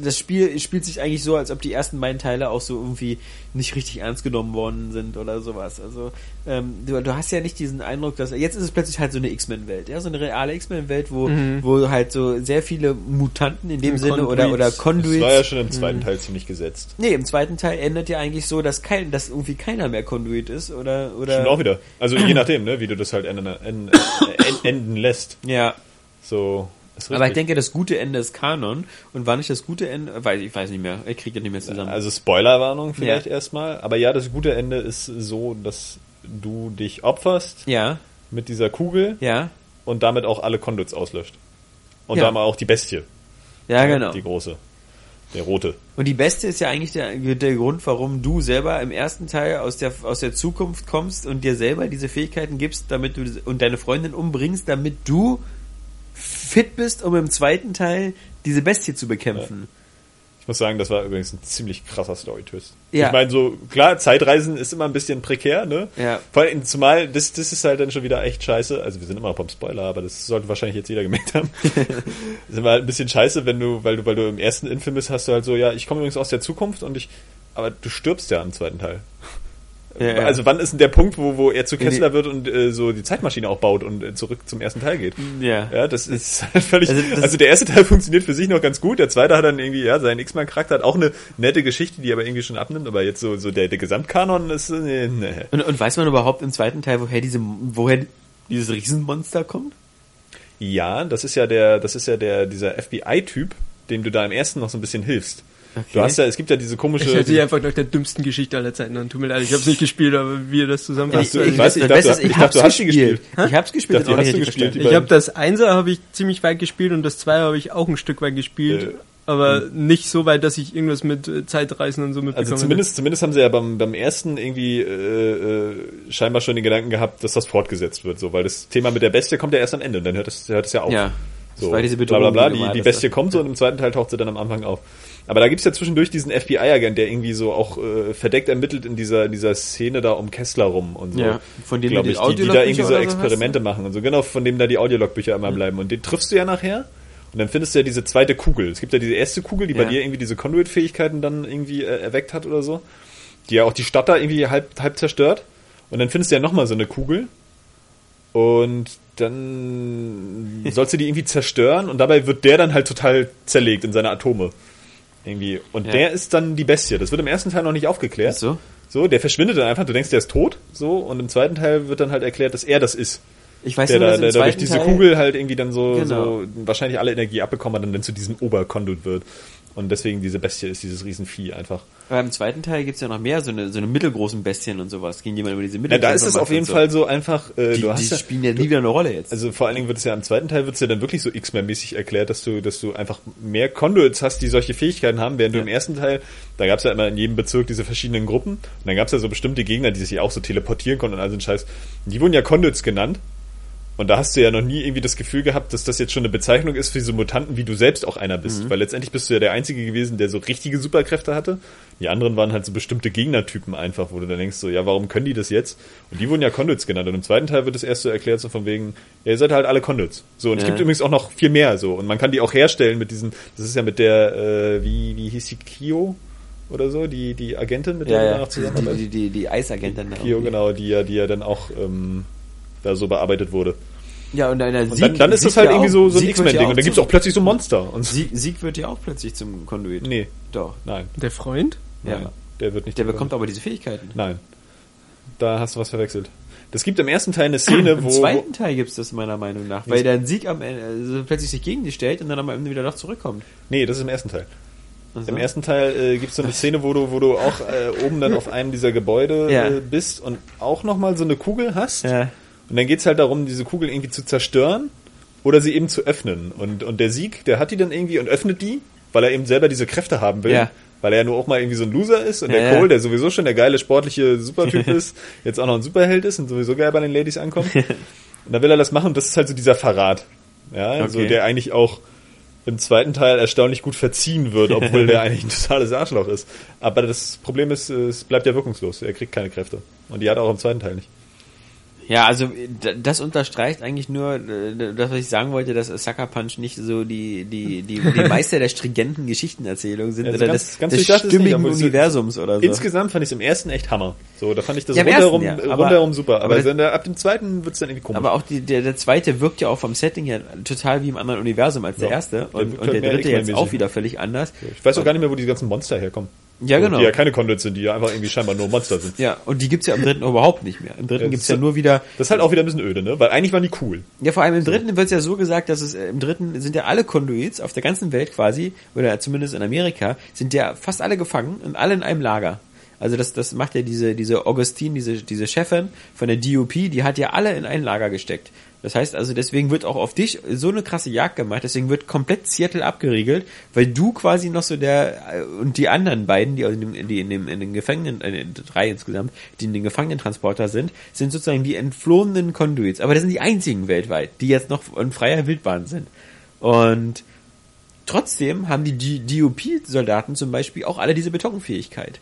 das Spiel spielt sich eigentlich so, als ob die ersten beiden Teile auch so irgendwie nicht richtig ernst genommen worden sind oder sowas. Also ähm, du, du hast ja nicht diesen Eindruck, dass jetzt ist es plötzlich halt so eine X-Men-Welt, ja, so eine reale X-Men-Welt, wo wo halt so sehr viele Mutanten in dem Mhm, Sinne oder oder Conduits. Conduits. Das war ja schon im zweiten Teil ziemlich gesetzt. Nee, im zweiten Teil endet ja eigentlich so, dass kein, dass irgendwie keiner mehr Conduit ist oder oder. Stimmt auch wieder. Also je nachdem, ne, wie du das halt enden, enden, äh, enden lässt. Ja, So. Aber ich denke, das gute Ende ist Kanon und war nicht das gute Ende, weiß ich weiß nicht mehr, ich kriege das nicht mehr zusammen. Also Spoilerwarnung vielleicht Ja. erstmal. Aber ja, das gute Ende ist so, dass du dich opferst ja, mit dieser Kugel ja, und damit auch alle Conduits auslöscht. Und Ja. damit auch die Bestie. ja, genau. Die große. Der rote. Und die beste ist ja eigentlich der, der Grund, warum du selber im ersten Teil aus der, aus der Zukunft kommst und dir selber diese Fähigkeiten gibst, damit du und deine Freundin umbringst, damit du fit bist, um im zweiten Teil diese Bestie zu bekämpfen. Ich muss sagen, das war übrigens ein ziemlich krasser Story-Twist. Ja. Ich meine, so, klar, Zeitreisen ist immer ein bisschen prekär, ne? Ja. Vor allem, zumal, das, das ist halt dann schon wieder echt scheiße. Also, wir sind immer noch beim Spoiler, aber das sollte wahrscheinlich jetzt jeder gemerkt haben. das ist immer halt ein bisschen scheiße, wenn du, weil du, weil du im ersten Infamous hast du halt so, ja, ich komme übrigens aus der Zukunft und ich, aber du stirbst ja im zweiten Teil. Ja, ja. Also, wann ist denn der Punkt, wo, wo er zu Nee, Kessler wird und äh, so die Zeitmaschine auch baut und äh, zurück zum ersten Teil geht? Ja. Ja, das ist halt völlig. Also Also, der erste Teil funktioniert für sich noch ganz gut. Der zweite hat dann irgendwie, ja, seinen X-Men-Charakter hat auch eine nette Geschichte, die aber irgendwie schon abnimmt. Aber jetzt so, so der, der Gesamtkanon ist, äh, nee, nee. Und, und weiß man überhaupt im zweiten Teil, woher diese, woher dieses Riesenmonster kommt? Ja, das ist ja der, das ist ja der, dieser FBI-Typ, dem du da im ersten noch so ein bisschen hilfst. Okay. Du hast ja, es gibt ja diese komische. Ich hätte die einfach nach der dümmsten Geschichte aller Zeiten an. Tut mir leid, ich habe es nicht gespielt, aber wie ihr das zusammenfasst. du- also ich weiß, ich das dachte, ist, ich dachte, du hab's hast die gespielt. Ich hab's gespielt, Ich dachte, die hast du gespielt, die. Ich habe das Einser habe ich ziemlich weit gespielt und das Zweier habe ich auch ein Stück weit gespielt, Äh, aber nicht so weit, dass ich irgendwas mit äh, Zeitreisen und so mitbekomme. Also zumindest, zumindest haben sie ja beim, beim ersten irgendwie äh, äh, scheinbar schon den Gedanken gehabt, dass das fortgesetzt wird, so, weil das Thema mit der Bestie kommt ja erst am Ende und dann hört es hört es ja auf. Ja. Das So, war diese bla Bedrohung. bla bla, du die, die hast. Bestie kommt so und im zweiten Teil taucht sie dann am Anfang auf. Aber da gibt's ja zwischendurch diesen FBI-Agent, der irgendwie so auch äh, verdeckt ermittelt in dieser, in dieser Szene da um Kessler rum und so. Ja, von dem glaub du ich, die die, die da irgendwie so oder so Experimente machen und so, genau, von dem da die Audiologbücher immer bleiben. Und den triffst du ja nachher und dann findest du ja diese zweite Kugel. Es gibt ja diese erste Kugel, die bei Ja. dir irgendwie diese Conduit-Fähigkeiten dann irgendwie äh, erweckt hat oder so, die ja auch die Stadt da irgendwie halb, halb zerstört. Und dann findest du ja nochmal so eine Kugel und dann sollst du die irgendwie zerstören und dabei wird der dann halt total zerlegt in seine Atome. Irgendwie. Und Ja. der ist dann die Bestie. Das wird im ersten Teil noch nicht aufgeklärt. Ach so? So, der verschwindet dann einfach, du denkst, der ist tot, so, und im zweiten Teil wird dann halt erklärt, dass er das ist. Ich weiß Der, nur, da, der dadurch diese Teil, Kugel halt irgendwie dann so, Genau. so wahrscheinlich alle Energie abbekommen hat und dann zu diesem Oberkondut wird. Und deswegen diese Bestie ist dieses Riesenvieh einfach. Aber im zweiten Teil gibt's ja noch mehr, so eine, so eine mittelgroßen Bestien und sowas. Ging jemand über diese Mittelgroßen? da ist es auf jeden Fall so einfach, äh, Die, du die hast ja, spielen ja nie wieder eine Rolle jetzt. Also vor allen Dingen wird es ja im zweiten Teil wird es ja dann wirklich so X-Men-mäßig erklärt, dass du, dass du einfach mehr Conduits hast, die solche Fähigkeiten haben, während Ja. du im ersten Teil, da gab es ja immer in jedem Bezirk diese verschiedenen Gruppen und dann gab es ja so bestimmte Gegner, die sich auch so teleportieren konnten und all so ein Scheiß. Die wurden ja Conduits genannt. Und da hast du ja noch nie irgendwie das Gefühl gehabt, dass das jetzt schon eine Bezeichnung ist für diese Mutanten, wie du selbst auch einer bist. Weil letztendlich bist du ja der Einzige gewesen, der so richtige Superkräfte hatte. Die anderen waren halt so bestimmte Gegnertypen einfach, wo du dann denkst so, ja, warum können die das jetzt? Und die wurden ja Conduits genannt. Und im zweiten Teil wird es erst so erklärt, so von wegen, ja, ihr seid halt alle Conduits. So, und es Ja. gibt übrigens auch noch viel mehr so. Und man kann die auch herstellen mit diesen, das ist ja mit der, äh, wie, wie hieß die, Kio? Oder so, die, die Agentin, mit der ja, du ja. danach Die, zusammenarbeitest. die, die, die Eisagentin. Kio, genau, die ja, die ja dann auch ähm, da so bearbeitet wurde. Ja, und einer Und dann, dann ist das halt irgendwie so, so ein X-Men-Ding. Und dann gibt's auch plötzlich so Monster. Und Sieg, Sieg wird ja auch plötzlich zum Conduit. nee, Doch. nein, Der Freund? Ja. nein, der wird nicht. Der bekommt aber diese Fähigkeiten. Nein, da hast du was verwechselt. Das gibt im ersten Teil eine Szene, Im wo, zweiten Teil gibt's das meiner Meinung nach, weil der Sieg am Ende also plötzlich sich gegen die stellt und dann am Ende wieder doch zurückkommt. nee, das ist im ersten Teil. Also, Im ersten Teil äh, gibt's so eine Szene, wo du, wo du auch äh, oben dann auf einem dieser Gebäude Ja. äh, bist und auch nochmal so eine Kugel hast. Ja. Und dann geht's halt darum, diese Kugel irgendwie zu zerstören oder sie eben zu öffnen. Und, und der Sieg, der hat die dann irgendwie und öffnet die, weil er eben selber diese Kräfte haben will. Ja. Weil er ja nur auch mal irgendwie so ein Loser ist und Ja, der. Cole, der sowieso schon der geile sportliche Supertyp ist, jetzt auch noch ein Superheld ist und sowieso geil bei den Ladies ankommt. und dann will er das machen und das ist halt so dieser Verrat. Ja, also Okay. der eigentlich auch im zweiten Teil erstaunlich gut verziehen wird, obwohl der eigentlich ein totales Arschloch ist. Aber das Problem ist, es bleibt ja wirkungslos. Er kriegt keine Kräfte. Und die hat er auch im zweiten Teil nicht. Ja, also d- das unterstreicht eigentlich nur äh, das, was ich sagen wollte, dass Sucker Punch nicht so die die die, die Meister der stringenten Geschichtenerzählung sind Also oder ganz- des, ganz des nicht, stimmigen es ist- Universums oder so. Insgesamt fand ich es im ersten echt Hammer. So, da fand ich das Ja, rundherum, ersten, ja. Aber- rundherum super. aber Aber, das- dann, der- ab dem zweiten wird's dann irgendwie komisch. aber auch die, der, der zweite wirkt ja auch vom Setting her total wie im anderen Universum als der Ja. erste Der und, wirkt und halt der dritte jetzt auch wieder völlig anders. ich weiß auch gar nicht mehr, wo die ganzen Monster herkommen. Ja, genau. Die ja keine Conduits sind, die ja einfach irgendwie scheinbar nur Monster sind. Ja, und die gibt's ja im dritten überhaupt nicht mehr. Im dritten Ja, gibt's ja nur wieder Das ist halt auch wieder ein bisschen öde, ne? Weil eigentlich waren die cool. Ja, vor allem im dritten wird's ja so gesagt, dass es äh, im dritten sind ja alle Konduits auf der ganzen Welt quasi, oder zumindest in Amerika, sind ja fast alle gefangen und alle in einem Lager. Also das, das macht ja diese, diese Augustine, diese, diese Chefin von der DUP, die hat ja alle in ein Lager gesteckt. Das heißt also, deswegen wird auch auf dich so eine krasse Jagd gemacht, deswegen wird komplett Seattle abgeriegelt, weil du quasi noch so der, äh, und die anderen beiden, die, in dem, die in, dem, in den Gefangenen, äh, drei insgesamt, die in den Gefangenentransporter sind, sind sozusagen die entflohenen Conduits. Aber das sind die einzigen weltweit, die jetzt noch in freier Wildbahn sind. Und trotzdem haben die DOP-Soldaten zum Beispiel auch alle diese Betonfähigkeit.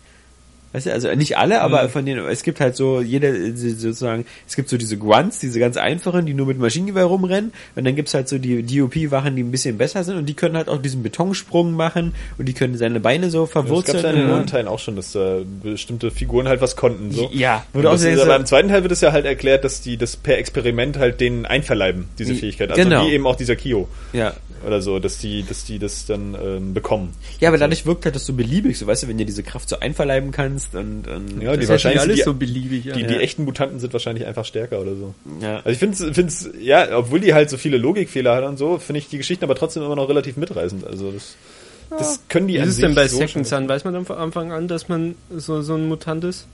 Weißt du, also nicht alle, aber Mhm. von denen, es gibt halt so, jeder, sozusagen, es gibt so diese Grunts, diese ganz einfachen, die nur mit Maschinengewehr rumrennen, und dann gibt's halt so die DOP-Wachen, die ein bisschen besser sind, und die können halt auch diesen Betonsprung machen, und die können seine Beine so Das gab verwurzeln. es ja in den anderen Teilen auch schon, dass da bestimmte Figuren halt was konnten. So. Ja, Und wurde auch das sehr, ist, aber im zweiten Teil wird es ja halt erklärt, dass die das per Experiment halt denen einverleiben, diese Fähigkeit. Also genau. wie eben auch dieser Kio ja. oder so, dass die, dass die das dann ähm, bekommen. Ja, aber dadurch wirkt halt das so beliebig, so weißt du, wenn du diese Kraft so einverleiben kannst und, und Ja, die Das ja wahrscheinlich alles die- so beliebig. Ja. Die, Ja. die echten Mutanten sind wahrscheinlich einfach stärker oder so. ja. Also ich finde find's, ja, obwohl die halt so viele Logikfehler hat und so, finde ich die Geschichten aber trotzdem immer noch relativ mitreißend. Also das, das können die Wie an ist es sich denn bei so Second Sun? Weiß man dann von Anfang an, dass man so, so ein Mutant ist?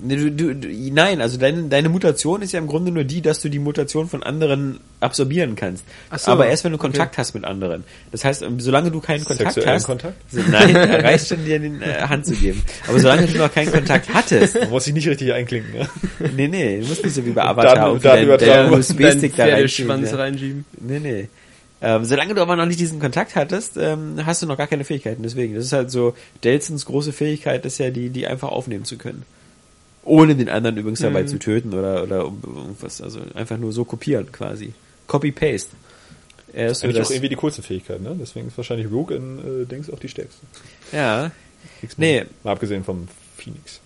Nee, Du, du, du, nein, also deine, deine Mutation ist ja im Grunde nur die, dass du die Mutation von anderen absorbieren kannst. Ach so, aber erst wenn du okay. Kontakt hast mit anderen. Das heißt, ähm, solange du keinen Kontakt Sexuellen hast, Kontakt? So, nein, reicht schon dir den äh, Hand zu geben. Aber solange du noch keinen Kontakt hattest, Man muss sich nicht richtig einklinken. Ja? nee, nee, du musst nicht so wie bei Avatar Daten- irgendwie dein, dein Datenübertragung. USB-Stick da Deinen reinschieben. Ja. reinschieben. Nee, nee. Ähm, solange du aber noch nicht diesen Kontakt hattest, ähm, hast du noch gar keine Fähigkeiten. Deswegen, das ist halt so, Delsons große Fähigkeit ist ja die, die einfach aufnehmen zu können. Ohne den anderen übrigens dabei Mhm. zu töten oder, oder irgendwas. Also einfach nur so kopieren quasi. Copy-Paste. Er ist so das, auch irgendwie die coolste Fähigkeit, ne? Deswegen ist wahrscheinlich Rogue in äh, Dings auch die stärkste. ja. Nee. Mal abgesehen vom Phoenix.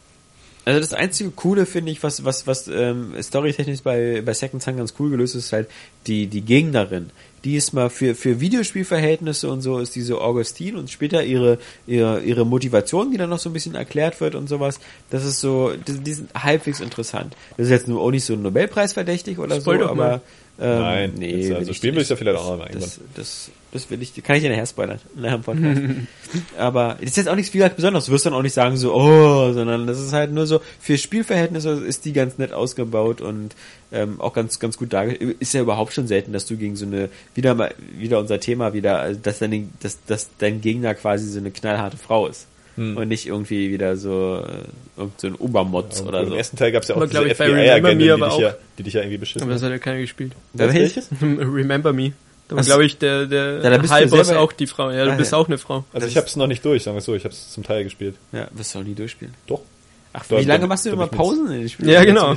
Also das einzige Coole finde ich, was was was ähm, storytechnisch bei bei Second Son ganz cool gelöst ist, ist halt die die Gegnerin. Die ist mal für für Videospielverhältnisse und so ist diese Augustine und später ihre ihre ihre Motivation, die dann noch so ein bisschen erklärt wird und sowas. Das ist so, die, die sind halbwegs interessant. Das ist jetzt nur auch nicht so ein Nobelpreis verdächtig oder Spoil so, doch mal. Ähm, Nein, nee, will also ich spielen will ich ja vielleicht auch noch mal das, das, das will ich, kann ich dir nachher spoilern, nachher im Podcast. Aber das ist jetzt auch nichts viel Besonderes. Du wirst dann auch nicht sagen so, oh, sondern das ist halt nur so, für Spielverhältnisse ist die ganz nett ausgebaut und ähm, auch ganz, ganz gut dargestellt. Ist ja überhaupt schon selten, dass du gegen so eine, wieder mal, wieder unser Thema wieder, dass dein, dass, dass dein Gegner quasi so eine knallharte Frau ist. Hm. Und nicht irgendwie wieder so, äh, irgend so ein Obermotz Ja, oder Im so. ersten Teil gab es ja auch Aber, diese FBI-Agentin, Remember Me die, aber dich auch. ja, die dich ja irgendwie beschissen Aber das hat. ja keiner gespielt. Wer welches? Remember Me. Da war, glaube ich, der, der Ja, da bist du Halbboss auch die Frau. Ja, du Ah, bist ja. auch eine Frau. Also Das ich habe es noch nicht durch, sagen wir so. Ich habe es zum Teil gespielt. Ja, wirst du auch nie durchspielen. Doch. Ach, wie lange machst du immer Pausen in den Spielen? Ja, genau.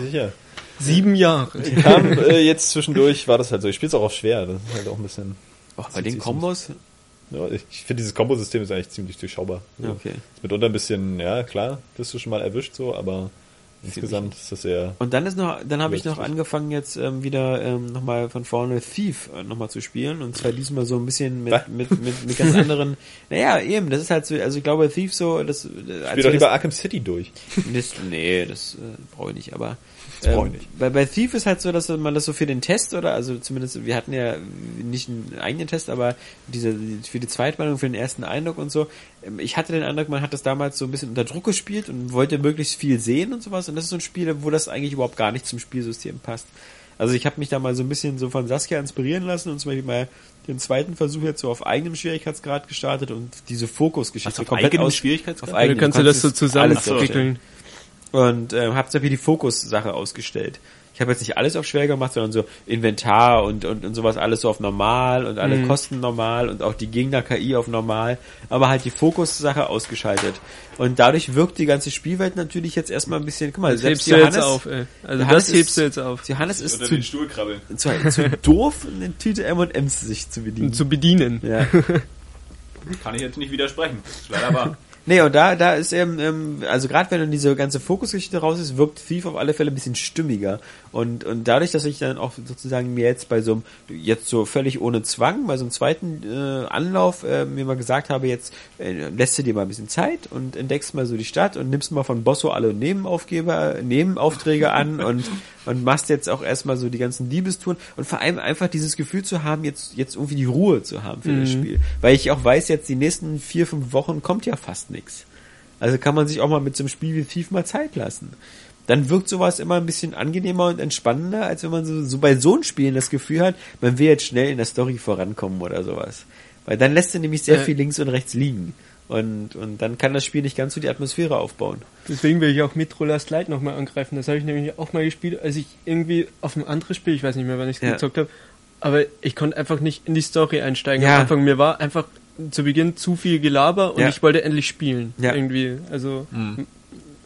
Sieben Jahre. Kam äh, jetzt zwischendurch, war das halt so. Ich spiele es auch auf schwer. Das ist halt auch ein bisschen... Boah, bei den Kombos? Ja, ich finde, dieses Kombosystem ist eigentlich ziemlich durchschaubar. Ja, okay. Ist mitunter ein bisschen, ja klar, wirst du schon mal erwischt so, aber insgesamt ist das eher... Und dann ist noch, dann habe ich noch angefangen jetzt ähm, wieder ähm, nochmal von vorne Thief äh, nochmal zu spielen und zwar diesmal so ein bisschen mit Was? mit, mit, mit ganz anderen. Naja, eben, das ist halt so, also ich glaube Thief so, das. äh, Spiel doch lieber das, Arkham City durch. das, nee, das äh, brauche ich nicht, aber Das ich ähm, nicht. Bei, bei Thief ist halt so, dass man das so für den Test oder also zumindest wir hatten ja nicht einen eigenen Test, aber diese für die Zweitmeinung, für den ersten Eindruck und so. ähm, Ich hatte den Eindruck, man hat das damals so ein bisschen unter Druck gespielt und wollte möglichst viel sehen und sowas. Und das ist so ein Spiel, wo das eigentlich überhaupt gar nicht zum Spielsystem passt. Also ich habe mich da mal so ein bisschen so von Saskia inspirieren lassen und zum Beispiel mal den zweiten Versuch jetzt so auf eigenem Schwierigkeitsgrad gestartet und diese Fokusgeschichte Was, auf eigenem Schwierigkeitsgrad? Auf eigenem. kannst du das so alles zusammenwickeln? Und äh, habe zum Beispiel die Fokus-Sache ausgestellt. Ich habe jetzt nicht alles auf schwer gemacht, sondern so Inventar und, und, und sowas alles so auf normal und alle Mhm. Kosten normal und auch die Gegner-KI auf normal, aber halt die Fokus-Sache ausgeschaltet. Und dadurch wirkt die ganze Spielwelt natürlich jetzt erstmal ein bisschen, guck mal, Das selbst hebst du jetzt Johannes, auf, ey. Also Johannes das hebst ist- du jetzt auf. Johannes ist zu, den Stuhl krabbeln. zu, zu doof, eine Tüte M&M's sich zu bedienen. Zu bedienen. ja. Kann ich jetzt nicht widersprechen. Ist leider wahr. Nee, und da, da ist eben, ähm, also gerade wenn dann diese ganze Fokusgeschichte raus ist, wirkt Thief auf alle Fälle ein bisschen stimmiger. Und, und dadurch, dass ich dann auch sozusagen mir jetzt bei so einem, jetzt so völlig ohne Zwang, bei so einem zweiten äh, Anlauf äh, mir mal gesagt habe, jetzt äh, lässt du dir mal ein bisschen Zeit und entdeckst mal so die Stadt und nimmst mal von Bosso alle Nebenaufgeber, Nebenaufträge an und, und machst jetzt auch erstmal so die ganzen Liebestouren und vor allem einfach dieses Gefühl zu haben, jetzt, jetzt irgendwie die Ruhe zu haben für das Spiel. Weil ich auch weiß, jetzt die nächsten vier, fünf Wochen kommt ja fast nichts. Also kann man sich auch mal mit so einem Spiel wie Thief mal Zeit lassen. dann wirkt sowas immer ein bisschen angenehmer und entspannender, als wenn man so, so bei so einem Spielen das Gefühl hat, man will jetzt schnell in der Story vorankommen oder sowas. Weil dann lässt er nämlich sehr Äh. viel links und rechts liegen. Und, und dann kann das Spiel nicht ganz so die Atmosphäre aufbauen. Deswegen will ich auch Metro Last Light nochmal angreifen. Das habe ich nämlich auch mal gespielt, als ich irgendwie auf ein anderes Spiel, ich weiß nicht mehr, wann ich es Ja. gezockt habe, aber ich konnte einfach nicht in die Story einsteigen. Ja. Am Anfang, mir war einfach zu Beginn zu viel Gelaber und Ja. ich wollte endlich spielen. Ja. Irgendwie, also...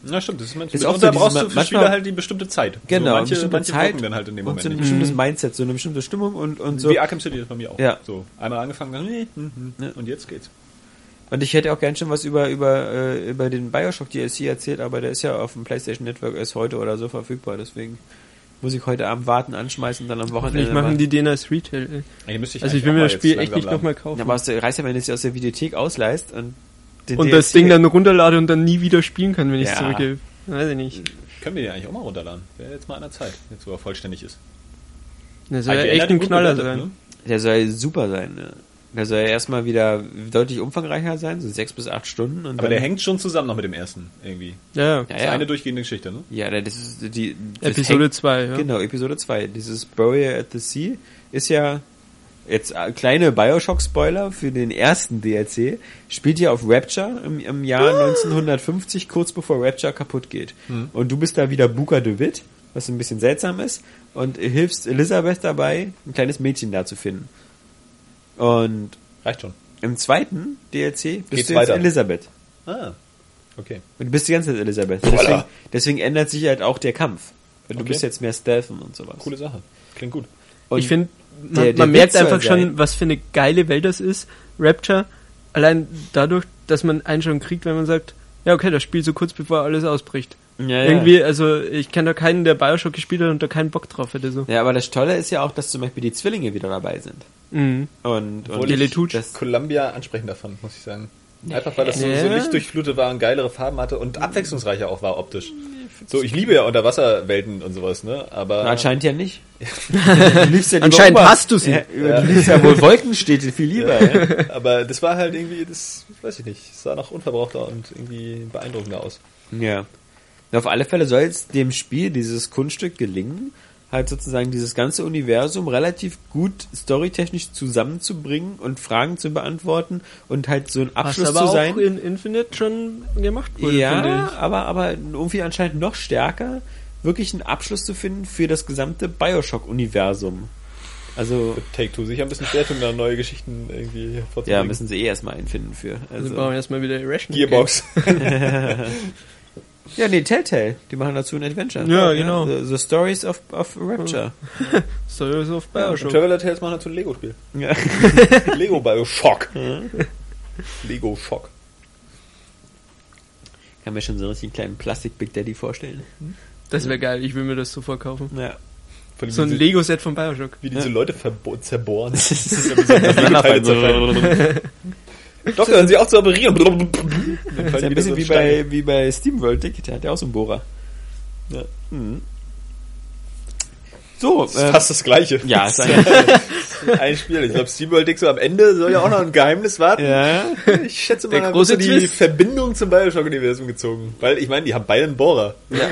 Na stimmt, das ist manchmal. Ist auch und so da brauchst du für manchmal- Spiele halt die bestimmte Zeit. Genau, so, manche, bestimmte manche Zeit dann halt in dem und Moment so ein nicht. bestimmtes Mindset, so eine bestimmte Stimmung und, und so. Wie Arkham City ist bei mir auch. Ja. So, einmal angefangen, dann, nee, hm, hm, Ja. und jetzt geht's. Und ich hätte auch gern schon was über, über, äh, über den Bioshock DLC erzählt, aber der ist ja auf dem PlayStation Network erst heute oder so verfügbar, deswegen muss ich heute Abend warten, anschmeißen und dann am Wochenende. Vielleicht machen die den als Retail. ey. Müsste ich Also ich will mir das Spiel echt nicht nochmal kaufen. Ja, aber aus der, reißt ja, wenn du es aus der Videothek ausleihst und den und das Ding dann runterlade und dann nie wieder spielen kann, wenn ich es Ja. zurückgebe. Weiß ich nicht. Können wir den eigentlich auch mal runterladen? Wäre jetzt mal an der Zeit, jetzt wo er vollständig ist. Das soll ja echt ein Knaller sein. ne? Der soll super sein, ne? Der soll ja erstmal wieder deutlich umfangreicher sein, so sechs bis acht Stunden. Und Aber dann, der hängt schon zusammen noch mit dem ersten, irgendwie. Ja, ja. Das ist ja. eine durchgehende Geschichte, ne? Ja, das ist die. Das Episode hängt- 2, ja. Genau, Episode 2. Dieses Burial at the Sea ist ja jetzt äh, kleine Bioshock-Spoiler für den ersten DLC. Spielt ja auf Rapture im, im Jahr 1950, kurz bevor Rapture kaputt geht. Und du bist da wieder Booker DeWitt, was ein bisschen seltsam ist, und hilfst Elisabeth dabei, ein kleines Mädchen da zu finden. Und Reicht schon. im zweiten DLC bist Geht's du jetzt weiter? Elisabeth. Ah, okay. Und du bist die ganze Zeit Elisabeth. Voila. Deswegen, deswegen ändert sich halt auch der Kampf. Du Okay. bist jetzt mehr Stealthen und sowas. Coole Sache. Klingt gut. Und ich finde, man, der- der man merkt Witz soll einfach sein- schon, was für eine geile Welt das ist, Rapture. Allein dadurch, dass man einen schon kriegt, wenn man sagt, ja okay, das Spiel so kurz bevor alles ausbricht. Ja, ja. Irgendwie, also ich kenne da keinen, der Bioshock gespielt hat und da keinen Bock drauf hätte. So. Ja, aber das Tolle ist ja auch, dass zum Beispiel die Zwillinge wieder dabei sind. Mhm. Und, und Tucci. das, Columbia ansprechender fand, muss ich sagen. Einfach weil das so, so lichtdurchflutet war und geilere Farben hatte und abwechslungsreicher auch war optisch. So, ich liebe ja Unterwasserwelten und sowas, ne? Aber anscheinend ja nicht. Du ja Anscheinend Ober- hast du sie. Ja, du liebst ja wohl Wolkenstädte viel lieber. Ja? aber das war halt irgendwie, das weiß ich nicht, es sah noch unverbrauchter und irgendwie beeindruckender aus. ja. Auf alle Fälle soll es dem Spiel dieses Kunststück gelingen, halt sozusagen dieses ganze Universum relativ gut storytechnisch zusammenzubringen und Fragen zu beantworten und halt so ein Abschluss aber zu auch sein. in Infinite schon gemacht wurde, finde Ja, ich. aber, aber irgendwie anscheinend noch stärker, wirklich einen Abschluss zu finden für das gesamte Bioshock-Universum. Also, Take-Two sich ein bisschen schwer tun, da neue Geschichten irgendwie ja, vorzulegen. müssen sie eh erstmal einen finden für. Also Also, brauchen wir erstmal wieder Irrational. Gearbox. ja, nee, Telltale, die machen dazu ein Adventure. Ja, genau. The, the Stories of, of Rapture. Stories of Und Bioshock. Traveler Tales machen dazu ein Lego-Spiel. Ja. Lego Bioshock. Lego Shock. Kann mir schon so einen richtigen kleinen Plastik Big Daddy vorstellen. Das wäre geil, ich will mir das sofort kaufen. Ja. So ein diese- Lego-Set von Bioshock. Wie diese Leute verbo zerbohren. Das ist ja so. Doch, hören sie auch zu operieren. Das ist ein bisschen wie bei, wie bei SteamWorld, der hat ja auch so einen Bohrer. Ja. Mhm. So, Das ist ähm, fast das Gleiche. ja, ist ein, ein Spiel. Ich glaube, SteamWorld Dick so am Ende soll ja auch noch ein Geheimnis warten. ja. Ich schätze mal, Der da große so die Twist. Verbindung zum Bioshock-Universum gezogen. Weil, ich meine, die haben beide einen Bohrer. Ja.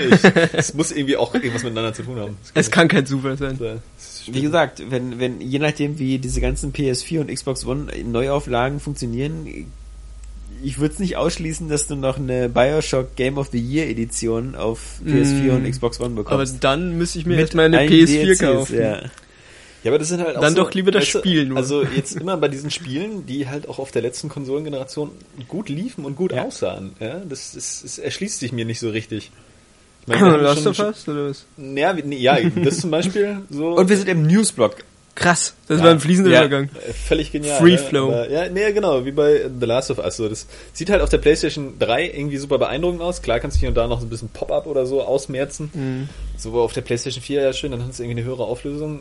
Es muss irgendwie auch irgendwas miteinander zu tun haben. Es kann kein Zufall sein. Ist- Wie gesagt, wenn, wenn, je nachdem, wie diese ganzen PS4 und Xbox One Neuauflagen funktionieren, ich würde es nicht ausschließen, dass du noch eine Bioshock Game of the Year Edition auf PS4 Mm. und Xbox One Aber bekommst. dann müsste ich mir Mit erstmal eine allen PS4 DLCs, kaufen. Ja. Ja, aber das sind halt auch Dann so, doch lieber das weißt du, Spiel nur. Also jetzt immer bei diesen Spielen, die halt auch auf der letzten Konsolengeneration gut liefen und gut Ja. aussahen. Ja, das, das, das erschließt sich mir nicht so richtig. Ich meine, wir haben Last of Us oder was? Ja, ja, das zum Beispiel so. Und wir sind im Newsblock. Krass, das Ja. war ein fließender Ja. Übergang. Völlig genial. Free ne? Flow. Aber, ja, nee, genau, wie bei The Last of Us. So, das sieht halt auf der PlayStation 3 irgendwie super beeindruckend aus. Klar kannst du hier und da noch so ein bisschen Pop-Up oder so ausmerzen. Mhm. So auf der PlayStation 4 ja schön, dann hast du irgendwie eine höhere Auflösung.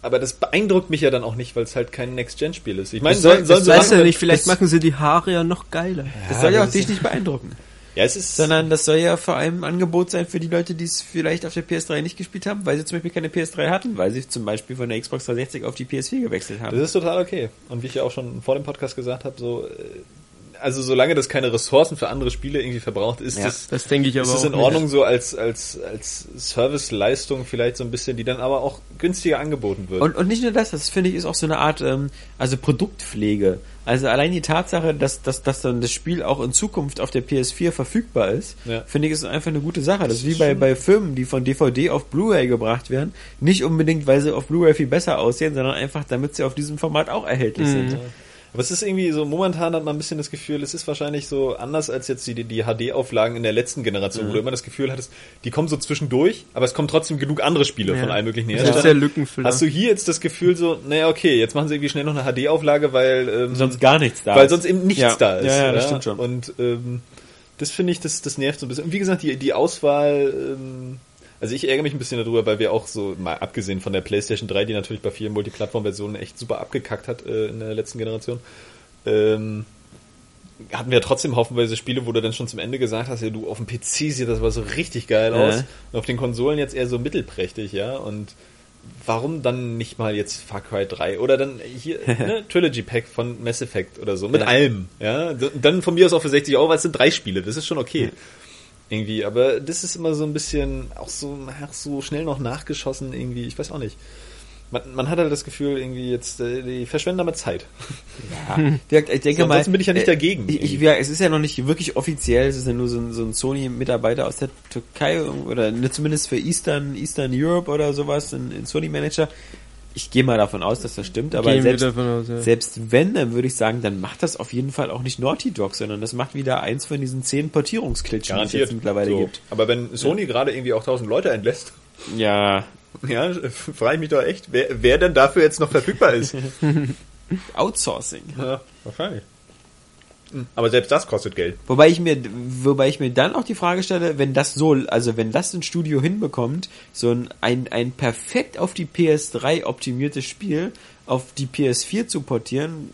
Aber das beeindruckt mich ja dann auch nicht, weil es halt kein Next-Gen-Spiel ist. Ich meine, soll- sollen, sollen das sie Weißt du nicht, vielleicht machen sie die Haare ja noch geiler. Das soll ja auch dich nicht beeindrucken. Ja, es ist. Sondern das soll ja vor allem ein Angebot sein für die Leute, die es vielleicht auf der PS3 nicht gespielt haben, weil sie zum Beispiel keine PS3 hatten, weil sie zum Beispiel von der Xbox 360 auf die PS4 gewechselt haben. Das ist total okay. Und wie ich ja auch schon vor dem Podcast gesagt habe, so äh, also solange das keine Ressourcen für andere Spiele irgendwie verbraucht, ist Ja, das, Das denke ich aber ist auch in Ordnung so als, als, als Serviceleistung vielleicht so ein bisschen, die dann aber auch günstiger angeboten wird. Und, und nicht nur das, das finde ich ist auch so eine Art, ähm, also Produktpflege. Also allein die Tatsache, dass, dass, dass dann das Spiel auch in Zukunft auf der PS4 verfügbar ist, Ja. finde ich ist einfach eine gute Sache. Das ist wie bei, bei Filmen, die von DVD auf Blu-ray gebracht werden. Nicht unbedingt, weil sie auf Blu-ray viel besser aussehen, sondern einfach, damit sie auf diesem Format auch erhältlich sind. Aber es ist irgendwie so, momentan hat man ein bisschen das Gefühl, es ist wahrscheinlich so anders als jetzt die, die HD-Auflagen in der letzten Generation, Mhm. wo du immer das Gefühl hattest, die kommen so zwischendurch, aber es kommen trotzdem genug andere Spiele Ja. von allen möglichen Das ist Herstellern. der Lückenfüller. Hast du hier jetzt das Gefühl so, naja, okay, jetzt machen sie irgendwie schnell noch eine HD-Auflage, weil ähm, Sonst gar nichts da weil ist. sonst eben nichts Ja. da ist. Ja, ja, das stimmt schon. Und ähm, das finde ich, das, das nervt so ein bisschen. Und wie gesagt, die, die Auswahl, ähm, also ich ärgere mich ein bisschen darüber, weil wir auch so, mal abgesehen von der PlayStation 3, die natürlich bei vielen Multiplattform-Versionen echt super abgekackt hat äh, in der letzten Generation, ähm, hatten wir trotzdem haufenweise Spiele, wo du dann schon zum Ende gesagt hast, ja, du, auf dem PC sieht das aber so richtig geil Ja. aus. Und auf den Konsolen jetzt eher so mittelprächtig, ja. Und warum dann nicht mal jetzt Far Cry 3 oder dann hier ne, Trilogy Pack von Mass Effect oder so mit Ja. allem, ja. Dann von mir aus auch für 60 Euro, weil es sind drei Spiele, das ist schon okay. Irgendwie, aber das ist immer so ein bisschen auch so, ach, so schnell noch nachgeschossen irgendwie, ich weiß auch nicht. Man, man hat halt das Gefühl, irgendwie jetzt, äh, die verschwenden damit Zeit. Ja. Gesagt, ich denke So, mal, ansonsten bin ich ja nicht äh, dagegen. Ich, ich, ja, es ist ja noch nicht wirklich offiziell, es ist ja nur so ein, so ein Sony-Mitarbeiter aus der Türkei oder ne, zumindest für Eastern, Eastern Europe oder sowas, ein, ein Sony-Manager. Ich gehe mal davon aus, dass das stimmt, aber Gehen selbst, aus, ja. selbst wenn, dann würde ich sagen, dann macht das auf jeden Fall auch nicht Naughty Dog, sondern das macht wieder eins von diesen zehn Portierungsklitschen, die es jetzt mittlerweile So. gibt. Aber wenn Sony gerade irgendwie auch 1000 Leute entlässt, Ja, ja, frage ich mich doch echt, wer, wer denn dafür jetzt noch verfügbar ist. Outsourcing. ja, wahrscheinlich. Aber selbst das kostet Geld. Wobei ich mir, wobei ich mir dann auch die Frage stelle, wenn das so, also wenn das ein Studio hinbekommt, so ein, ein, ein perfekt auf die PS3 optimiertes Spiel auf die PS4 zu portieren,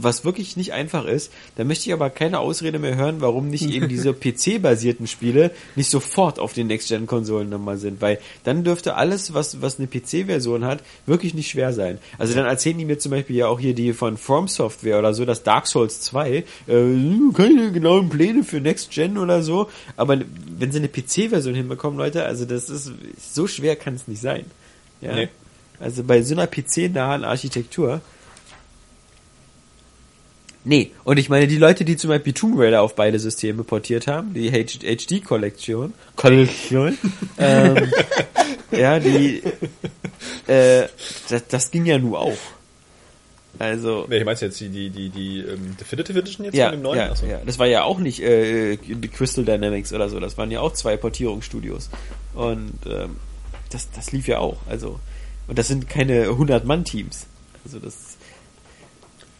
was wirklich nicht einfach ist, dann möchte ich aber keine Ausrede mehr hören, warum nicht eben diese PC-basierten Spiele nicht sofort auf den Next-Gen-Konsolen nochmal sind, weil dann dürfte alles, was, was eine PC-Version hat, wirklich nicht schwer sein. Also dann erzählen die mir zum Beispiel ja auch hier die von From Software oder so, das Dark Souls 2, äh, keine genauen Pläne für Next-Gen oder so, aber wenn sie eine PC-Version hinbekommen, Leute, also das ist, so schwer kann es nicht sein. Ja. Nee. Also bei so einer PC-nahen Architektur. Nee, und ich meine, die Leute, die zum Beispiel Tomb Raider auf beide Systeme portiert haben, die HD-Kollektion, Kollektion, ähm, ja, die, äh, das, das ging ja nur auch. Also, Welche meinst du jetzt? Die, die, die, die ähm, Definitive Edition jetzt ja, von dem neuen? ja, Achso. ja, das war ja auch nicht äh, Crystal Dynamics oder so, das waren ja auch zwei Portierungsstudios. Und ähm, das, das lief ja auch. Also, und das sind keine 100-Mann-Teams. Also das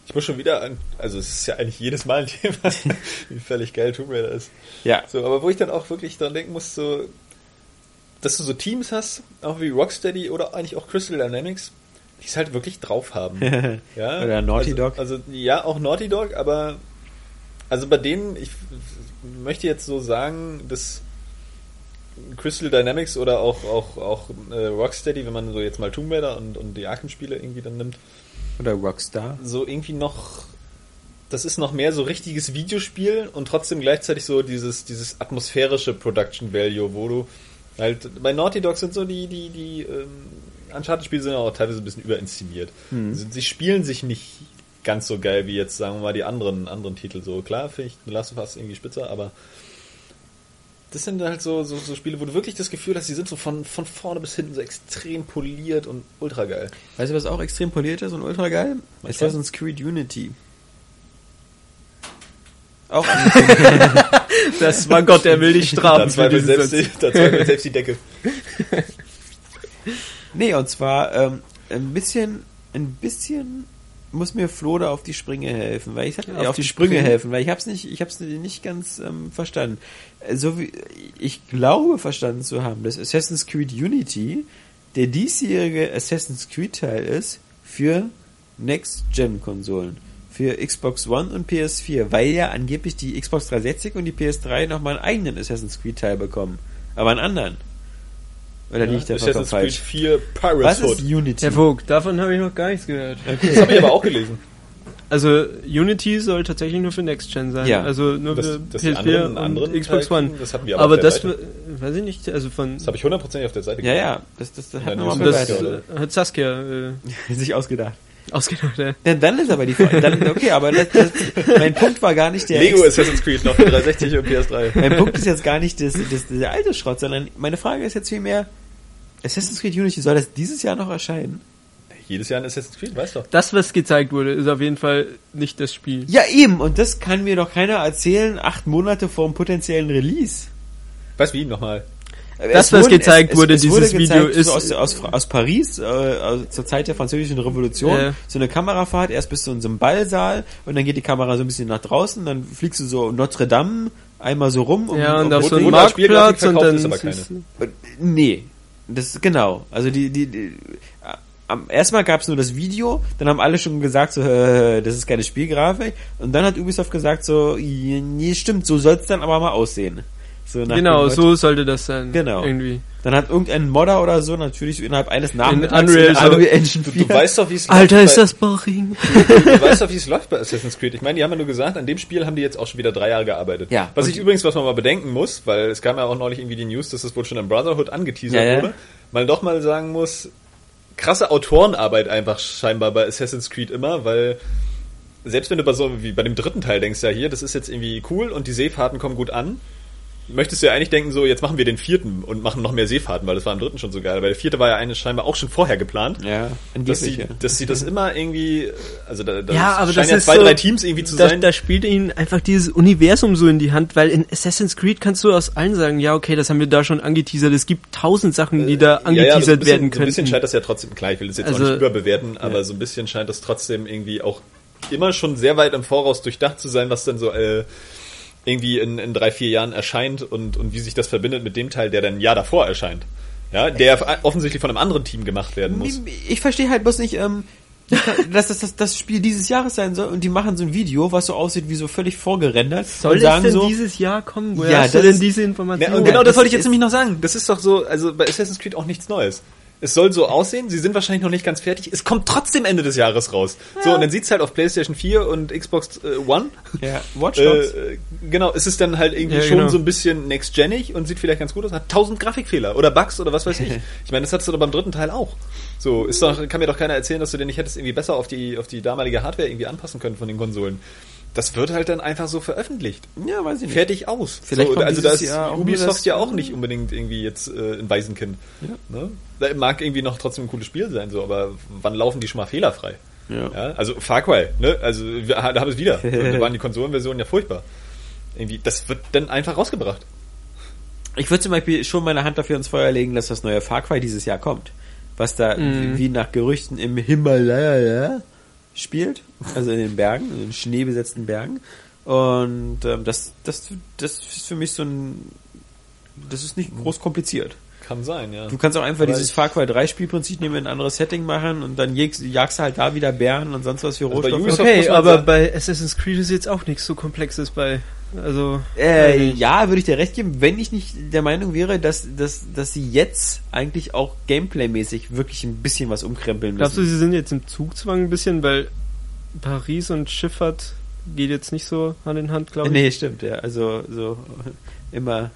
Ich muss schon wieder an, also es ist ja eigentlich jedes Mal ein Thema, wie völlig geil Tomb Raider ist. ja. So, aber wo ich dann auch wirklich dran denken muss, so, dass du so Teams hast, auch wie Rocksteady oder eigentlich auch Crystal Dynamics, die es halt wirklich drauf haben. ja? Oder Naughty also, Dog. Also ja, auch Naughty Dog, aber also bei denen, ich möchte jetzt so sagen, dass Crystal Dynamics oder auch, auch, auch äh, Rocksteady, wenn man so jetzt mal Tomb Raider und, und die Arkham-Spiele irgendwie dann nimmt, Oder Rockstar. so irgendwie noch das ist noch mehr so richtiges Videospiel und trotzdem gleichzeitig so dieses dieses atmosphärische Production Value, wo du halt bei Naughty Dog sind so die die die ähm, Uncharted-Spiele sind auch teilweise ein bisschen überinszeniert. Sie, sie spielen sich nicht ganz so geil wie jetzt sagen wir mal die anderen anderen Titel so klar finde ich The Last of Us irgendwie spitzer, aber das sind halt so, so, so Spiele, wo du wirklich das Gefühl hast, die sind so von, von vorne bis hinten so extrem poliert und ultra geil. Weißt du, was auch extrem poliert ist und ultra geil? Assassin's Creed Unity. Auch Das war Gott, er will dich Da strafen. für zweifelt selbst, da selbst die Decke. Nee, und zwar ähm, ein bisschen, ein bisschen muss mir Flo da auf die Sprünge helfen, weil ich Auf auf, die die Sprünge Sprünge? helfen, weil ich hab's nicht, ich hab's nicht ganz ähm, verstanden. So wie ich glaube verstanden zu haben, dass Assassin's Creed Unity der diesjährige Assassin's Creed Teil ist für Next-Gen-Konsolen. Für Xbox One und PS4, weil ja angeblich die Xbox 360 und die PS3 nochmal einen eigenen Assassin's Creed Teil bekommen. Aber einen anderen. Oder ich da vollkommen Assassin's Creed falsch? 4 Was Pirates ist Hood. Unity? Herr Vogt, davon habe ich noch gar nichts gehört. Das habe ich aber auch gelesen. Also Unity soll tatsächlich nur für Next Gen sein. Ja. Also nur Das- für dass die PS4 anderen und anderen Xbox One. das hatten wir aber aber auf der das, Seite. weiß ich nicht, also von Das habe ich hundertprozentig auf der Seite Ja, gesehen. ja, das, das, das hat Ja, das hat Saskia äh, sich ausgedacht. Ausgedacht. Ja. Ja, dann ist aber die Frage, dann, okay, aber das, das, mein Punkt war gar nicht der Lego Ex- Assassin's Creed noch für 360 und PS3. Mein Punkt ist jetzt gar nicht das, das, der alte Schrott, sondern meine Frage ist jetzt vielmehr, Assassin's Creed Unity, soll das dieses Jahr noch erscheinen? Jedes Jahr ein Assassin's Creed, weißt doch. Das, was gezeigt wurde, ist auf jeden Fall nicht das Spiel. Ja, eben, und das kann mir doch keiner erzählen, acht Monate vor dem potenziellen Release. Weißt wie nochmal? Das, Es was wurden- gezeigt wurde, dieses Video, so ist- aus, aus, aus Paris, äh, aus, zur Zeit der französischen Revolution, Ja. so eine Kamerafahrt, erst bist du in so einem Ballsaal und dann geht die Kamera so ein bisschen nach draußen, dann fliegst du so Notre Dame einmal so rum. um- Ja, und um- auf wo- so Spielgrafik Marktplatz und verkauft dann ist, aber keine. Und, Nee, das genau. Also die die, die am erstmal gab es nur das Video, dann haben alle schon gesagt so äh, das ist keine Spielgrafik und dann hat Ubisoft gesagt so nee stimmt, so soll's dann aber mal aussehen. So nach Genau, so sollte das sein. Genau. Irgendwie. Dann hat irgendein Modder oder so natürlich so innerhalb eines Nachmittags Unreal- in also, Unreal Engine Du, 4. du weißt doch, wie es Alter, läuft ist bei- das boring. Du weißt doch, wie es läuft bei Assassin's Creed. Ich meine, die haben ja nur gesagt, an dem Spiel haben die jetzt auch schon wieder drei Jahre gearbeitet. Ja. Was ich übrigens, was man mal bedenken muss, weil es kam ja auch neulich irgendwie die News, dass es wohl schon im Brotherhood angeteasert Ja, ja. wurde, man doch mal sagen muss, krasse Autorenarbeit einfach scheinbar bei Assassin's Creed immer, weil selbst wenn du bei so wie bei dem dritten Teil denkst, ja hier, das ist jetzt irgendwie cool und die Seefahrten kommen gut an, möchtest du ja eigentlich denken, so jetzt machen wir den vierten und machen noch mehr Seefahrten, weil das war im dritten schon so geil. Weil der vierte war ja eine scheinbar auch schon vorher geplant. ja, Dass sie, ja. dass sie das immer irgendwie, also da, da Ja, aber scheinen das ja zwei, so, drei Teams irgendwie zu da, sein. da spielt ihnen einfach dieses Universum so in die Hand, weil in Assassin's Creed kannst du aus allen sagen, ja, okay, das haben wir da schon angeteasert. Es gibt tausend Sachen, die da Äh, Ja, ja, so ein angeteasert bisschen, werden So ein können. bisschen scheint das ja trotzdem, klar, ich will das jetzt auch Also- nicht überbewerten, aber so ein bisschen scheint das trotzdem irgendwie auch immer schon sehr weit im Voraus durchdacht zu sein, was dann so äh, irgendwie in, in drei, vier Jahren erscheint und, und wie sich das verbindet mit dem Teil, der dann ein Jahr davor erscheint. Ja, der offensichtlich von einem anderen Team gemacht werden muss. Ich verstehe halt bloß nicht, ähm, dass das, das das Spiel dieses Jahres sein soll und die machen so ein Video, was so aussieht wie so völlig vorgerendert Soll und es sagen denn so, dieses Jahr kommen? Woher Ja, hast du das denn ist- diese Information? Ja, und genau Ja, das, das wollte ich jetzt nämlich noch sagen. Das ist doch so, also bei Assassin's Creed auch nichts Neues. Es soll so aussehen, sie sind wahrscheinlich noch nicht ganz fertig. Es kommt trotzdem Ende des Jahres raus. So, und dann sieht's halt auf PlayStation 4 und Xbox äh, One. ja, Watch Dogs. Äh, genau, es ist dann halt irgendwie Ja, schon genau. so ein bisschen next-genig und sieht vielleicht ganz gut aus, hat tausend Grafikfehler oder Bugs oder was weiß ich. Ich meine, das hattest du doch beim dritten Teil auch. So, ist doch, kann mir doch keiner erzählen, dass du den nicht hättest irgendwie besser auf die, auf die damalige Hardware irgendwie anpassen können von den Konsolen. Das wird halt dann einfach so veröffentlicht. ja, weiß ich nicht. Fertig aus. Vielleicht so, also da ist Ubisoft ja auch nicht unbedingt irgendwie jetzt äh, ein Waisenkind. Ne? Da mag irgendwie noch trotzdem ein cooles Spiel sein, so, aber wann laufen die schon mal fehlerfrei? Ja. Ja, also Far Cry, ne? Also wir da haben es wieder. da waren die Konsolenversionen ja furchtbar. Irgendwie, das wird dann einfach rausgebracht. Ich würde zum Beispiel schon meine Hand dafür ins Feuer legen, dass das neue Far Cry dieses Jahr kommt. Was da Mhm. wie nach Gerüchten im Himalaya spielt, also in den Bergen, in den schneebesetzten Bergen. Und ähm, das, das, das ist für mich so ein, das ist nicht groß kompliziert. Kann sein, ja. Du kannst auch einfach Aber dieses Far Cry 3 Spielprinzip nehmen, ein anderes Setting machen und dann jagst, jagst du halt da wieder Bären und sonst was für Also bei Rohstoffe. Muss Okay, aber sagen- bei Assassin's Creed ist jetzt auch nichts so Komplexes bei. Also. Äh, ja, würde ich dir recht geben, wenn ich nicht der Meinung wäre, dass, dass, dass sie jetzt eigentlich auch Gameplay-mäßig wirklich ein bisschen was umkrempeln Glaubst du, müssen. sie sind jetzt im Zugzwang ein bisschen, weil Paris und Schifffahrt geht jetzt nicht so Hand in Hand, glaube ich. Nee, stimmt, ja. Also so immer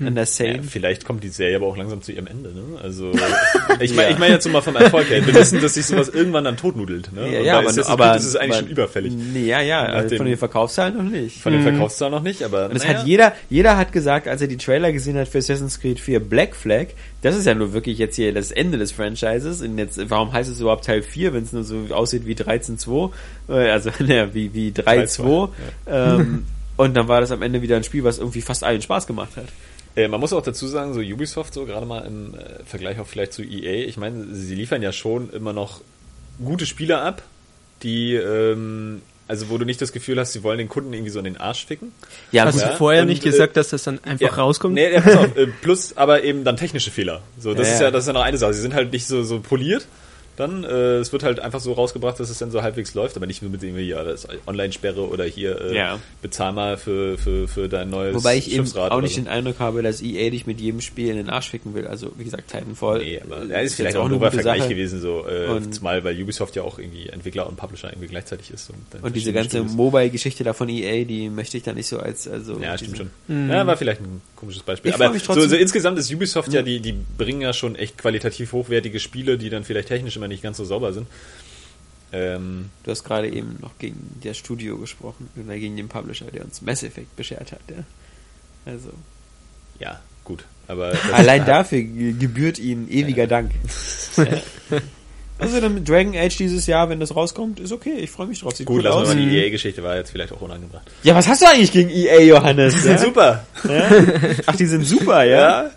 an der Ja, Same. vielleicht kommt die Serie aber auch langsam zu ihrem Ende, ne? Also ich meine, ich meine jetzt so mal vom Erfolg her. Wir wissen, dass sich sowas irgendwann dann totnudelt, ne? Ja, ja, aber, Assassin's aber Creed ist es eigentlich aber- schon überfällig. Nee, ja, ja, also Nachdem- von den Verkaufszahlen noch nicht. Von den Verkaufszahlen noch nicht, aber Und das naja. hat jeder, jeder hat gesagt, als er die Trailer gesehen hat für Assassin's Creed 4 Black Flag, das ist ja nur wirklich jetzt hier das Ende des Franchises. Und jetzt, warum heißt es überhaupt Teil 4, wenn es nur so aussieht wie 13.2? Äh, Also, ne, wie, wie 3.2. Ähm, und dann war das am Ende wieder ein Spiel, was irgendwie fast allen Spaß gemacht hat. Äh, man muss auch dazu sagen, so Ubisoft, so gerade mal im äh, Vergleich auch vielleicht zu EA, ich meine, sie liefern ja schon immer noch gute Spiele ab, die, ähm, also wo du nicht das Gefühl hast, sie wollen den Kunden irgendwie so in den Arsch ficken. Ja, Hast gut. du Ja, vorher und, nicht äh, gesagt, dass das dann einfach rauskommt? Nee, ja, pass auf, äh, plus aber eben dann technische Fehler. So, das Ja, ist ja. ja, das ist ja noch eine Sache. Sie sind halt nicht so, so poliert. Dann. Äh, es wird halt einfach so rausgebracht, dass es dann so halbwegs läuft, aber nicht nur mit irgendwie, ja, das ist Online-Sperre oder hier äh, Ja. bezahl mal für, für, für dein neues Wobei ich eben auch nicht so. den Eindruck habe, dass EA dich mit jedem Spiel in den Arsch ficken will. Also, wie gesagt, Titanfall. Nee, aber ja, ist vielleicht auch ein dober Vergleich Sache. gewesen, so, äh, Und- zumal weil Ubisoft ja auch irgendwie Entwickler und Publisher irgendwie gleichzeitig ist. Und, dann Und diese ganze. Mobile-Geschichte da von EA, die möchte ich da nicht so als, also. Ja, diese- stimmt schon. Ja, war vielleicht ein komisches Beispiel. Ich Aber mich so, trotzdem- so insgesamt ist Ubisoft ja, die, die bringen ja schon echt qualitativ hochwertige Spiele, die dann vielleicht technisch immer nicht ganz so sauber sind. Ähm, Du hast gerade eben noch gegen das Studio gesprochen, gegen den Publisher, der uns Mass Effect beschert hat, ja. Also. ja, gut. Aber Allein dafür ge- gebührt ihnen ewiger Dank. ja. Also dann mit Dragon Age dieses Jahr, wenn das rauskommt, ist okay. Ich freue mich drauf. Sieht Gut, cool lassen wir aus. mal die EA-Geschichte war jetzt vielleicht auch unangebracht. Ja, was hast du eigentlich gegen EA, Johannes? Ja? super! Ach, die sind super, ja?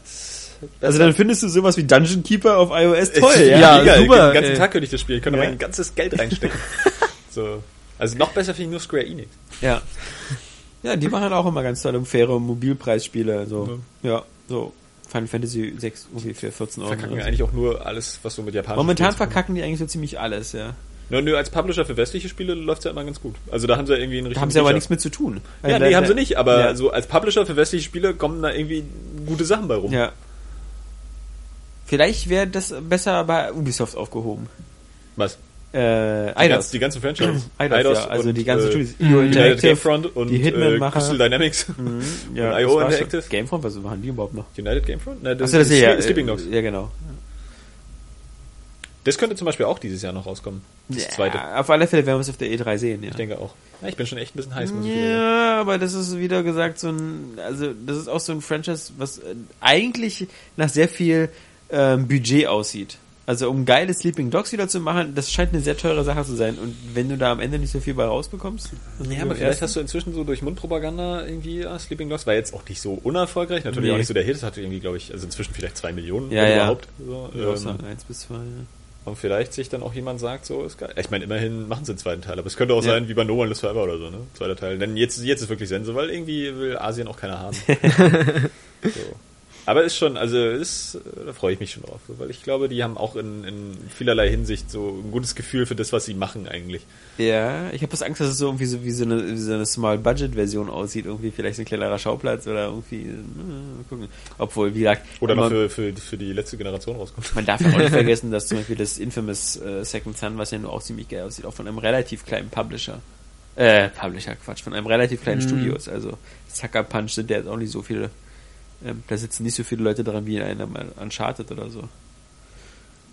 Also dann findest du sowas wie Dungeon Keeper auf iOS toll, ja? Ja, mega. super, Den ganzen ey. Tag könnte ich das spielen. Ich könnte Ja. mein ganzes Geld reinstecken. so. Also noch besser finde ich nur Square Enix. Ja. Ja, die machen auch immer ganz tolle, faire Mobilpreisspiele, so. Ja, so. Final Fantasy 6 irgendwie für 14 Euro. Verkacken so. eigentlich auch nur alles, was so mit Japan Momentan verkacken die eigentlich so ziemlich alles, ja. Nö, nö, als Publisher für westliche Spiele läuft's ja immer ganz gut. Also da haben sie ja irgendwie einen Da richtigen haben sie aber nichts mit zu tun. Ja, Also nee, da- haben sie nicht, aber ja. so als Publisher für westliche Spiele kommen da irgendwie gute Sachen bei rum. Ja. Vielleicht wäre das besser bei Ubisoft aufgehoben. Was? Äh, Die, ganz, Eidos. die ganzen Franchises. Eidos, ja, also die ganzen Studios. äh, Interactive, Gamefront und die Hitman-Macher. äh, Crystal Dynamics. Mhm, ja, und das IO Interactive. Gamefront, was machen die überhaupt noch? United Gamefront? Ne, Achso, das ist ja, Sleeping Dogs. Ja, genau. Das könnte zum Beispiel auch dieses Jahr noch rauskommen. Das Ja, zweite. Auf alle Fälle werden wir es auf der E3 sehen, ja. Ich denke auch. Ja, ich bin schon echt ein bisschen heiß, muss ich wieder sagen. Ja, aber das ist wieder gesagt so ein, also das ist auch so ein Franchise, was äh, eigentlich nach sehr viel ähm, Budget aussieht. Also um geile Sleeping Dogs wieder zu machen, das scheint eine sehr teure Sache zu sein. Und wenn du da am Ende nicht so viel bei rausbekommst, Ja, aber vielleicht hast du inzwischen so durch Mundpropaganda irgendwie, ah, Sleeping Dogs war jetzt auch nicht so unerfolgreich, natürlich Nee. auch nicht so der Hit, das hatte irgendwie, glaube ich, also inzwischen vielleicht zwei Millionen Ja, wenn ja. überhaupt. So, ähm, sagen, eins bis zwei. Ja. und vielleicht sich dann auch jemand sagt, so ist geil. Ich meine, immerhin machen sie einen zweiten Teil, aber es könnte auch Ja. sein, wie bei No One Lives Forever oder so, ne? Zweiter Teil. Denn jetzt, jetzt ist wirklich Sense, weil irgendwie will Asien auch keiner haben. so. Aber ist schon, also ist, da freue ich mich schon drauf, weil ich glaube, die haben auch in, in vielerlei Hinsicht so ein gutes Gefühl für das, was sie machen eigentlich. Ja, ich habe das Angst, dass es so irgendwie so wie so eine, wie so eine Small-Budget-Version aussieht. Irgendwie vielleicht so ein kleinerer Schauplatz oder irgendwie. äh, Mal gucken. Obwohl, wie gesagt, Oder noch man, für, für, für die letzte Generation rauskommt. man darf ja auch nicht vergessen, dass zum Beispiel das Infamous äh, Second Son, was ja nur auch ziemlich geil aussieht, auch von einem relativ kleinen Publisher. Äh, Publisher, Quatsch, von einem relativ kleinen Mhm. Studio ist. Also Sucker Punch sind ja jetzt auch nicht so viele. Ähm, da sitzen nicht so viele Leute dran wie in einem Uncharted oder so.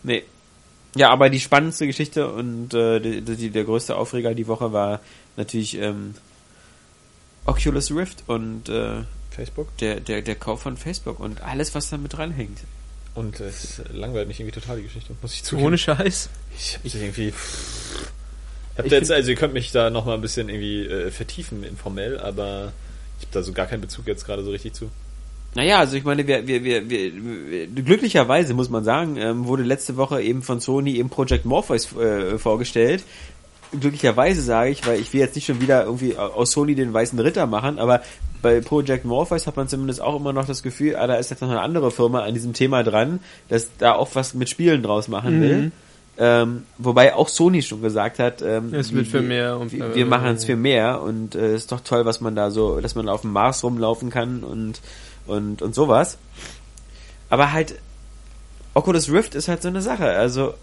Nee. Ja, aber die spannendste Geschichte und äh, die, die, der größte Aufreger die Woche war natürlich ähm, Oculus Rift und äh, Facebook. der, der, der Kauf von Facebook und alles, was damit dranhängt. Und es langweilt mich irgendwie total die Geschichte, muss ich zugeben. Ohne Scheiß. Ich hab das irgendwie. Habt Ich ihr jetzt, also ihr könnt mich da noch mal ein bisschen irgendwie äh, vertiefen informell, aber ich habe da so gar keinen Bezug jetzt gerade so richtig zu. Naja, also ich meine, wir, wir, wir, wir, glücklicherweise muss man sagen, ähm, wurde letzte Woche eben von Sony eben Project Morpheus äh, vorgestellt. Glücklicherweise sage ich, weil ich will jetzt nicht schon wieder irgendwie aus Sony den weißen Ritter machen, aber bei Project Morpheus hat man zumindest auch immer noch das Gefühl, ah, da ist jetzt noch eine andere Firma an diesem Thema dran, dass da auch was mit Spielen draus machen will. Ähm, wobei auch Sony schon gesagt hat, ähm, Es wir- wird für mehr und- wir, wir machen es für mehr und äh, ist doch toll, was man da so, dass man auf dem Mars rumlaufen kann und und und sowas. Aber halt Oculus Rift ist halt so eine Sache. Also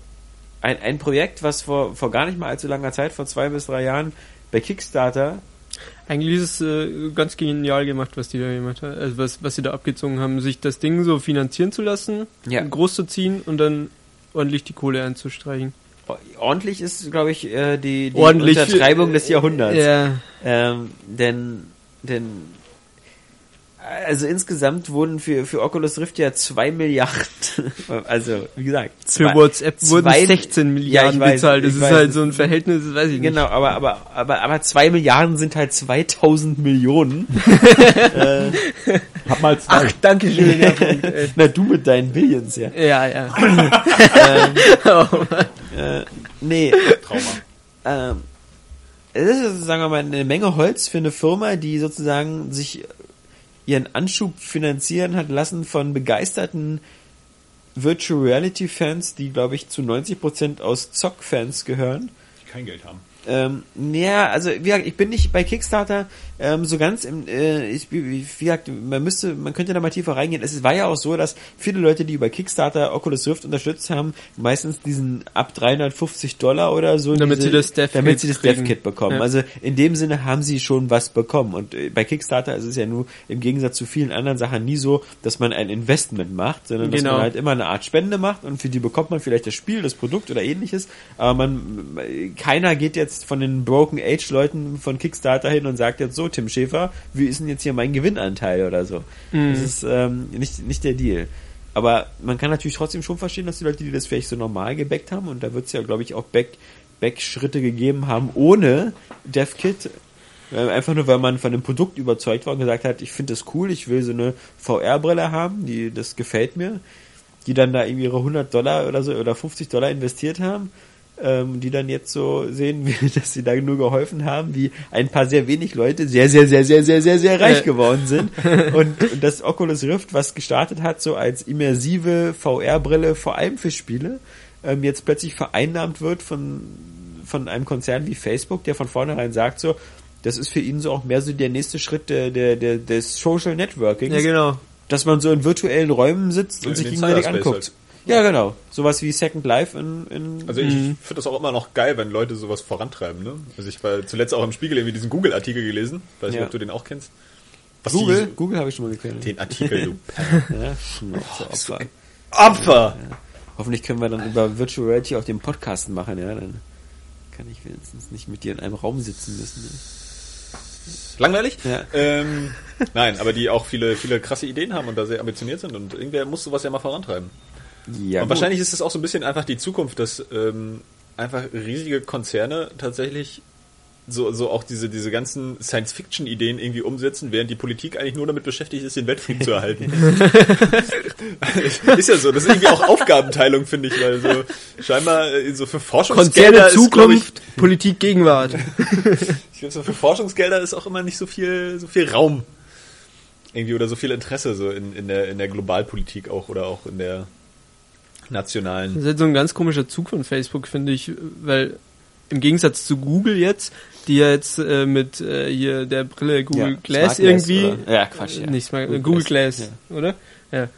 ein, ein Projekt, was vor vor gar nicht mal allzu langer Zeit, vor zwei bis drei Jahren bei Kickstarter Eigentlich ist es äh, ganz genial gemacht, was die da gemacht haben. Also was, was sie da abgezogen haben, sich das Ding so finanzieren zu lassen, Ja. groß zu ziehen und dann ordentlich die Kohle einzustreichen. ordentlich ist, glaube ich, äh, die, die Ordentlich, Untertreibung des Jahrhunderts. Ja. Ähm, denn, denn, also insgesamt wurden für, für Oculus Rift ja zwei Milliarden, also wie gesagt, Für zwei- WhatsApp wurden zwei- 16 Ja, Milliarden ich weiß, bezahlt. Das ist weiß, halt so ein Verhältnis, das weiß ich Genau, aber, aber, aber, aber zwei Milliarden sind halt 2000 Millionen. Hab mal zwei. nicht. Danke schön. Ja, Punkt, ey. Na, du mit deinen Billions, ja. ja. ja. oh, Mann. Äh, nee, Trauma. ähm, es ist, sagen wir mal, eine Menge Holz für eine Firma, die sozusagen sich ihren Anschub finanzieren hat lassen von begeisterten Virtual Reality Fans, die glaube ich zu 90% aus Zock-Fans gehören. Die kein Geld haben. Ähm, ja, also wie gesagt, ich bin nicht bei Kickstarter ähm, so ganz im, äh, ich, wie gesagt, man müsste, man könnte da mal tiefer reingehen. Es war ja auch so, dass viele Leute, die über Kickstarter Oculus Rift unterstützt haben, meistens diesen ab 350 Dollar oder so, Damit diese, sie das Dev damit Kit sie das. Dev Kit bekommen. Ja. Also in dem Sinne haben sie schon was bekommen. Und äh, bei Kickstarter ist es ja nur im Gegensatz zu vielen anderen Sachen nie so, dass man ein Investment macht, sondern dass Genau. man halt immer eine Art Spende macht und für die bekommt man vielleicht das Spiel, das Produkt oder ähnliches. Aber man, keiner geht jetzt von den Broken Age Leuten von Kickstarter hin und sagt jetzt so, Tim Schäfer, wie ist denn jetzt hier mein Gewinnanteil oder so? Das ist ähm, nicht, nicht der Deal. Aber man kann natürlich trotzdem schon verstehen, dass die Leute, die das vielleicht so normal gebackt haben, und da wird es ja, glaube ich, auch Back, Back-Schritte gegeben haben, ohne DevKit, einfach nur, weil man von dem Produkt überzeugt war und gesagt hat, ich finde das cool, ich will so eine VR-Brille haben, die, das gefällt mir, die dann da irgendwie ihre 100 Dollar oder so, oder 50 Dollar investiert haben, ähm, die dann jetzt so sehen, wie, dass sie da nur geholfen haben, wie ein paar sehr wenig Leute sehr, sehr, sehr, sehr, sehr, sehr, sehr reich Äh. geworden sind. Und, und das Oculus Rift, was gestartet hat, so als immersive VR-Brille, vor allem für Spiele, ähm, jetzt plötzlich vereinnahmt wird von, von einem Konzern wie Facebook, der von vornherein sagt so, das ist für ihn so auch mehr so der nächste Schritt der, der, der, des Social Networking, Ja, genau. dass man so in virtuellen Räumen sitzt Ja, und sich gegenseitig anguckt. halt. Ja, genau. Sowas wie Second Life in, in Also ich finde das auch immer noch geil, wenn Leute sowas vorantreiben. Ne? Also ich war zuletzt auch im Spiegel irgendwie diesen Google-Artikel gelesen. Weiß nicht, Ja. ob du den auch kennst. Was Google, die- Google habe ich schon mal geklärt. Den Artikel, du Ja, Schnauze, Opfer. Opfer! Hoffentlich können wir dann über Virtual Reality auch den Podcast machen, ja, dann kann ich wenigstens nicht mit dir in einem Raum sitzen müssen. Langweilig? Ja. Ähm, nein, aber die auch viele, viele krasse Ideen haben und da sehr ambitioniert sind und irgendwer muss sowas ja mal vorantreiben. Ja, und wahrscheinlich ist es auch so ein bisschen einfach die Zukunft, dass ähm, einfach riesige Konzerne tatsächlich so, so auch diese, diese ganzen Science-Fiction-Ideen irgendwie umsetzen, während die Politik eigentlich nur damit beschäftigt ist, den Weltfrieden zu erhalten. ist ja so, das ist irgendwie auch Aufgabenteilung, finde ich, weil so scheinbar äh, so für Forschungsgelder Konzerne ist, glaub ich, Zukunft, Politik Gegenwart. ich glaube, so für Forschungsgelder ist auch immer nicht so viel, so viel Raum. Irgendwie oder so viel Interesse so in, in der, in der Globalpolitik auch oder auch in der nationalen. Das ist halt so ein ganz komischer Zug von Facebook, finde ich, weil im Gegensatz zu Google jetzt, die ja jetzt äh, mit äh, hier der Brille Google Ja, Glass irgendwie, oder? Ja, Quatsch, ja. nicht Smart, Google Google, Glass, Glass, oder? Ja.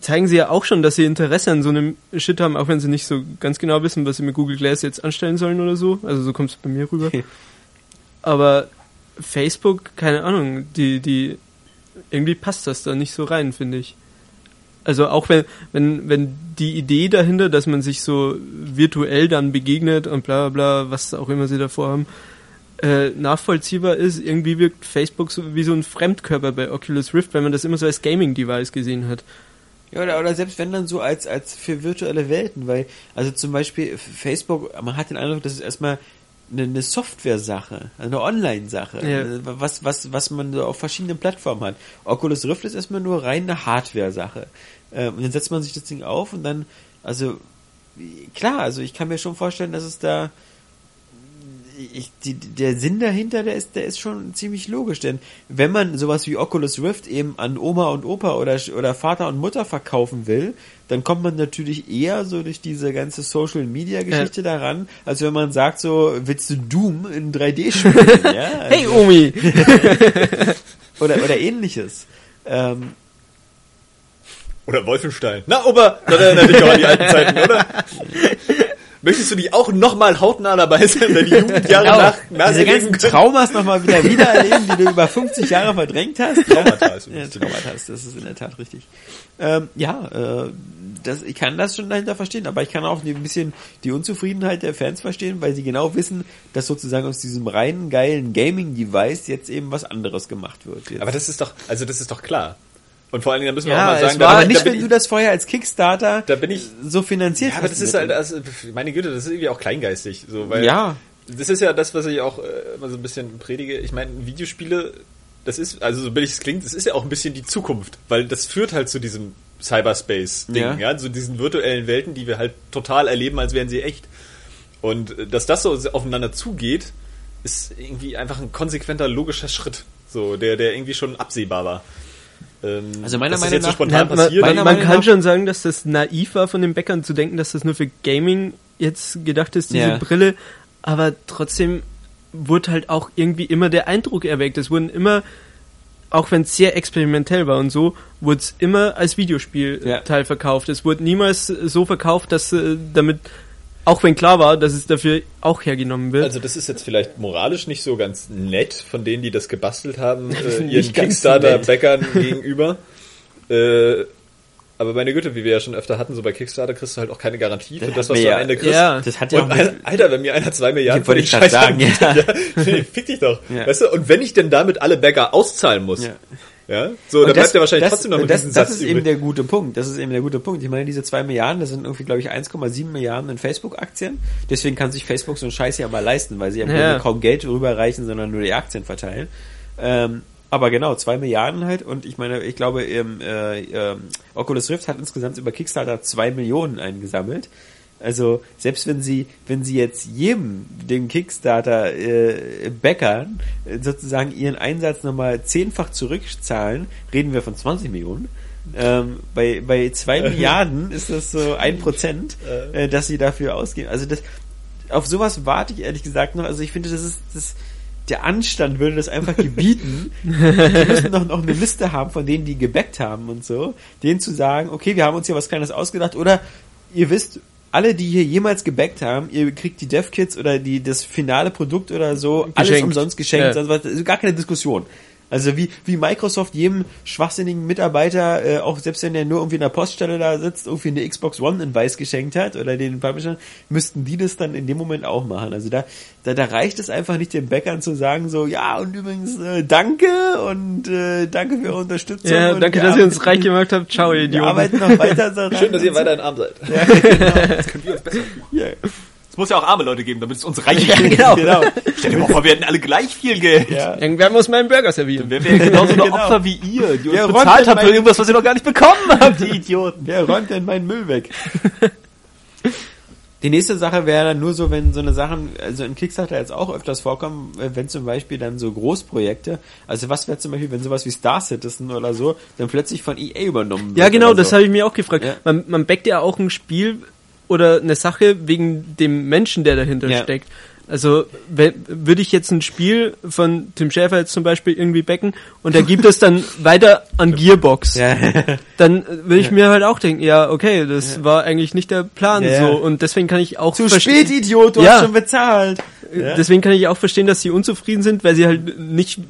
Zeigen sie ja auch schon, dass sie Interesse an so einem Shit haben, auch wenn sie nicht so ganz genau wissen, was sie mit Google Glass jetzt anstellen sollen oder so. Also so kommt es bei mir rüber. Aber Facebook, keine Ahnung, die, die, irgendwie passt das da nicht so rein, finde ich. Also auch wenn, wenn, wenn die Idee dahinter, dass man sich so virtuell dann begegnet und bla bla bla, was auch immer sie davor haben, äh, nachvollziehbar ist, irgendwie wirkt Facebook so wie so ein Fremdkörper bei Oculus Rift, weil man das immer so als Gaming-Device gesehen hat. Ja, oder, oder selbst wenn dann so als, als für virtuelle Welten, weil, also zum Beispiel Facebook, man hat den Eindruck, das ist erstmal eine, eine Software-Sache, eine Online-Sache, Ja. was, was, was man so auf verschiedenen Plattformen hat. Oculus Rift ist erstmal nur rein eine Hardware-Sache. Ähm, und dann setzt man sich das Ding auf und dann, also, klar, also ich kann mir schon vorstellen, dass es da, ich, die, der Sinn dahinter, der ist, der ist schon ziemlich logisch, denn wenn man sowas wie Oculus Rift eben an Oma und Opa oder, oder Vater und Mutter verkaufen will, dann kommt man natürlich eher so durch diese ganze Social Media Geschichte daran, als wenn man sagt so, willst du Doom in 3D spielen, ja? Hey Also- Omi! oder, oder ähnliches. Ähm, Oder Wolfenstein. Na, Opa, das erinnert dich doch an die alten Zeiten, oder? Möchtest du die auch nochmal hautnah dabei sein, wenn die Jugendjahre genau, nach, nach diese ganzen Traumas nochmal wieder wiedererleben, die du über 50 Jahre verdrängt hast. Traumata ist Ja. Traumata, das ist in der Tat richtig. Ähm, ja, äh, das, ich kann das schon dahinter verstehen, aber ich kann auch ein bisschen die Unzufriedenheit der Fans verstehen, weil sie genau wissen, dass sozusagen aus diesem reinen geilen Gaming-Device jetzt eben was anderes gemacht wird. Jetzt. Aber das ist doch, also das ist doch klar. Und vor allen Dingen, da müssen wir Ja, auch mal sagen, war da, aber da nicht, bin wenn ich- du das vorher als Kickstarter Da bin ich- so finanziert Ja, aber hast das ist halt, also, meine Güte, das ist irgendwie auch kleingeistig, so, weil Ja. das ist ja das, was ich auch äh, immer so ein bisschen predige. Ich meine, Videospiele, das ist, also so billig es klingt, das ist ja auch ein bisschen die Zukunft, weil das führt halt zu diesem Cyberspace-Ding, Ja. ja. zu diesen virtuellen Welten, die wir halt total erleben, als wären sie echt. Und äh, dass das so aufeinander zugeht, ist irgendwie einfach ein konsequenter, logischer Schritt, so, der, der irgendwie schon absehbar war. Ähm, Also meiner Meinung so nach- spontan Ja, man, man, man kann nach- schon sagen, dass das naiv war von den Bäckern zu denken, dass das nur für Gaming jetzt gedacht ist, diese Ja. Brille. Aber trotzdem wurde halt auch irgendwie immer der Eindruck erweckt. Es wurden immer, auch wenn es sehr experimentell war und so, wurde es immer als Videospielteil Ja. verkauft. Es wurde niemals so verkauft, dass äh, damit, auch wenn klar war, dass es dafür auch hergenommen wird. Also das ist jetzt vielleicht moralisch nicht so ganz nett von denen, die das gebastelt haben, äh, ihren Kickstarter-Bäckern gegenüber. Äh, aber meine Güte, wie wir ja schon öfter hatten, so bei Kickstarter kriegst du halt auch keine Garantie für Das was du ja- am Ende kriegst. ja. Das hat ja auch Und mit, Alter, wenn mir einer zwei Milliarden Ich wollte den ich grad sagen, ja. ja, fick dich doch. Ja. Weißt du, und wenn ich denn damit alle Bäcker auszahlen muss, Ja. so, Und bleibt ja wahrscheinlich das, trotzdem noch ein das, Riesensatz das ist übrig. eben der gute Punkt. Das ist eben der gute Punkt. Ich meine, diese zwei Milliarden, das sind irgendwie, glaube ich, 1,7 Milliarden in Facebook-Aktien. Deswegen kann sich Facebook so einen Scheiß ja mal leisten, weil sie ja, im Ja. Kaum Geld rüberreichen, sondern nur die Aktien verteilen. Ähm, aber genau, zwei Milliarden halt. Und ich meine, ich glaube, ähm, äh, ähm, Oculus Rift hat insgesamt über Kickstarter zwei Millionen eingesammelt. Also selbst wenn sie, wenn sie jetzt jedem dem Kickstarter äh, Bäckern äh, sozusagen ihren Einsatz nochmal zehnfach zurückzahlen, reden wir von 20 Millionen. Ähm, bei bei zwei Milliarden ist das so ein Prozent, äh, dass sie dafür ausgeben. Also das auf sowas warte ich ehrlich gesagt noch. Also ich finde, das ist das der Anstand würde das einfach gebieten. die müssen doch noch eine Liste haben von denen, die gebackt haben und so, denen zu sagen, okay, wir haben uns hier was Kleines ausgedacht oder ihr wisst, alle, die hier jemals gebackt haben, ihr kriegt die Dev-Kits oder die, das finale Produkt oder so, alles Geschenkt. umsonst geschenkt, Ja. also gar keine Diskussion. Also wie, wie Microsoft jedem schwachsinnigen Mitarbeiter, äh, auch selbst wenn der nur irgendwie in der Poststelle da sitzt, irgendwie eine Xbox One in Weiß geschenkt hat oder den Publisher, müssten die das dann in dem Moment auch machen. Also da, da, da reicht es einfach nicht den Bäckern zu sagen so, ja und übrigens äh, danke und äh, danke für eure Unterstützung. ja, und danke, dass ihr uns reich gemacht habt. Ciao, ihr Wir Idioten. arbeiten noch weiter. So Schön, dass ihr weiter in Arm seid. Das können wir uns besser fühlen. Ja, Es muss ja auch arme Leute geben, damit es uns reich Ja, geht. genau. genau. Stell dir mal vor, wir hätten alle gleich viel Geld. Ja. Irgendwer muss meinen Burger servieren. Dann wären wir genauso eine Genau. Opfer wie ihr, die uns Ja, bezahlt habt für irgendwas, was ihr noch gar nicht bekommen habt, die Idioten. Wer räumt denn meinen Müll weg? Die nächste Sache wäre dann nur so, wenn so eine Sachen, also in Kickstarter jetzt auch öfters vorkommen, äh, wenn zum Beispiel dann so Großprojekte, also was wäre zum Beispiel, wenn sowas wie Star Citizen oder so, dann plötzlich von EA übernommen wird. Ja, genau, das so. habe ich mir auch gefragt. Ja. Man, man backt ja auch ein Spiel oder eine Sache wegen dem Menschen, der dahinter Ja. steckt. Also würde ich jetzt ein Spiel von Tim Schäfer jetzt zum Beispiel irgendwie backen und er gibt es dann weiter an Gearbox, Ja. dann würde ich mir halt auch denken, ja, okay, das war eigentlich nicht der Plan Ja. so und deswegen kann ich auch Zu spät, Idiot, du Ja. hast schon bezahlt. Ja. Deswegen kann ich auch verstehen, dass sie unzufrieden sind, weil sie halt nicht,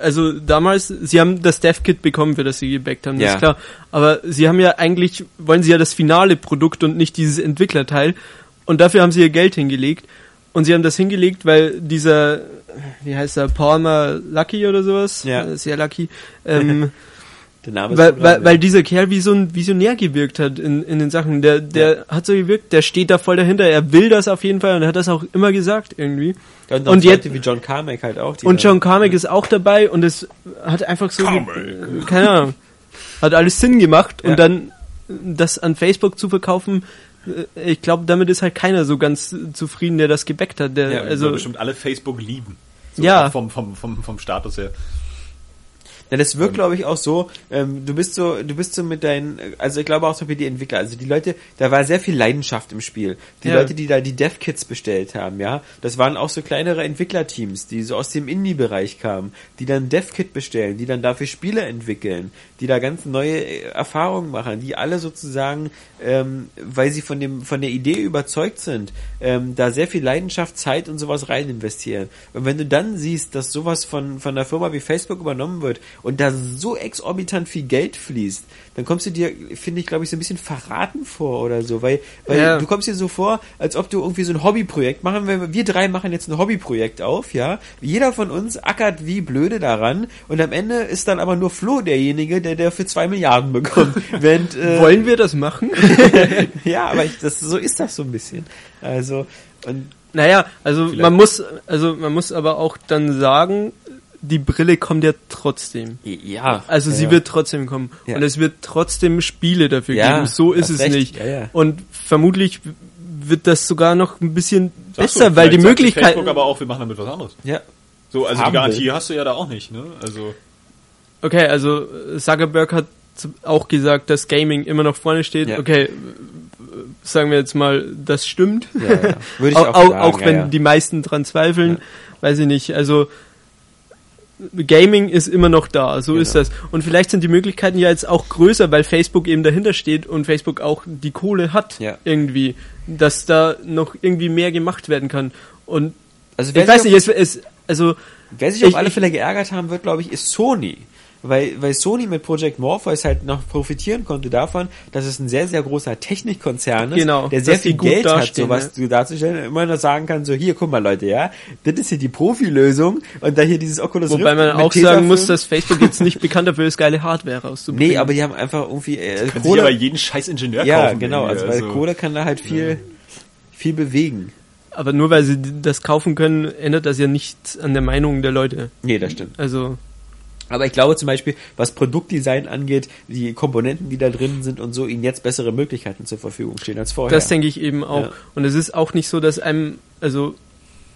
also damals, sie haben das Dev-Kit bekommen, für das sie gebackt haben, das Ja. ist klar. Aber sie haben ja eigentlich, wollen sie ja das finale Produkt und nicht dieses Entwicklerteil. Und dafür haben sie ihr Geld hingelegt. Und sie haben das hingelegt, weil dieser, wie heißt er, Palmer Lucky oder sowas? Ja. Äh, Sehr Lucky. Ähm, Der Name ist weil, weil, ja. weil dieser Kerl wie so ein Visionär gewirkt hat in, in den Sachen. Der, der hat so gewirkt, der steht da voll dahinter, er will das auf jeden Fall und er hat das auch immer gesagt irgendwie. und, und und jetzt- wie John Carmack halt auch. die Und da- John Carmack ist auch dabei und es hat einfach so, äh, keine Ahnung, hat alles Sinn gemacht Ja. und dann das an Facebook zu verkaufen, äh, ich glaube, damit ist halt keiner so ganz zufrieden, der das gebackt hat. Der, Ja, also, bestimmt alle Facebook lieben. So Ja. Vom, vom, vom, vom Status her. Ja, das wirkt, glaube ich, auch so, ähm, du bist so, du bist so mit deinen, also ich glaube auch so wie die Entwickler, also die Leute, da war sehr viel Leidenschaft im Spiel. Die Ja. Leute, die da die Dev-Kits bestellt haben, ja, das waren auch so kleinere Entwicklerteams, die so aus dem Indie-Bereich kamen, die dann Dev-Kit bestellen, die dann dafür Spiele entwickeln, die da ganz neue äh, Erfahrungen machen, die alle sozusagen, ähm, weil sie von dem, von der Idee überzeugt sind, ähm, da sehr viel Leidenschaft, Zeit und sowas rein investieren. Und wenn du dann siehst, dass sowas von, von einer Firma wie Facebook übernommen wird und da so exorbitant viel Geld fließt, dann kommst du dir, finde ich, glaube ich, so ein bisschen verraten vor oder so, weil, weil Ja. du kommst dir so vor, als ob du irgendwie so ein Hobbyprojekt machen, wir, wir drei machen jetzt ein Hobbyprojekt auf, ja, jeder von uns ackert wie blöde daran und am Ende ist dann aber nur Flo derjenige, der, der für zwei Milliarden bekommt, während, äh, wollen wir das machen? ja, aber ich, das, so ist das so ein bisschen, also, und, naja, also man muss, also man muss aber auch dann sagen, die Brille kommt ja trotzdem. ja. Also ja, sie ja. wird trotzdem kommen. Ja. Und es wird trotzdem Spiele dafür Ja, geben. So ist es recht. nicht. Ja, ja. Und vermutlich wird das sogar noch ein bisschen Sagst besser, du, weil die Möglichkeiten. Facebook aber auch, wir machen damit was anderes. ja. So, also Haben die Garantie will. hast du ja da auch nicht, ne? Also okay, also Zuckerberg hat auch gesagt, dass Gaming immer noch vorne steht. Ja. Okay, sagen wir jetzt mal, das stimmt. Ja, ja. Würde ich auch, auch, sagen, auch wenn ja. die meisten dran zweifeln, weiß ich nicht. Also Gaming ist immer noch da, so ist Genau. das. Und vielleicht sind die Möglichkeiten ja jetzt auch größer, weil Facebook eben dahinter steht und Facebook auch die Kohle hat Ja. irgendwie, dass da noch irgendwie mehr gemacht werden kann. Und Also wer ich weiß sich nicht, es, es also Wer sich auf Ich- alle ich- Fälle geärgert haben wird, glaube ich, ist Sony. Weil, weil Sony mit Project Morpheus halt noch profitieren konnte davon, dass es ein sehr, sehr großer Technikkonzern ist, Genau, der sehr viel Geld hat, sowas zu darzustellen und immer noch sagen kann, so hier, guck mal Leute, ja, das ist hier die Profilösung und da hier dieses Oculus wobei Rift man mit auch Tesafilm. sagen muss, dass Facebook jetzt nicht bekannt dafür ist, geile Hardware rauszubringen. Nee, aber die haben einfach irgendwie äh, Kann sich aber Kohle. jeden scheiß Ingenieur Ja, kaufen. genau, also weil Kohle kann da halt viel, viel bewegen. Aber nur weil sie das kaufen können, ändert das ja nichts an der Meinung der Leute. Nee, das stimmt. Also, Aber ich glaube zum Beispiel, was Produktdesign angeht, die Komponenten, die da drin sind und so, ihnen jetzt bessere Möglichkeiten zur Verfügung stehen als vorher. das denke ich eben auch. Ja. Und es ist auch nicht so, dass einem, also,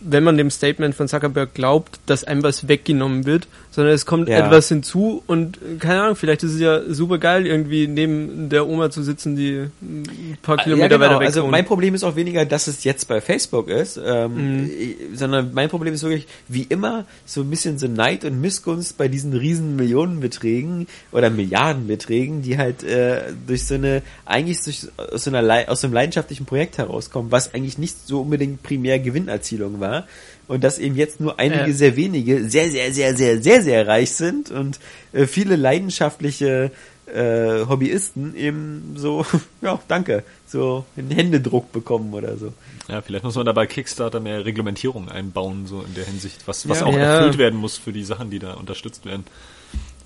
wenn man dem Statement von Zuckerberg glaubt, dass einem was weggenommen wird, sondern es kommt Ja. etwas hinzu und, äh, keine Ahnung, vielleicht ist es ja super geil, irgendwie neben der Oma zu sitzen, die ein paar Kilometer ja, genau. weiter weg Also mein Problem ist auch weniger, dass es jetzt bei Facebook ist, ähm, Mhm. ich- sondern mein Problem ist wirklich, wie immer, so ein bisschen so Neid und Missgunst bei diesen riesen Millionenbeträgen oder Milliardenbeträgen, die halt äh, durch so eine, eigentlich durch, aus, so einer, aus so einem leidenschaftlichen Projekt herauskommen, was eigentlich nicht so unbedingt primär Gewinnerzielung war. Und dass eben jetzt nur einige Ja. sehr wenige sehr, sehr, sehr, sehr, sehr, sehr reich sind und äh, viele leidenschaftliche äh, Hobbyisten eben so, ja, danke, so einen Händedruck bekommen oder so. Ja, vielleicht muss man da bei Kickstarter mehr Reglementierung einbauen, so in der Hinsicht, was, was Ja. auch Ja. erfüllt werden muss für die Sachen, die da unterstützt werden.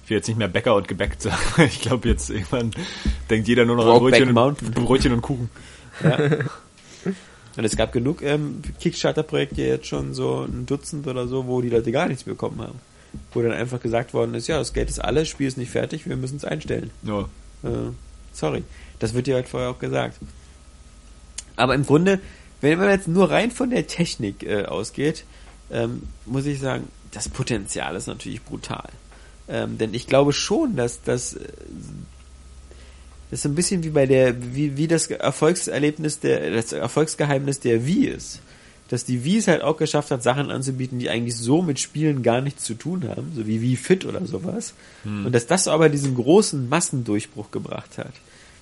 Ich will jetzt nicht mehr Bäcker und gebackt sagen. Ich glaube, jetzt irgendwann denkt jeder nur noch an Brokeback Brötchen und, Brötchen und Kuchen. Und es gab genug ähm, Kickstarter-Projekte jetzt schon so ein Dutzend oder so, wo die Leute gar nichts bekommen haben. Wo dann einfach gesagt worden ist, ja, das Geld ist alles, Spiel ist nicht fertig, wir müssen es einstellen. Ja. Äh, sorry. Das wird dir halt vorher auch gesagt. Aber im Grunde, wenn man jetzt nur rein von der Technik äh, ausgeht, ähm, muss ich sagen, das Potenzial ist natürlich brutal. Ähm, denn ich glaube schon, dass das äh, das ist so ein bisschen wie bei der, wie, wie das Erfolgserlebnis der, das Erfolgsgeheimnis der Wii ist. Dass die Wii es halt auch geschafft hat, Sachen anzubieten, die eigentlich so mit Spielen gar nichts zu tun haben, so wie Wii Fit oder sowas. Und dass das aber diesen großen Massendurchbruch gebracht hat.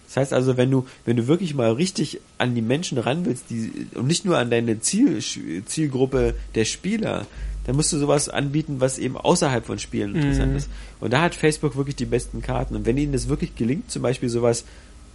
Das heißt also, wenn du, wenn du wirklich mal richtig an die Menschen ran willst, die, und nicht nur an deine Ziel, Zielgruppe der Spieler, dann musst du sowas anbieten, was eben außerhalb von Spielen interessant Mhm. ist. Und da hat Facebook wirklich die besten Karten. Und wenn ihnen das wirklich gelingt, zum Beispiel sowas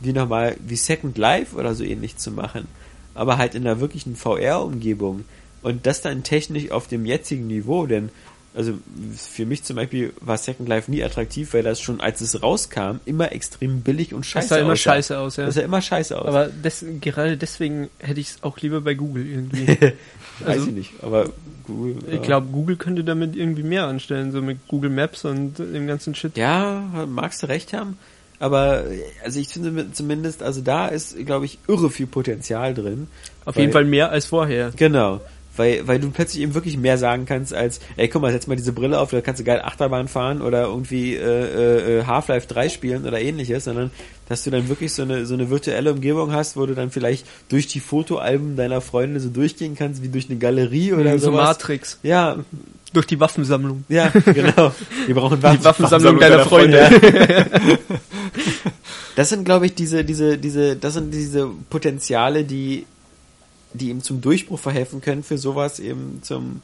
wie nochmal, wie Second Life oder so ähnlich zu machen, aber halt in einer wirklichen VR-Umgebung und das dann technisch auf dem jetzigen Niveau, denn also für mich zum Beispiel war Second Life nie attraktiv, weil das schon als es rauskam immer extrem billig und scheiße das sah immer aussah. scheiße aus, ja. Das sah immer scheiße aus. Aber des, gerade deswegen hätte ich es auch lieber bei Google irgendwie. Weiß also- ich nicht, aber Google, Ich glaube, Google könnte damit irgendwie mehr anstellen, so mit Google Maps und dem ganzen Shit. Ja, magst du recht haben. Aber also ich finde zumindest, also da ist, glaube ich, irre viel Potenzial drin. Auf Weil- jeden Fall mehr als vorher. Genau. Weil, weil du plötzlich eben wirklich mehr sagen kannst als, ey, guck mal, setz mal diese Brille auf, da kannst du geil Achterbahn fahren oder irgendwie äh, äh, Half-Life 3 spielen oder ähnliches, sondern dass du dann wirklich so eine, so eine virtuelle Umgebung hast, wo du dann vielleicht durch die Fotoalben deiner Freunde so durchgehen kannst, wie durch eine Galerie oder so sowas. Matrix. Ja, Durch die Waffensammlung. ja, genau. Wir brauchen Waffen. Die Waffensammlung Waffensammlung deiner deiner Freunde. Das sind, glaube ich, diese, diese, diese, das sind diese Potenziale, die, die ihm zum Durchbruch verhelfen können für sowas eben zum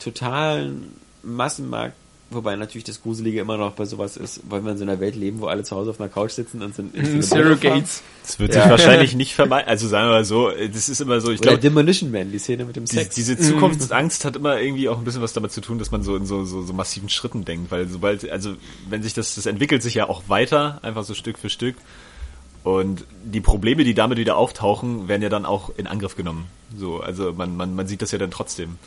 totalen Massenmarkt. Wobei natürlich das Gruselige immer noch bei sowas ist, wollen wir in so einer Welt leben, wo alle zu Hause auf einer Couch sitzen und sind in Zero fahren? Gates. Das wird Ja. sich wahrscheinlich nicht vermeiden. Also sagen wir mal so, das ist immer so, ich Oder glaube, Demolition Man, die Szene mit dem die, Sex. diese Zukunftsangst hat immer irgendwie auch ein bisschen was damit zu tun, dass man so in so, so, so massiven Schritten denkt, weil sobald, also wenn sich das, das entwickelt sich ja auch weiter, einfach so Stück für Stück. Und die Probleme, die damit wieder auftauchen, werden ja dann auch in Angriff genommen. So, also man, man, man sieht das ja dann trotzdem.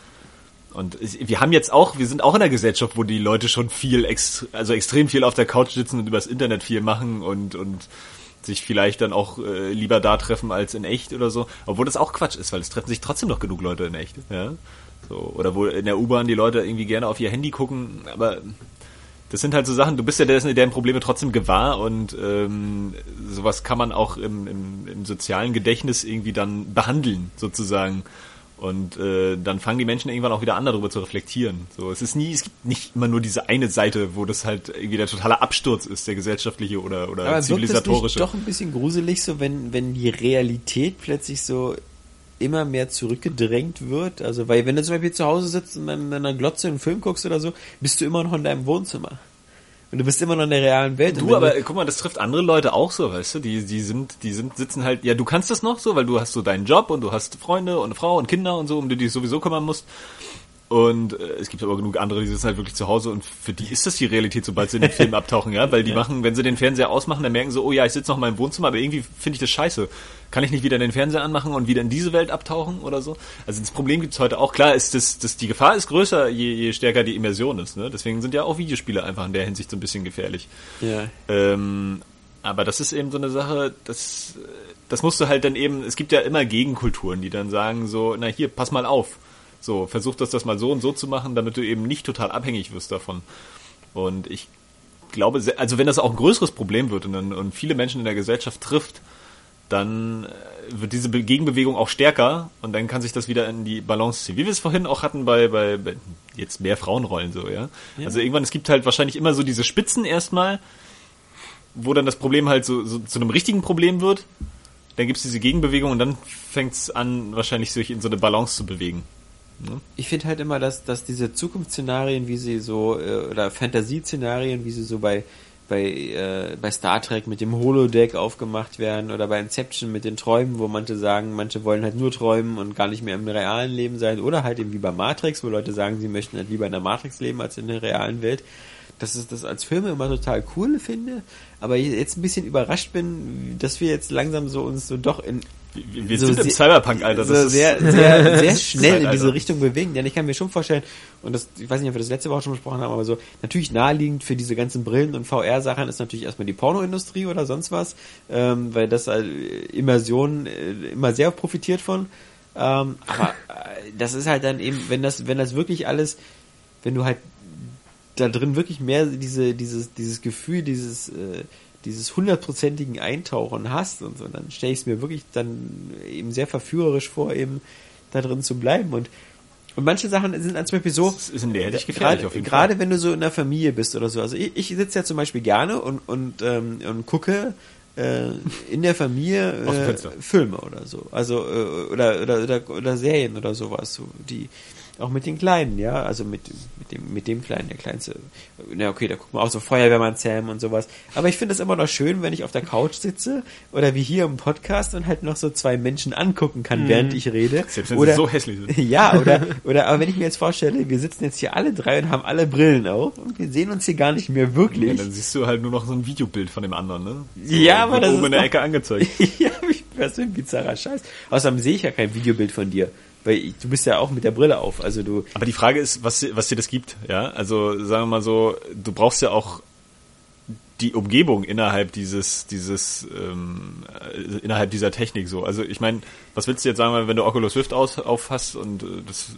Und wir haben jetzt auch, wir sind auch in einer Gesellschaft, wo die Leute schon viel, also extrem viel auf der Couch sitzen und übers Internet viel machen und, und sich vielleicht dann auch äh, lieber da treffen als in echt oder so. Obwohl das auch Quatsch ist, weil es treffen sich trotzdem noch genug Leute in echt. Ja? So, oder wo in der U-Bahn die Leute irgendwie gerne auf ihr Handy gucken, aber das sind halt so Sachen, du bist ja dessen, deren Probleme trotzdem gewahr und ähm, sowas kann man auch im, im, im sozialen Gedächtnis irgendwie dann behandeln, sozusagen. Und äh, dann fangen die Menschen irgendwann auch wieder an, darüber zu reflektieren. So, es ist nie, es gibt nicht immer nur diese eine Seite, wo das halt irgendwie der totale Absturz ist, der gesellschaftliche oder, oder Aber wirkt das zivilisatorische. nicht doch ein bisschen gruselig, so wenn, wenn die Realität plötzlich so immer mehr zurückgedrängt wird? Also, weil wenn du zum Beispiel zu Hause sitzt und mit einer Glotze einen Film guckst oder so, bist du immer noch in deinem Wohnzimmer. Und du bist immer noch in der realen Welt. Du, aber guck mal, das trifft andere Leute auch so, weißt du? Die, die sind, die sind, sitzen halt, ja, du kannst das noch so, weil du hast so deinen Job und du hast Freunde und eine Frau und Kinder und so, um die du dich sowieso kümmern musst. Und äh, es gibt aber genug andere, die sitzen halt wirklich zu Hause und für die ist das die Realität, sobald sie in den Film abtauchen, ja? Weil die machen, wenn sie den Fernseher ausmachen, dann merken sie, oh ja, ich sitze noch in meinem Wohnzimmer, aber irgendwie finde ich das scheiße. Kann ich nicht wieder den Fernseher anmachen und wieder in diese Welt abtauchen oder so? Also das Problem gibt's heute auch. Klar ist das, das die Gefahr ist größer, je, je stärker die Immersion ist, ne? Deswegen sind ja auch Videospiele einfach in der Hinsicht so ein bisschen gefährlich. Ja. Ähm, aber das ist eben so eine Sache, das, das musst du halt dann eben, es gibt ja immer Gegenkulturen, die dann sagen so, na hier, pass mal auf. So, versuch das, das mal so und so zu machen, damit du eben nicht total abhängig wirst davon. Und ich glaube, also wenn das auch ein größeres Problem wird und, und viele Menschen in der Gesellschaft trifft, dann äh, wird diese Be- Gegenbewegung auch stärker und dann kann sich das wieder in die Balance ziehen. Wie wir es vorhin auch hatten bei, bei, bei jetzt mehr Frauenrollen so, ja? Also irgendwann, es gibt halt wahrscheinlich immer so diese Spitzen erstmal, wo dann das Problem halt so, so zu einem richtigen Problem wird. Dann gibt's diese Gegenbewegung und dann fängt's an, wahrscheinlich sich in so eine Balance zu bewegen. Ich finde halt immer, dass, dass diese Zukunftsszenarien, wie sie so, äh, oder Fantasy-Szenarien, wie sie so bei, bei, äh, bei Star Trek mit dem Holodeck aufgemacht werden oder bei Inception mit den Träumen, wo manche sagen, manche wollen halt nur träumen und gar nicht mehr im realen Leben sein oder halt eben wie bei Matrix, wo Leute sagen, sie möchten halt lieber in der Matrix leben als in der realen Welt. Dass ich das als Filme immer total cool finde, aber jetzt ein bisschen überrascht bin, dass wir jetzt langsam so uns so doch in Wir, wir so sind im Cyberpunk-Alter. so das ist- sehr, sehr, sehr schnell in Zeitalter. diese Richtung bewegen. Denn ich kann mir schon vorstellen, und das, ich weiß nicht, ob wir das letzte Woche schon besprochen haben, aber so, natürlich naheliegend für diese ganzen Brillen und VR-Sachen ist natürlich erstmal die Pornoindustrie oder sonst was, ähm, weil das äh, Immersion äh, immer sehr profitiert von. Ähm, aber äh, das ist halt dann eben, wenn das, wenn das wirklich alles, wenn du halt da drin wirklich mehr diese, dieses, dieses Gefühl, dieses, äh, dieses hundertprozentigen Eintauchen hast und so, dann stelle ich es mir wirklich dann eben sehr verführerisch vor, eben da drin zu bleiben und und manche Sachen sind dann zum Beispiel so, Das ist in der Hinsicht gefährlich gerade, auf jeden gerade Fall. wenn du so in der Familie bist oder so. Also ich, ich sitze ja zum Beispiel gerne und, und, ähm, und gucke äh, in der Familie äh. Filme oder so. Also äh, oder, oder, oder, oder Serien oder sowas, so die auch mit den Kleinen, ja, also mit, mit dem mit dem Kleinen, der kleinste. Na okay, da gucken wir auch so Feuerwehrmann Sam und sowas. Aber ich finde es immer noch schön, wenn ich auf der Couch sitze oder wie hier im Podcast und halt noch so zwei Menschen angucken kann, während ich rede. Selbst wenn oder, sie so hässlich sind. ja, oder, oder, aber wenn ich mir jetzt vorstelle, wir sitzen jetzt hier alle drei und haben alle Brillen auf und wir sehen uns hier gar nicht mehr Ja, wirklich. dann siehst du halt nur noch so ein Videobild von dem anderen, ne? So, Ja, aber das oben ist in der doch- Ecke angezeigt. ja, was für ein bizarrer Scheiß. Außerdem sehe ich ja kein Videobild von dir. Weil du bist ja auch mit der Brille auf. Also du. Aber die Frage ist, was, was dir das gibt, ja? Also sagen wir mal so, du brauchst ja auch die Umgebung innerhalb dieses, dieses, ähm, äh, innerhalb dieser Technik so. Also ich meine, was willst du jetzt sagen, wenn du Oculus Rift aus, auf hast und äh, das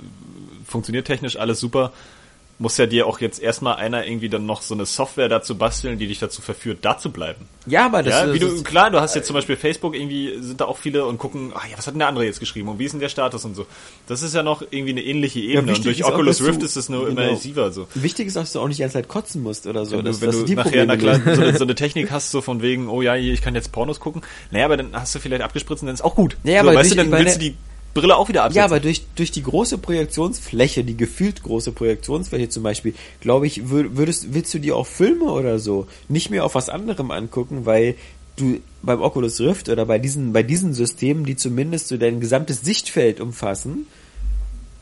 funktioniert technisch alles super, muss ja dir auch jetzt erstmal einer irgendwie dann noch so eine Software dazu basteln, die dich dazu verführt, da zu bleiben. Ja, aber das, ja, wie das du, klar, du hast jetzt zum Beispiel Facebook, irgendwie sind da auch viele und gucken, ah ja, was hat denn der andere jetzt geschrieben und wie ist denn der Status und so. Das ist ja noch irgendwie eine ähnliche Ebene und wichtig durch Oculus du- Rift ist es nur genau. immersiver so. Wichtig ist dass du auch nicht die ganze Zeit kotzen musst oder so. Dass, du, wenn dass du die nachher, na klar, so eine, so eine Technik hast, so von wegen, oh ja, ich kann jetzt Pornos gucken. Naja, aber dann hast du vielleicht abgespritzt und dann ist auch gut. Ja, so, aber weißt du, dann willst du die Brille auch wieder absetzen. Ja, aber durch, durch die große Projektionsfläche, die gefühlt große Projektionsfläche zum Beispiel, glaube ich, wür- würdest, willst du dir auch Filme oder so nicht mehr auf was anderem angucken, weil du beim Oculus Rift oder bei diesen, bei diesen Systemen, die zumindest so dein gesamtes Sichtfeld umfassen,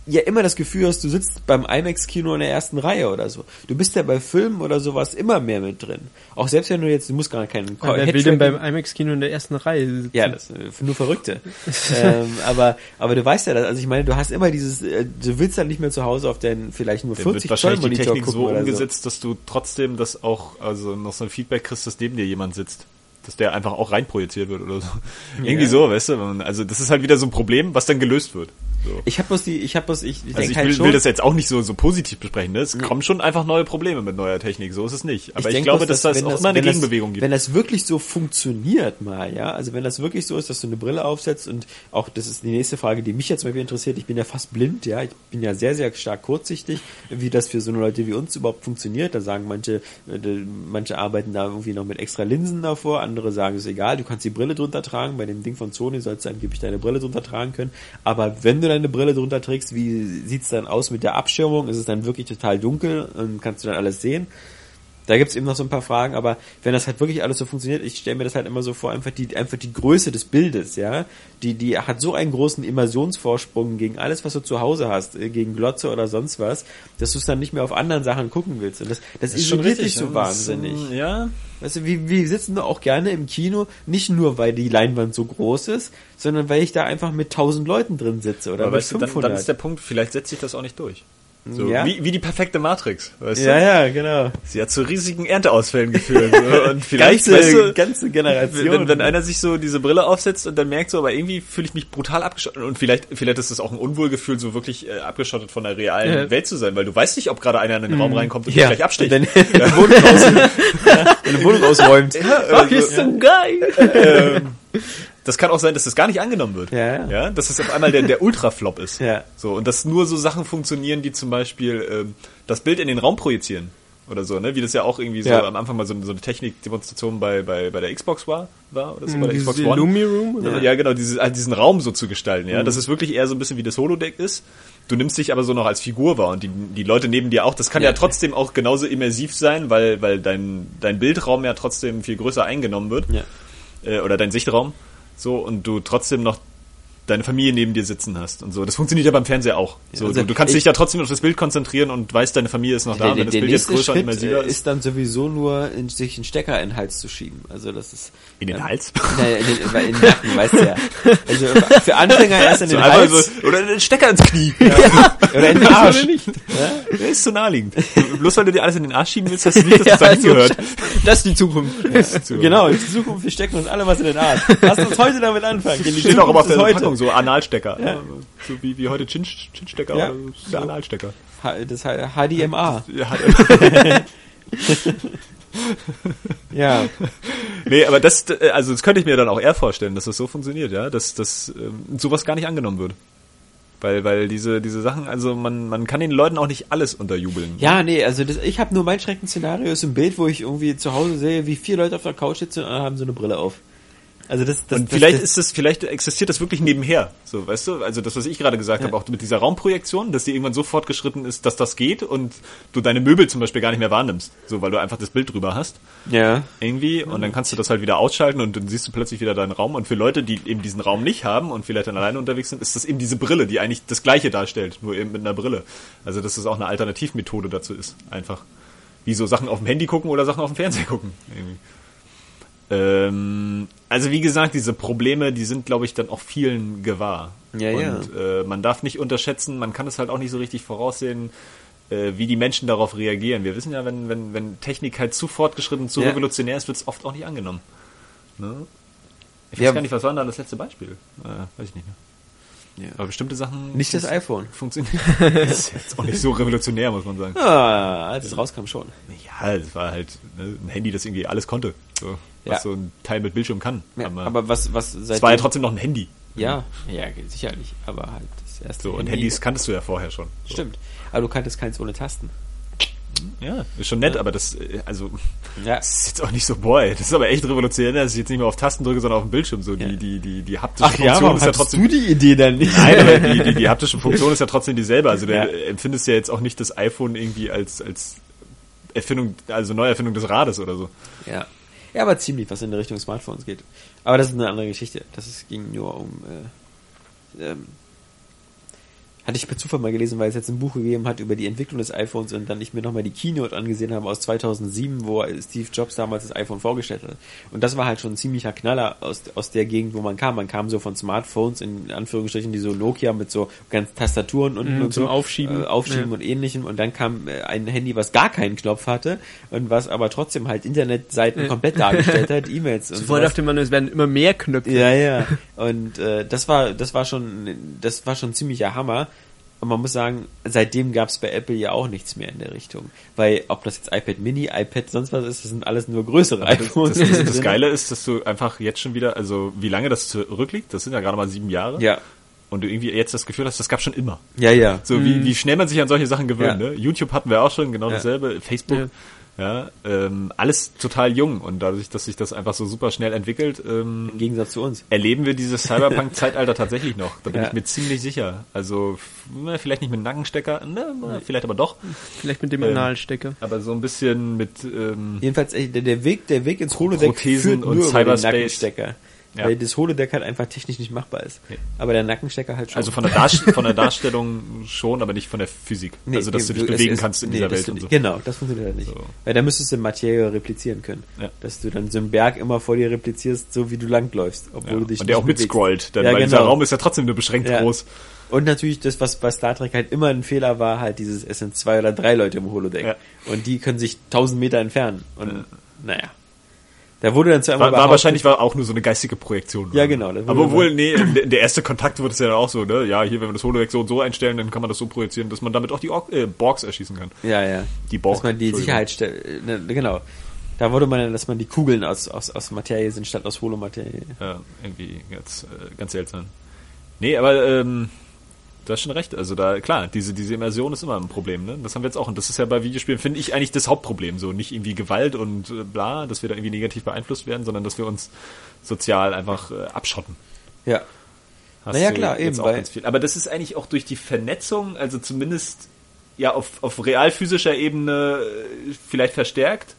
ja immer das Gefühl hast, du sitzt beim IMAX-Kino in der ersten Reihe oder so. Du bist ja bei Filmen oder sowas immer mehr mit drin. Auch selbst wenn du jetzt, du musst gar keinen Ja, wer will denn beim IMAX-Kino in der ersten Reihe sitzen? ja, das äh, nur Verrückte. ähm, aber aber du weißt ja, das, also ich meine, du hast immer dieses, äh, du willst dann nicht mehr zu Hause auf deinen vielleicht nur Dann 40 wird wahrscheinlich Zoll die Monitor Technik gucken so umgesetzt, dass du trotzdem das auch, also noch so ein Feedback kriegst, dass neben dir jemand sitzt. Dass der einfach auch reinprojiziert wird oder so. Irgendwie so, weißt du? Also das ist halt wieder so ein Problem, was dann gelöst wird. So. Ich habe bloß die, ich habe bloß, ich, ich Also ich halt will, schon. will das jetzt auch nicht so, so positiv besprechen. Ne? Es kommen schon einfach neue Probleme mit neuer Technik. So ist es nicht. Aber ich, denk glaube, bloß, dass, das wenn auch immer eine Gegenbewegung das, gibt. Wenn das wirklich so funktioniert mal, ja, also wenn das wirklich so ist, dass du eine Brille aufsetzt und auch, das ist die nächste Frage, die mich jetzt mal wieder interessiert, ich bin ja fast blind, ja, ich bin ja sehr, sehr stark kurzsichtig, wie das für so eine Leute wie uns überhaupt funktioniert. Da sagen manche, äh, manche arbeiten da irgendwie noch mit extra Linsen davor, andere sagen, es ist egal, du kannst die Brille drunter tragen, bei dem Ding von Sony sollst du angeblich deine Brille drunter tragen können, aber wenn du deine Brille drunter trägst, wie sieht's dann aus mit der Abschirmung? Ist es dann wirklich total dunkel und kannst du dann alles sehen? Da gibt's eben noch so ein paar Fragen, aber wenn das halt wirklich alles so funktioniert, ich stelle mir das halt immer so vor, einfach die, einfach die Größe des Bildes, ja, die, die hat so einen großen Immersionsvorsprung gegen alles, was du zu Hause hast, äh, gegen Glotze oder sonst was, dass du es dann nicht mehr auf anderen Sachen gucken willst. Und das, das, isoliert dich so ne? wahnsinnig. Das ist, ähm, Ja, Weißt du, wir, wir sitzen auch gerne im Kino, nicht nur, weil die Leinwand so groß ist, sondern weil ich da einfach mit tausend Leuten drin sitze oder aber mit weißt du, dann, 500. dann ist der Punkt, vielleicht setzt sich das auch nicht durch. So, Ja. wie, wie die perfekte Matrix, weißt ja, du? ja, genau. Sie hat zu riesigen Ernteausfällen geführt. So. Und vielleicht, ganze, weißt du, ganze Generation. wenn, wenn einer sich so diese Brille aufsetzt und dann merkt so, aber irgendwie fühle ich mich brutal abgeschottet und vielleicht vielleicht ist es auch ein Unwohlgefühl, so wirklich äh, abgeschottet von der realen Ja. Welt zu sein, weil du weißt nicht, ob gerade einer in den Raum reinkommt und ja, dich gleich absticht. Wenn eine Wohnung, aus, eine Wohnung ausräumt. Fuck, ist so geil. ähm, das kann auch sein, dass das gar nicht angenommen wird. Ja, ja. ja dass es auf einmal der, der Ultraflop ist. Ja. So, und dass nur so Sachen funktionieren, die zum Beispiel ähm, das Bild in den Raum projizieren. Oder so, ne? Wie das ja auch irgendwie so Ja. am Anfang mal so, so eine Technikdemonstration bei, bei, bei der Xbox war, war oder so, bei der Dieses Xbox One. Illumi Room? Oder? Ja, genau, diese, halt diesen Raum so zu gestalten, Mhm. ja. Dass es wirklich eher so ein bisschen wie das Holodeck ist. Du nimmst dich aber so noch als Figur wahr und die, die Leute neben dir auch. Das kann ja, Ja. trotzdem auch genauso immersiv sein, weil, weil dein, dein Bildraum ja trotzdem viel größer eingenommen wird. Ja. Äh, oder dein Sichtraum. So, und du trotzdem noch deine Familie neben dir sitzen hast und so. Das funktioniert ja beim Fernseher auch. So, also du, du kannst ich- dich ja trotzdem auf das Bild konzentrieren und weißt, deine Familie ist noch da. Der, Wenn das Bild jetzt größer und Schritt immersiver äh, ist. ist dann sowieso nur, in, sich einen Stecker in den Hals zu schieben. Also das ist In den ähm, Hals? Naja, in den, in den Nacken, weißt du ja. Also für Anfänger erst in So den einfach Hals so, oder den Stecker ins Knie. oder in den Arsch. Das ist zu naheliegend. Bloß weil du dir alles in den Arsch schieben willst, heißt das nicht, dass Ja, dahin so gehört. Das ist die Zukunft. Genau, in Zukunft, wir stecken uns alle was in den Arsch. Lass uns heute damit anfangen. Die Steht auch immer auf der ist Packung, so Analstecker. Ja. So wie, wie heute Chin, Chinstecker, Ja. oder so, der Analstecker. Das heißt HDMA. Ja, nee, aber das, also das könnte ich mir dann auch eher vorstellen, dass das so funktioniert, ja, dass, dass ähm, sowas gar nicht angenommen wird. Weil, weil diese, diese Sachen, also man, man kann den Leuten auch nicht alles unterjubeln. Ja, nee, also das, ich habe nur mein Schreckensszenario ist ein Bild, wo ich irgendwie zu Hause sehe, wie vier Leute auf der Couch sitzen und haben so eine Brille auf. Also das, das und das, vielleicht das, ist das, vielleicht existiert das wirklich nebenher. So, weißt du, also das, was ich gerade gesagt habe, auch mit dieser Raumprojektion, dass die irgendwann so fortgeschritten ist, dass das geht und du deine Möbel zum Beispiel gar nicht mehr wahrnimmst. So, weil du einfach das Bild drüber hast. ja. Irgendwie. Und dann kannst du das halt wieder ausschalten und dann siehst du plötzlich wieder deinen Raum. Und für Leute, die eben diesen Raum nicht haben und vielleicht dann alleine unterwegs sind, ist das eben diese Brille, die eigentlich das Gleiche darstellt, nur eben mit einer Brille. Also, dass das auch eine Alternativmethode dazu ist. Einfach. Wie so Sachen auf dem Handy gucken oder Sachen auf dem Fernseher gucken. Irgendwie. Ähm, also wie gesagt, diese Probleme, die sind, glaube ich, dann auch vielen gewahr. Ja, ja. und Äh, man darf nicht unterschätzen, man kann es halt auch nicht so richtig voraussehen, äh, wie die Menschen darauf reagieren. Wir wissen ja, wenn, wenn, wenn Technik halt zu fortgeschritten, zu Ja. revolutionär ist, wird es oft auch nicht angenommen. Ne? Ich weiß Ja. gar nicht, was war denn da das letzte Beispiel? Äh, weiß ich nicht mehr. Ja. Aber bestimmte Sachen Nicht das iPhone. funktionieren. das ist jetzt auch nicht so revolutionär, muss man sagen. Ah, als es rauskam schon. Ja, das war halt ne, ein Handy, das irgendwie alles konnte. So, was Ja. so ein Teil mit Bildschirm kann. Ja, aber aber was, was es war ja trotzdem noch ein Handy. Ja, ja, sicherlich. Aber halt das erste So, und Handy- Handys kanntest du ja vorher schon. So. Stimmt. Aber du kanntest keins ohne Tasten. Ja, ist schon nett, aber das, äh, also, Ja. das ist jetzt auch nicht so, boy, das ist aber echt revolutionär, dass ich jetzt nicht mehr auf Tasten drücke, sondern auf dem Bildschirm. So, die, Ja. die, die, die haptische Funktion ist ja trotzdem. du die Idee dann nicht? Nein, aber die, die, die haptische Funktion ist ja trotzdem dieselbe. Also du Ja. empfindest ja jetzt auch nicht das iPhone irgendwie als, als Erfindung, also Neuerfindung des Rades oder so. Ja. Ja, aber ziemlich, was in Richtung Smartphones geht. Aber das ist eine andere Geschichte. Das ist, ging nur um äh, ähm, hatte ich per Zufall mal gelesen, weil es jetzt ein Buch gegeben hat über die Entwicklung des iPhones und dann ich mir nochmal die Keynote angesehen habe aus 2007, wo Steve Jobs damals das iPhone vorgestellt hat. Und das war halt schon ein ziemlicher Knaller aus, aus der Gegend, wo man kam. Man kam so von Smartphones, in Anführungsstrichen, die so Nokia mit so ganz Tastaturen Mhm, und zum so, Aufschieben. äh, Aufschieben Ja. und ähnlichem. Und dann kam äh, ein Handy, was gar keinen Knopf hatte und was aber trotzdem halt Internetseiten Ja. komplett dargestellt hat, E-Mails und sowas. dachte man, es werden immer mehr Knöpfe. Ja, ja. Und äh, das war, das war schon, das war schon ein ziemlicher Hammer. Und man muss sagen, seitdem gab es bei Apple ja auch nichts mehr in der Richtung. Weil ob das jetzt iPad Mini, iPad, sonst was ist, das sind alles nur größere Das, iPhones. das, das, das Geile ist, dass du einfach jetzt schon wieder, also wie lange das zurückliegt, das sind ja gerade mal sieben Jahre. Ja, Und du irgendwie jetzt das Gefühl hast, das gab schon immer. ja, ja. So wie, wie schnell man sich an solche Sachen gewöhnt. Ja. Ne? YouTube hatten wir auch schon, genau Ja. dasselbe. Facebook, ja, ähm, alles total jung. Und dadurch, dass sich das einfach so super schnell entwickelt, ähm, Im Gegensatz zu uns. erleben wir dieses Cyberpunk-Zeitalter tatsächlich noch. Da bin Ja. ich mir ziemlich sicher. Also na, vielleicht nicht mit Nackenstecker, ne, vielleicht aber doch. Vielleicht mit dem Ähm, Analstecker. Aber so ein bisschen mit ähm, Jedenfalls, der, der Weg, der Weg ins Holodeck Prothesen führt und nur über den Cyberspace. Nackenstecker. Ja. Weil das Holodeck halt einfach technisch nicht machbar ist. Nee. Aber der Nackenstecker halt schon. also von der, Darst von der Darstellung schon, aber nicht von der Physik. Nee, also dass du dich bewegen ist- kannst in nee, dieser Welt du- und so. Genau, das funktioniert halt nicht. So. Weil da müsstest du Materie replizieren können. Ja. Dass du dann so einen Berg immer vor dir replizierst, so wie du langläufst, obwohl Ja. du dich und der nicht auch mitscrollt, denn Ja, weil dieser genau. Raum ist ja trotzdem nur beschränkt groß. Und natürlich das, was bei Star Trek halt immer ein Fehler war, halt dieses, es sind zwei oder drei Leute im Holodeck. Und die können sich tausend Meter entfernen. Und naja. Da wurde dann zu einmal War, war wahrscheinlich war auch nur so eine geistige Projektion. Ja, genau, Aber obwohl, dann- nee, der, erste Kontakt wurde es ja auch so, ne? Ja, hier, wenn wir das Holodeck so und so einstellen, dann kann man das so projizieren, dass man damit auch die Ork äh, Borgs erschießen kann. Ja, ja. Die Borg, Dass man die Entschuldigung. Sicherheitsstelle, ne, genau. Da wurde man, dass man die Kugeln aus, aus, aus Materie sind statt aus Holomaterie. Ja, irgendwie ganz, äh, ganz seltsam. Nee, aber ähm, du hast schon recht. Also da, klar, diese, diese Immersion ist immer ein Problem, ne? Das haben wir jetzt auch. Und das ist ja bei Videospielen, finde ich, eigentlich das Hauptproblem. So nicht irgendwie Gewalt und äh, bla, dass wir da irgendwie negativ beeinflusst werden, sondern dass wir uns sozial einfach äh, abschotten. Ja. Hast Naja, du klar, eben, auch ganz viel. Aber das ist eigentlich auch durch die Vernetzung, also zumindest ja auf, auf realphysischer Ebene äh, vielleicht verstärkt.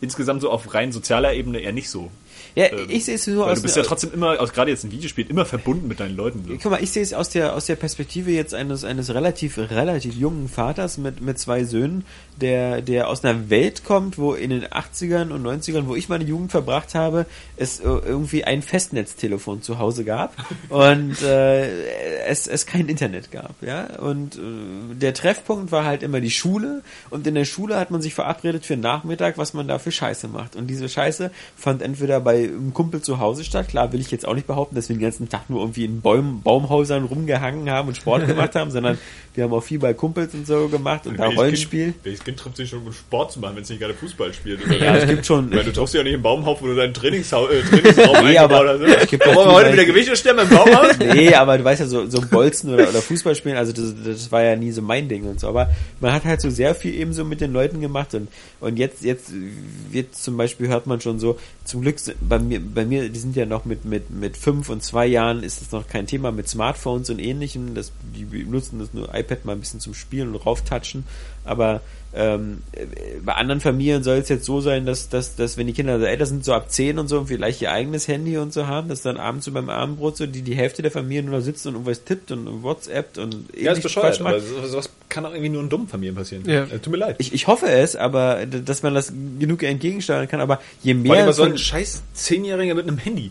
Insgesamt so auf rein sozialer Ebene eher nicht so. Ja, Ähm, ich sehe es so aus du bist ja trotzdem immer, aus- gerade jetzt in Videospielen, immer verbunden mit deinen Leuten. So. Guck mal, ich sehe es aus der aus der Perspektive jetzt eines eines relativ relativ jungen Vaters mit mit zwei Söhnen, der der aus einer Welt kommt, wo in den 80ern und 90ern, wo ich meine Jugend verbracht habe, es irgendwie ein Festnetztelefon zu Hause gab und äh, es es kein Internet gab, ja? Und äh, der Treffpunkt war halt immer die Schule und in der Schule hat man sich verabredet für den Nachmittag, was man da für Scheiße macht und diese Scheiße fand entweder bei einem Kumpel zu Hause statt, klar will ich jetzt auch nicht behaupten, dass wir den ganzen Tag nur irgendwie in Baum, Baumhäusern rumgehangen haben und Sport gemacht haben, sondern wir haben auch viel bei Kumpels und so gemacht und da Rollenspiel. welches Kind trifft sich schon, um Sport zu machen, wenn es nicht gerade Fußball spielt? Ja, es gibt schon. Weil du triffst dich ja nicht im Baumhaus, wo du deinen Trainingshau äh, Trainingsraum Nee, aber hast. es gibt Wollen wir heute wieder Gewichte stemmen im Baumhaus? Nee, aber du weißt ja, so, so Bolzen oder, oder Fußball spielen, also das, das war ja nie so mein Ding und so. Aber man hat halt so sehr viel eben so mit den Leuten gemacht und, und jetzt, jetzt wird zum Beispiel hört man schon so, zum Glück bei mir, bei mir, die sind ja noch mit, mit, mit fünf und zwei Jahren ist das noch kein Thema mit Smartphones und ähnlichem. Das, die nutzen das nur iPad mal ein bisschen zum Spielen und rauftatschen. Aber ähm, äh, bei anderen Familien soll es jetzt so sein, dass, dass, dass wenn die Kinder so älter sind, so ab 10 und so und vielleicht ihr eigenes Handy und so haben, dass dann abends so beim Abendbrot so die, die Hälfte der Familie nur noch sitzt und irgendwas tippt und WhatsAppt und Ja, ist bescheuert, aber so- sowas kann auch irgendwie nur in dummen Familien passieren. Ja. Äh, tut mir leid. Ich, ich hoffe es, aber d- dass man das genug entgegensteuern kann, aber je Vor allem, mehr was soll von- ein scheiß Zehnjähriger mit einem Handy?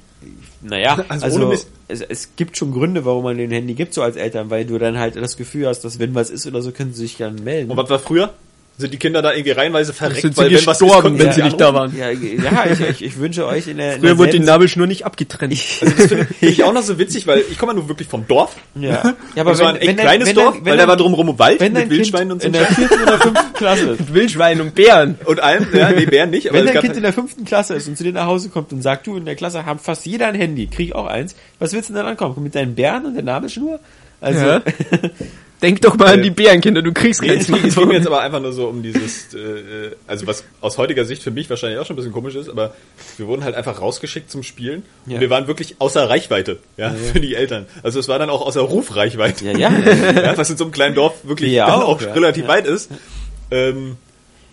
Naja, Also also, es, es gibt schon Gründe, warum man den Handy gibt, so als Eltern, weil du dann halt das Gefühl hast, dass wenn was ist oder so, können sie sich dann melden. Und was war früher? Sind die Kinder da irgendwie reihenweise verreckt, Sind sie weil wenn was ist, gestorben, konnten wenn sie sie nicht da waren. ja, ja ich, ich, ich wünsche euch in der. in Früher der wurde die Nabelschnur nicht abgetrennt. Also das finde find ich auch noch so witzig, weil ich komme ja nur wirklich vom Dorf. Ja, ja Aber das war ein echt kleines Dorf, weil da war drumherum Wald wenn mit dein Wildschweinen kind und so. in der vierten oder fünften Klasse ist. Mit Wildschweinen und Bären. Und allem, ja, nee, Bären nicht, aber Wenn dein Kind in der fünften Klasse ist und zu dir nach Hause kommt und sagt, du, in der Klasse haben fast jeder ein Handy, krieg auch eins, was willst du denn dann ankommen? Mit deinen Bären und der Nabelschnur? Also, Ja. Denk doch mal an die Bärenkinder, du kriegst Nee, kein es, ging, jetzt aber einfach nur so um dieses, äh, äh, also was aus heutiger Sicht für mich wahrscheinlich auch schon ein bisschen komisch ist, aber wir wurden halt einfach rausgeschickt zum Spielen Ja. und wir waren wirklich außer Reichweite, ja, für die Eltern. Also es war dann auch außer Rufreichweite, ja, ja. ja, was in so einem kleinen Dorf wirklich Ja, auch, auch ja. relativ Ja. weit ist. Ähm,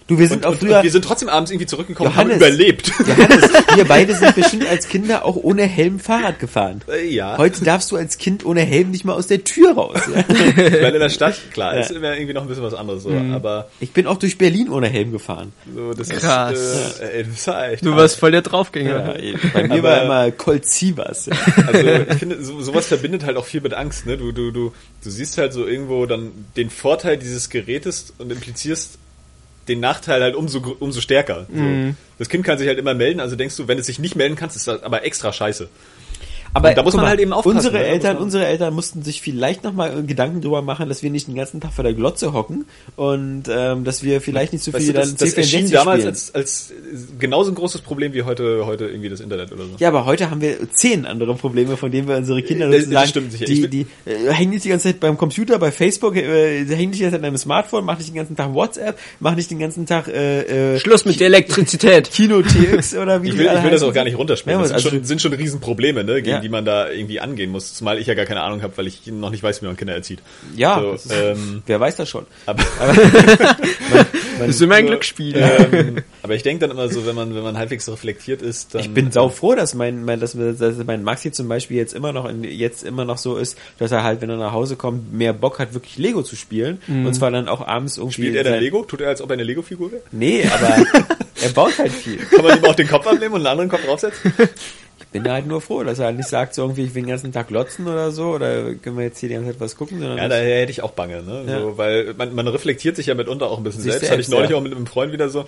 Du, wir sind Und, auch früher. und wir sind trotzdem abends irgendwie zurückgekommen und haben Johannes. überlebt. Johannes, wir beide sind bestimmt als Kinder auch ohne Helm Fahrrad gefahren. Äh, ja. Heute darfst du als Kind ohne Helm nicht mal aus der Tür raus. Ja? Weil in der Stadt, klar, Ja. ist immer irgendwie noch ein bisschen was anderes. So. Aber Ich bin auch durch Berlin ohne Helm gefahren. so, das Krass. ist, äh, ey, das ist echt Du warst voll der Draufgänger. Ja, bei mir Aber- war immer Colt Sievers. Ja. Also ich finde, so, sowas verbindet halt auch viel mit Angst. Ne? Du, du, du, du siehst halt so irgendwo dann den Vorteil dieses Gerätes und implizierst den Nachteil halt umso, umso stärker. So. Das Kind kann sich halt immer melden, also denkst du, wenn es sich nicht melden kann, ist das aber extra scheiße. Aber Und da muss man mal, halt eben aufpassen, Unsere ne? Da muss Eltern, unsere Eltern mussten sich vielleicht nochmal Gedanken drüber machen, dass wir nicht den ganzen Tag vor der Glotze hocken und ähm, dass wir vielleicht nicht so Weißt viel du, das, dann das erschien C64 damals spielen. als, als genauso ein großes Problem wie heute, heute irgendwie das Internet oder so. Ja, aber heute haben wir zehn andere Probleme, von denen wir unsere Kinder Das- das sozusagen, stimmt sicher. die, die äh, hängen nicht die ganze Zeit beim Computer, bei Facebook, äh, hängen nicht die ganze Zeit an einem Smartphone, machen nicht den ganzen Tag WhatsApp, machen nicht den ganzen Tag äh, äh, Schluss mit der Elektrizität. Kino TX oder wie Ich die will, alle ich will das auch gar nicht runterspielen. Ja, Das sind, also- schon, sind schon Riesenprobleme, ne, gegen Ja. Die man da irgendwie angehen muss. Zumal ich ja gar keine Ahnung habe, weil ich noch nicht weiß, wie man Kinder erzieht. Ja, So, ist, ähm, wer weiß das schon. aber, Das ist immer ein Glücksspiel. ähm, aber ich denke dann immer so, wenn man, wenn man halbwegs reflektiert ist, dann. Ich bin sau froh, dass mein, mein, dass, dass mein Maxi zum Beispiel jetzt immer noch in, jetzt immer noch so ist, dass er halt, wenn er nach Hause kommt, mehr Bock hat, wirklich Lego zu spielen. Und zwar dann auch abends irgendwie. Spielt er dann sein- Lego? Tut er, als ob er eine Lego-Figur wäre? Nee, aber er baut halt viel. Kann man ihm auch den Kopf abnehmen und einen anderen Kopf draufsetzen? Bin halt nur froh, dass er halt nicht sagt, so irgendwie, ich will den ganzen Tag glotzen oder so, oder können wir jetzt hier die ganze Zeit was gucken, sondern Ja, daher hätte ich auch Bange, ne? Ja. So, weil man, man reflektiert sich ja mitunter auch ein bisschen Sich selbst. Hatte ich selbst, neulich ja. auch mit einem Freund wieder so.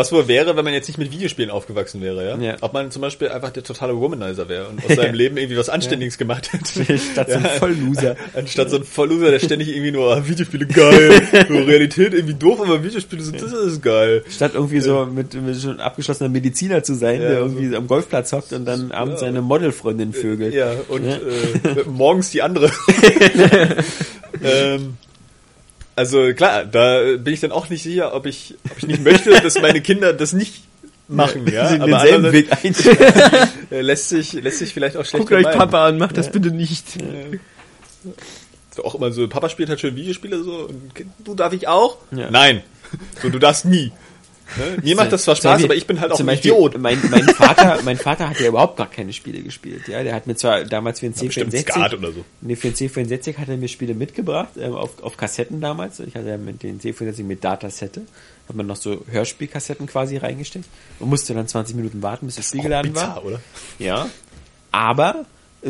Was wohl wäre, wenn man jetzt nicht mit Videospielen aufgewachsen wäre, ja? Ja. Ob man zum Beispiel einfach der totale Womanizer wäre und aus seinem Leben irgendwie was Anständiges gemacht hätte. Statt so ein Vollloser. Anstatt so ein Vollloser, der ständig irgendwie nur, ah, Videospiele geil, so Realität irgendwie doof, aber Videospiele sind, das ist geil. Statt irgendwie so mit, mit schon abgeschlossener Mediziner zu sein, Ja, der so. irgendwie am Golfplatz hockt und dann abends Ja. seine Modelfreundin vögelt. Ja, und Äh, morgens die andere. ähm, also klar, da bin ich dann auch nicht sicher, ob ich, ob ich nicht möchte, dass meine Kinder das nicht machen, ja. Sie Aber denselben Weg einschlagen. lässt sich, lässt sich vielleicht auch schlecht Guckt euch. Papa an, macht das bitte nicht. So auch immer so, Papa spielt halt schön Videospiele so, und du darf ich auch? Ja. Nein. So, du darfst nie. Ne? Mir macht das zwar Spaß, Beispiel- aber ich bin halt auch ein Beispiel Idiot. Mein, mein Vater, mein Vater hat ja überhaupt gar keine Spiele gespielt. Ja, der hat mir zwar damals für den Bestimmt C64, Skat oder so. nee, für den C64 hat er mir Spiele mitgebracht ähm, auf, auf Kassetten damals. Ich hatte ja mit den C64 mit Datasette, hat man noch so Hörspielkassetten quasi reingesteckt und musste dann 20 Minuten warten, bis das Spiel geladen war. Bizarr, oder? Ja. Aber äh,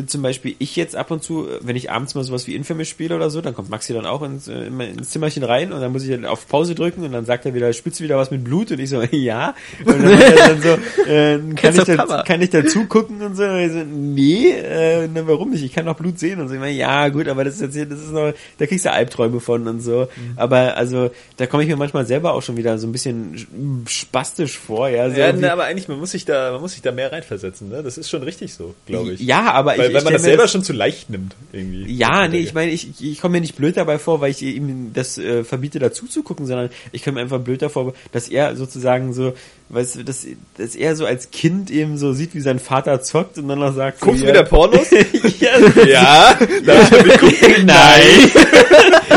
zum Beispiel ich jetzt ab und zu, äh, wenn ich abends mal sowas wie Infamous spiele oder so, dann kommt Maxi dann auch ins, äh, ins Zimmerchen rein und dann muss ich dann auf Pause drücken und dann sagt er wieder, spitzt wieder was mit Blut und ich so, ja. Und dann, er dann so, äh, kann, ich da, kann ich dazu gucken und so, und ich so nee, äh, na, warum nicht? Ich kann doch Blut sehen und so. Ich meine, ja, gut, aber das ist jetzt hier, das ist noch, da kriegst du Albträume von und so. Mhm. Aber also, da komme ich mir manchmal selber auch schon wieder so ein bisschen spastisch vor, ja. So Ja, irgendwie- ne, aber eigentlich, man muss sich da, man muss sich da mehr reinversetzen, ne? Das ist schon richtig so, glaube ich. Ja, aber Weil, ich, weil ich man das selber schon zu leicht nimmt, irgendwie. Ja, nee, ich meine, ich, ich komme mir nicht blöd dabei vor, weil ich ihm das äh, verbiete, dazu zu gucken, sondern ich komme mir einfach blöd davor, dass er sozusagen so, weißt du, dass, dass er so als Kind eben so sieht, wie sein Vater zockt und dann noch sagt, Guckst du wieder Pornos? ja, ja, darf ich mitgucken? Nein.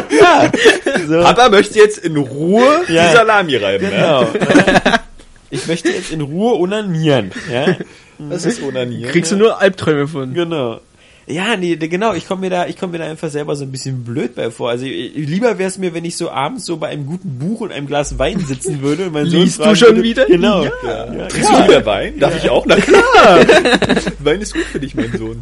ja, so, Papa möchte jetzt in Ruhe Ja. die Salami reiben, ja? genau. Ich möchte jetzt in Ruhe onanieren, ja, Das ist Onanieren. Kriegst du nur Albträume von. genau. Ja, nee, genau, ich komme mir da, ich komme mir da einfach selber so ein bisschen blöd bei vor. Also ich, lieber wäre es mir, wenn ich so abends so bei einem guten Buch und einem Glas Wein sitzen würde und mein Sohn Liest du schon würde, wieder? Genau. Ja. Ja. Trinkst du wieder Wein? Darf ich auch? Na klar! Wein ist gut für dich, mein Sohn.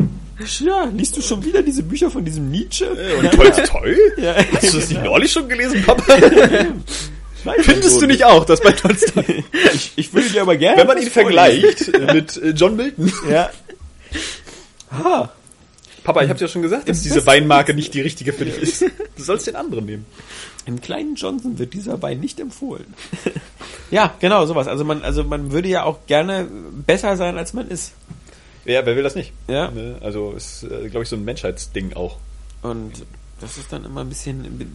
Ja, liest du schon wieder diese Bücher von diesem Nietzsche? Äh, Und Tolstoi? Ja. Hast du das nicht neulich schon gelesen, Papa? Findest du nicht auch, dass bei Tolstoi, Ich, ich würde dir aber gerne. wenn man ihn vergleicht äh, mit äh, John Milton? Ja. Ah, Papa, ich habe dir schon gesagt, dass diese besten- Weinmarke nicht die richtige für dich ist. Du sollst den anderen nehmen. im kleinen Johnson wird dieser Wein nicht empfohlen. ja, genau, sowas. Also man, also man würde ja auch gerne besser sein, als man ist. Ja, wer will das nicht? Ja. Ne? Also ist, äh, glaube ich, so ein Menschheitsding auch. Und das ist dann immer ein bisschen, be-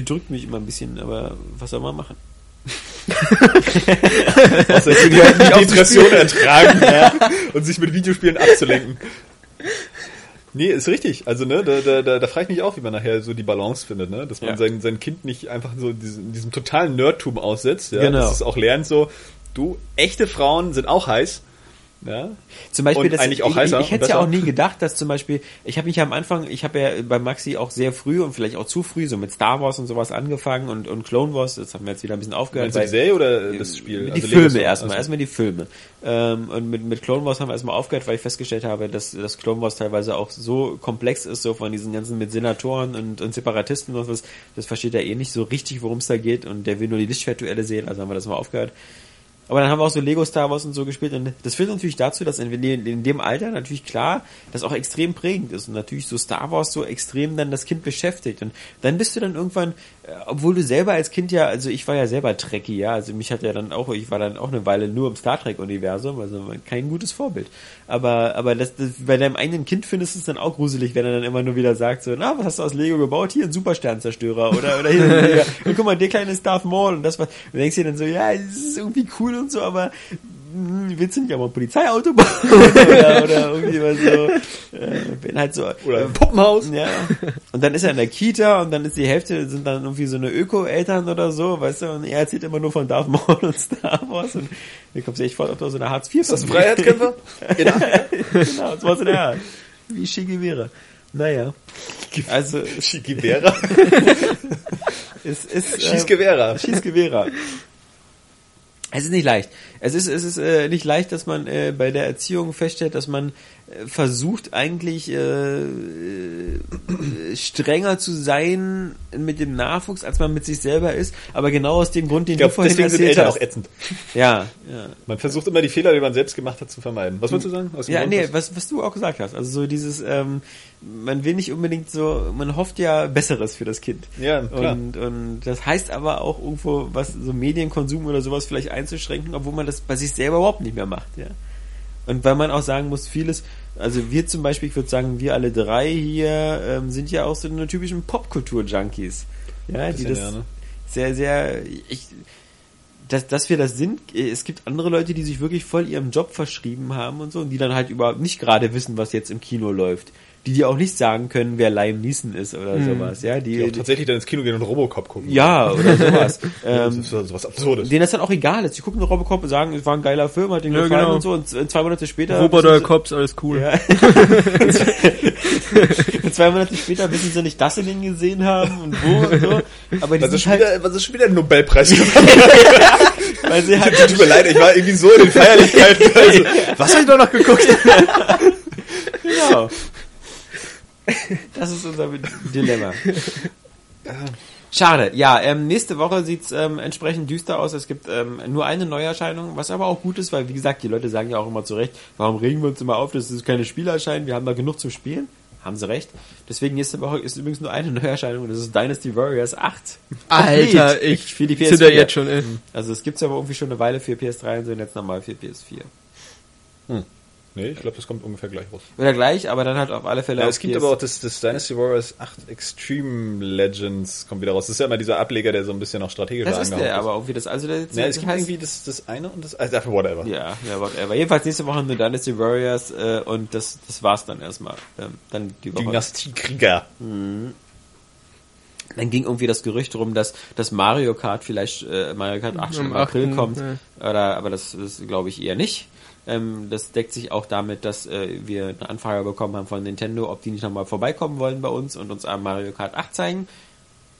bedrückt mich immer ein bisschen, aber was soll man machen? Außer dass die halt die Depression ertragen und sich mit Videospielen abzulenken. Nee, ist richtig. Also, ne, da, da, da, da frage ich mich auch, wie man nachher so die Balance findet, ne? Dass man Ja. sein, sein Kind nicht einfach so diesem, diesem totalen Nerdtum aussetzt, ja. Genau. Dass es auch lernt so, du, echte Frauen sind auch heiß. Ja. Zum Beispiel, das, eigentlich auch ich, heißer ich, ich hätte ja auch nie gedacht, dass zum Beispiel, ich habe mich ja am Anfang, ich habe ja bei Maxi auch sehr früh und vielleicht auch zu früh so mit Star Wars und sowas angefangen und, und Clone Wars, das haben wir jetzt wieder ein bisschen aufgehört. Meinst die Serie oder das Spiel? Die Also Filme erstmal, also- erstmal die Filme. Ähm, und mit, mit Clone Wars haben wir erstmal aufgehört, weil ich festgestellt habe, dass, dass Clone Wars teilweise auch so komplex ist, so von diesen ganzen mit Senatoren und, und Separatisten und was, das versteht er eh nicht so richtig, worum es da geht und der will nur die Lichtschwertduelle sehen, also haben wir das mal aufgehört. Aber dann haben wir auch so Lego Star Wars und so gespielt und das führt natürlich dazu, dass in, in dem Alter natürlich klar, das auch extrem prägend ist und natürlich so Star Wars so extrem dann das Kind beschäftigt und dann bist du dann irgendwann, obwohl du selber als Kind ja, also ich war ja selber Trekkie, ja, also mich hat ja dann auch, ich war dann auch eine Weile nur im Star Trek Universum, also kein gutes Vorbild. Aber, aber das, das bei deinem eigenen Kind findest du es dann auch gruselig, wenn er dann immer nur wieder sagt so, na, was hast du aus Lego gebaut? Hier ein Supersternzerstörer oder, oder hier, und guck mal, der kleine ist Darth Maul und das was, du denkst dir dann so, ja, das ist irgendwie cool und so, aber willst du nicht mal ein Polizeiauto bauen? oder, oder irgendwie was so, äh, wenn halt so, Oder ein Puppenhaus. ja. Und dann ist er in der Kita und dann ist die Hälfte sind dann irgendwie so eine Öko-Eltern oder so, weißt du, und er erzählt immer nur von Darth Maul und Star Wars und mir kommt sich echt vor, ob da so eine Hartz IV Ist das ein Freiheitskämpfer? Afrika? genau, das war so der Wie Che Guevara. Naja. Also, Che Guevara? es ist, Schieß äh, Guevara. Es ist nicht leicht. Es ist, es ist äh, nicht leicht, dass man äh, bei der Erziehung feststellt, dass man versucht eigentlich äh, äh, strenger zu sein mit dem Nachwuchs, als man mit sich selber ist. Aber genau aus dem Grund, den Ich du glaube, vorhin deswegen sind erzählt Eltern hast. auch ätzend. Ja, ja. Man versucht immer die Fehler, die man selbst gemacht hat, zu vermeiden. Was wolltest du sagen? Ja, Grund, nee, was- was, was du auch gesagt hast. Also so dieses, ähm, man will nicht unbedingt so, man hofft ja Besseres für das Kind. Ja, klar. Und, und das heißt aber auch irgendwo, was so Medienkonsum oder sowas vielleicht einzuschränken, obwohl man das bei sich selber überhaupt nicht mehr macht, ja. Und weil man auch sagen muss, vieles, also wir zum Beispiel, ich würde sagen, wir alle drei hier ähm, sind ja auch so eine typischen Popkultur-Junkies. Ja, die das ja, ne? sehr, sehr, ich, dass, dass wir das sind, äh, es gibt andere Leute, die sich wirklich voll ihrem Job verschrieben haben und so, und die dann halt überhaupt nicht gerade wissen, was jetzt im Kino läuft. Die dir auch nicht sagen können, wer Liam Neeson ist oder sowas, ja, die, Die auch tatsächlich dann ins Kino gehen und Robocop gucken. ja, oder sowas. Das ähm, ist so, so was Absurdes. denen das dann auch egal ist. Die gucken Robocop und sagen, es war ein geiler Film, hat den Ja, gefallen genau. und so, und zwei Monate später. Roboter, Cops, alles cool. Ja. und zwei Monate später wissen sie nicht, dass sie den gesehen haben und wo und so. Aber die Was ist, schon halt, wieder, was ist schon wieder ein Nobelpreis weil sie halt Tut mir leid, ich war irgendwie so in den Feierlichkeiten. Also, was habe ich doch noch geguckt? Genau. Das ist unser Dilemma. Schade. Ja, ähm, nächste Woche sieht's ähm, entsprechend düster aus. Es gibt ähm, nur eine Neuerscheinung, was aber auch gut ist, weil wie gesagt, die Leute sagen ja auch immer zu Recht, warum regen wir uns immer auf, dass es keine Spiele erscheinen, wir haben da genug zum Spielen. Haben sie recht. Deswegen nächste Woche ist übrigens nur eine Neuerscheinung und das ist Dynasty Warriors 8. Alter, ich für die zitter PS4. jetzt schon, ey. Also es gibt's aber irgendwie schon eine Weile für PS3 und so und jetzt nochmal für PS4. Nee, ich glaube, das kommt ungefähr gleich raus. Oder gleich, aber dann halt auf alle Fälle Ja, es gibt PS aber auch das, das Dynasty Warriors 8 Extreme Legends kommt wieder raus. Das ist ja immer dieser Ableger, der so ein bisschen noch strategischer Das ist der, aber irgendwie das, also der, Ja, es gibt heißt- irgendwie das, das eine und das, also whatever. Ja, ja, whatever. Jedenfalls nächste Woche nur Dynasty Warriors äh, und das, das war's dann erstmal. Ähm, dann die Woche. Dynastiekrieger. Dann ging irgendwie das Gerücht rum, dass, dass Mario Kart vielleicht äh, Mario Kart 8 schon im April 8., kommt. ja. Oder, aber das, das glaube ich eher nicht. Ähm, das deckt sich auch damit, dass äh, wir eine Anfrage bekommen haben von Nintendo, ob die nicht nochmal vorbeikommen wollen bei uns und uns am Mario Kart 8 zeigen.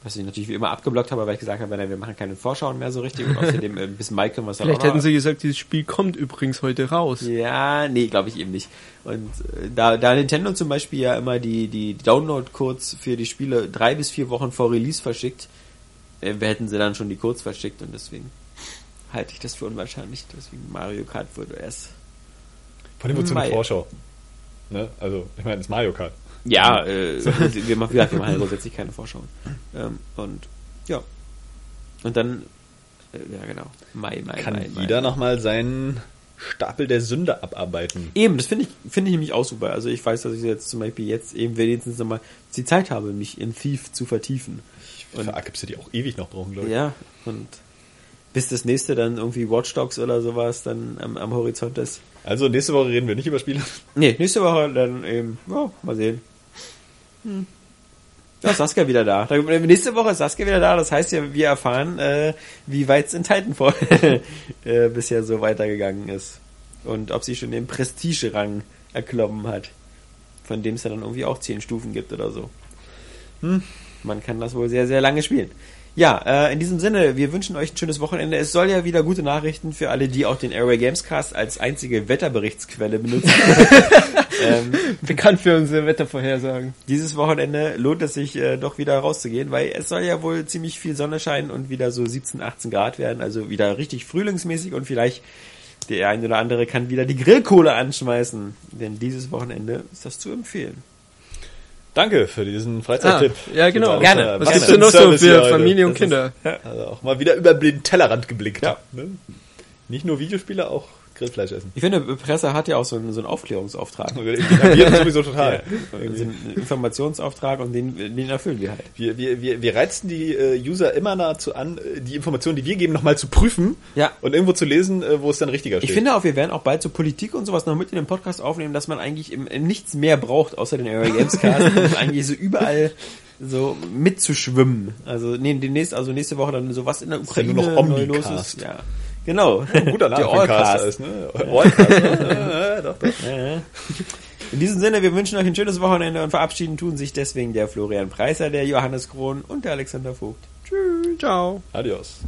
Was ich natürlich wie immer abgeblockt habe, weil ich gesagt habe, nein, wir machen keine Vorschauen mehr so richtig. Und außerdem äh, bis Mai können wir es Vielleicht hätten sie gesagt, dieses Spiel kommt übrigens heute raus. Ja, nee, glaube ich eben nicht. Und äh, da, da Nintendo zum Beispiel ja immer die, die Download-Codes für die Spiele drei bis vier Wochen vor Release verschickt, äh, hätten sie dann schon die Codes verschickt und deswegen halte ich das für unwahrscheinlich. Deswegen Mario Kart wurde erst. Von dem wozu eine Mai. Vorschau. Ne? Also, ich meine, das ist Mario Kart. Ja, äh, wir machen, wie gesagt, wir machen grundsätzlich keine Vorschauen. Ähm, und ja. Und dann, äh, ja genau, Mai, Mai, Kann Mai, Mai. jeder nochmal seinen Stapel der Sünde abarbeiten. Eben, das finde ich, finde ich nämlich auch super. Also ich weiß, dass ich jetzt zum Beispiel jetzt eben wenigstens nochmal die Zeit habe, mich in Thief zu vertiefen. Und für Arkham City auch ewig noch brauchen, glaube ich. Ja, und bis das nächste dann irgendwie Watch Dogs oder sowas dann am, am Horizont ist. Also nächste Woche reden wir nicht über Spiele. Nee, nächste Woche dann eben, ja, mal sehen. Hm. Ja, Saskia wieder da. Da- Nächste Woche ist Saskia wieder da, das heißt ja, wir erfahren, äh, wie weit es in Titanfall äh, bisher so weitergegangen ist. Und ob sie schon den Prestige-Rang erklommen hat. Von dem es ja dann irgendwie auch zehn Stufen gibt oder so. Hm. Man kann das wohl sehr, sehr lange spielen. Ja, äh, in diesem Sinne, wir wünschen euch ein schönes Wochenende. Es soll ja wieder gute Nachrichten für alle, die auch den Airway Gamescast als einzige Wetterberichtsquelle benutzen. ähm, Bekannt für unsere Wettervorhersagen. dieses Wochenende lohnt es sich äh, doch wieder rauszugehen, weil es soll ja wohl ziemlich viel Sonne scheinen und wieder so 17, 18 Grad werden, also wieder richtig frühlingsmäßig und vielleicht der ein oder andere kann wieder die Grillkohle anschmeißen, denn dieses Wochenende ist das zu empfehlen. Danke für diesen Freizeittipp. Ah, ja, genau. Gerne. Was gibt's denn noch so für. Familie und Kinder? Also auch mal wieder über den Tellerrand geblickt. Ja. Ne? Nicht nur Videospiele, auch Grillfleisch essen. Ich finde, Presse hat ja auch so einen, so einen Aufklärungsauftrag. Wir sowieso total. So einen Informationsauftrag und den, den erfüllen wir halt. Wir, wir, wir, wir reizen die äh, User immer dazu an, äh, die Informationen, die wir geben, nochmal zu prüfen Ja. und irgendwo zu lesen, äh, wo es dann richtiger steht. Ich finde auch, wir werden auch bald so Politik und sowas noch mit in den Podcast aufnehmen, dass man eigentlich im, im nichts mehr braucht, außer den Area Games Cast, um eigentlich so überall so mitzuschwimmen. Also nee, demnächst, also nächste Woche dann sowas in der ist ja Ukraine nur noch neu los Omnicast. ist. Ja. Genau. Guter Name Der für Allcast. ist, ne? Allcast, ne? Ja, ja, doch, doch. Ja, ja. In diesem Sinne, wir wünschen euch ein schönes Wochenende und verabschieden tun sich deswegen der Florian Preiser, der Johannes Krohn und der Alexander Vogt. Ciao. Adios.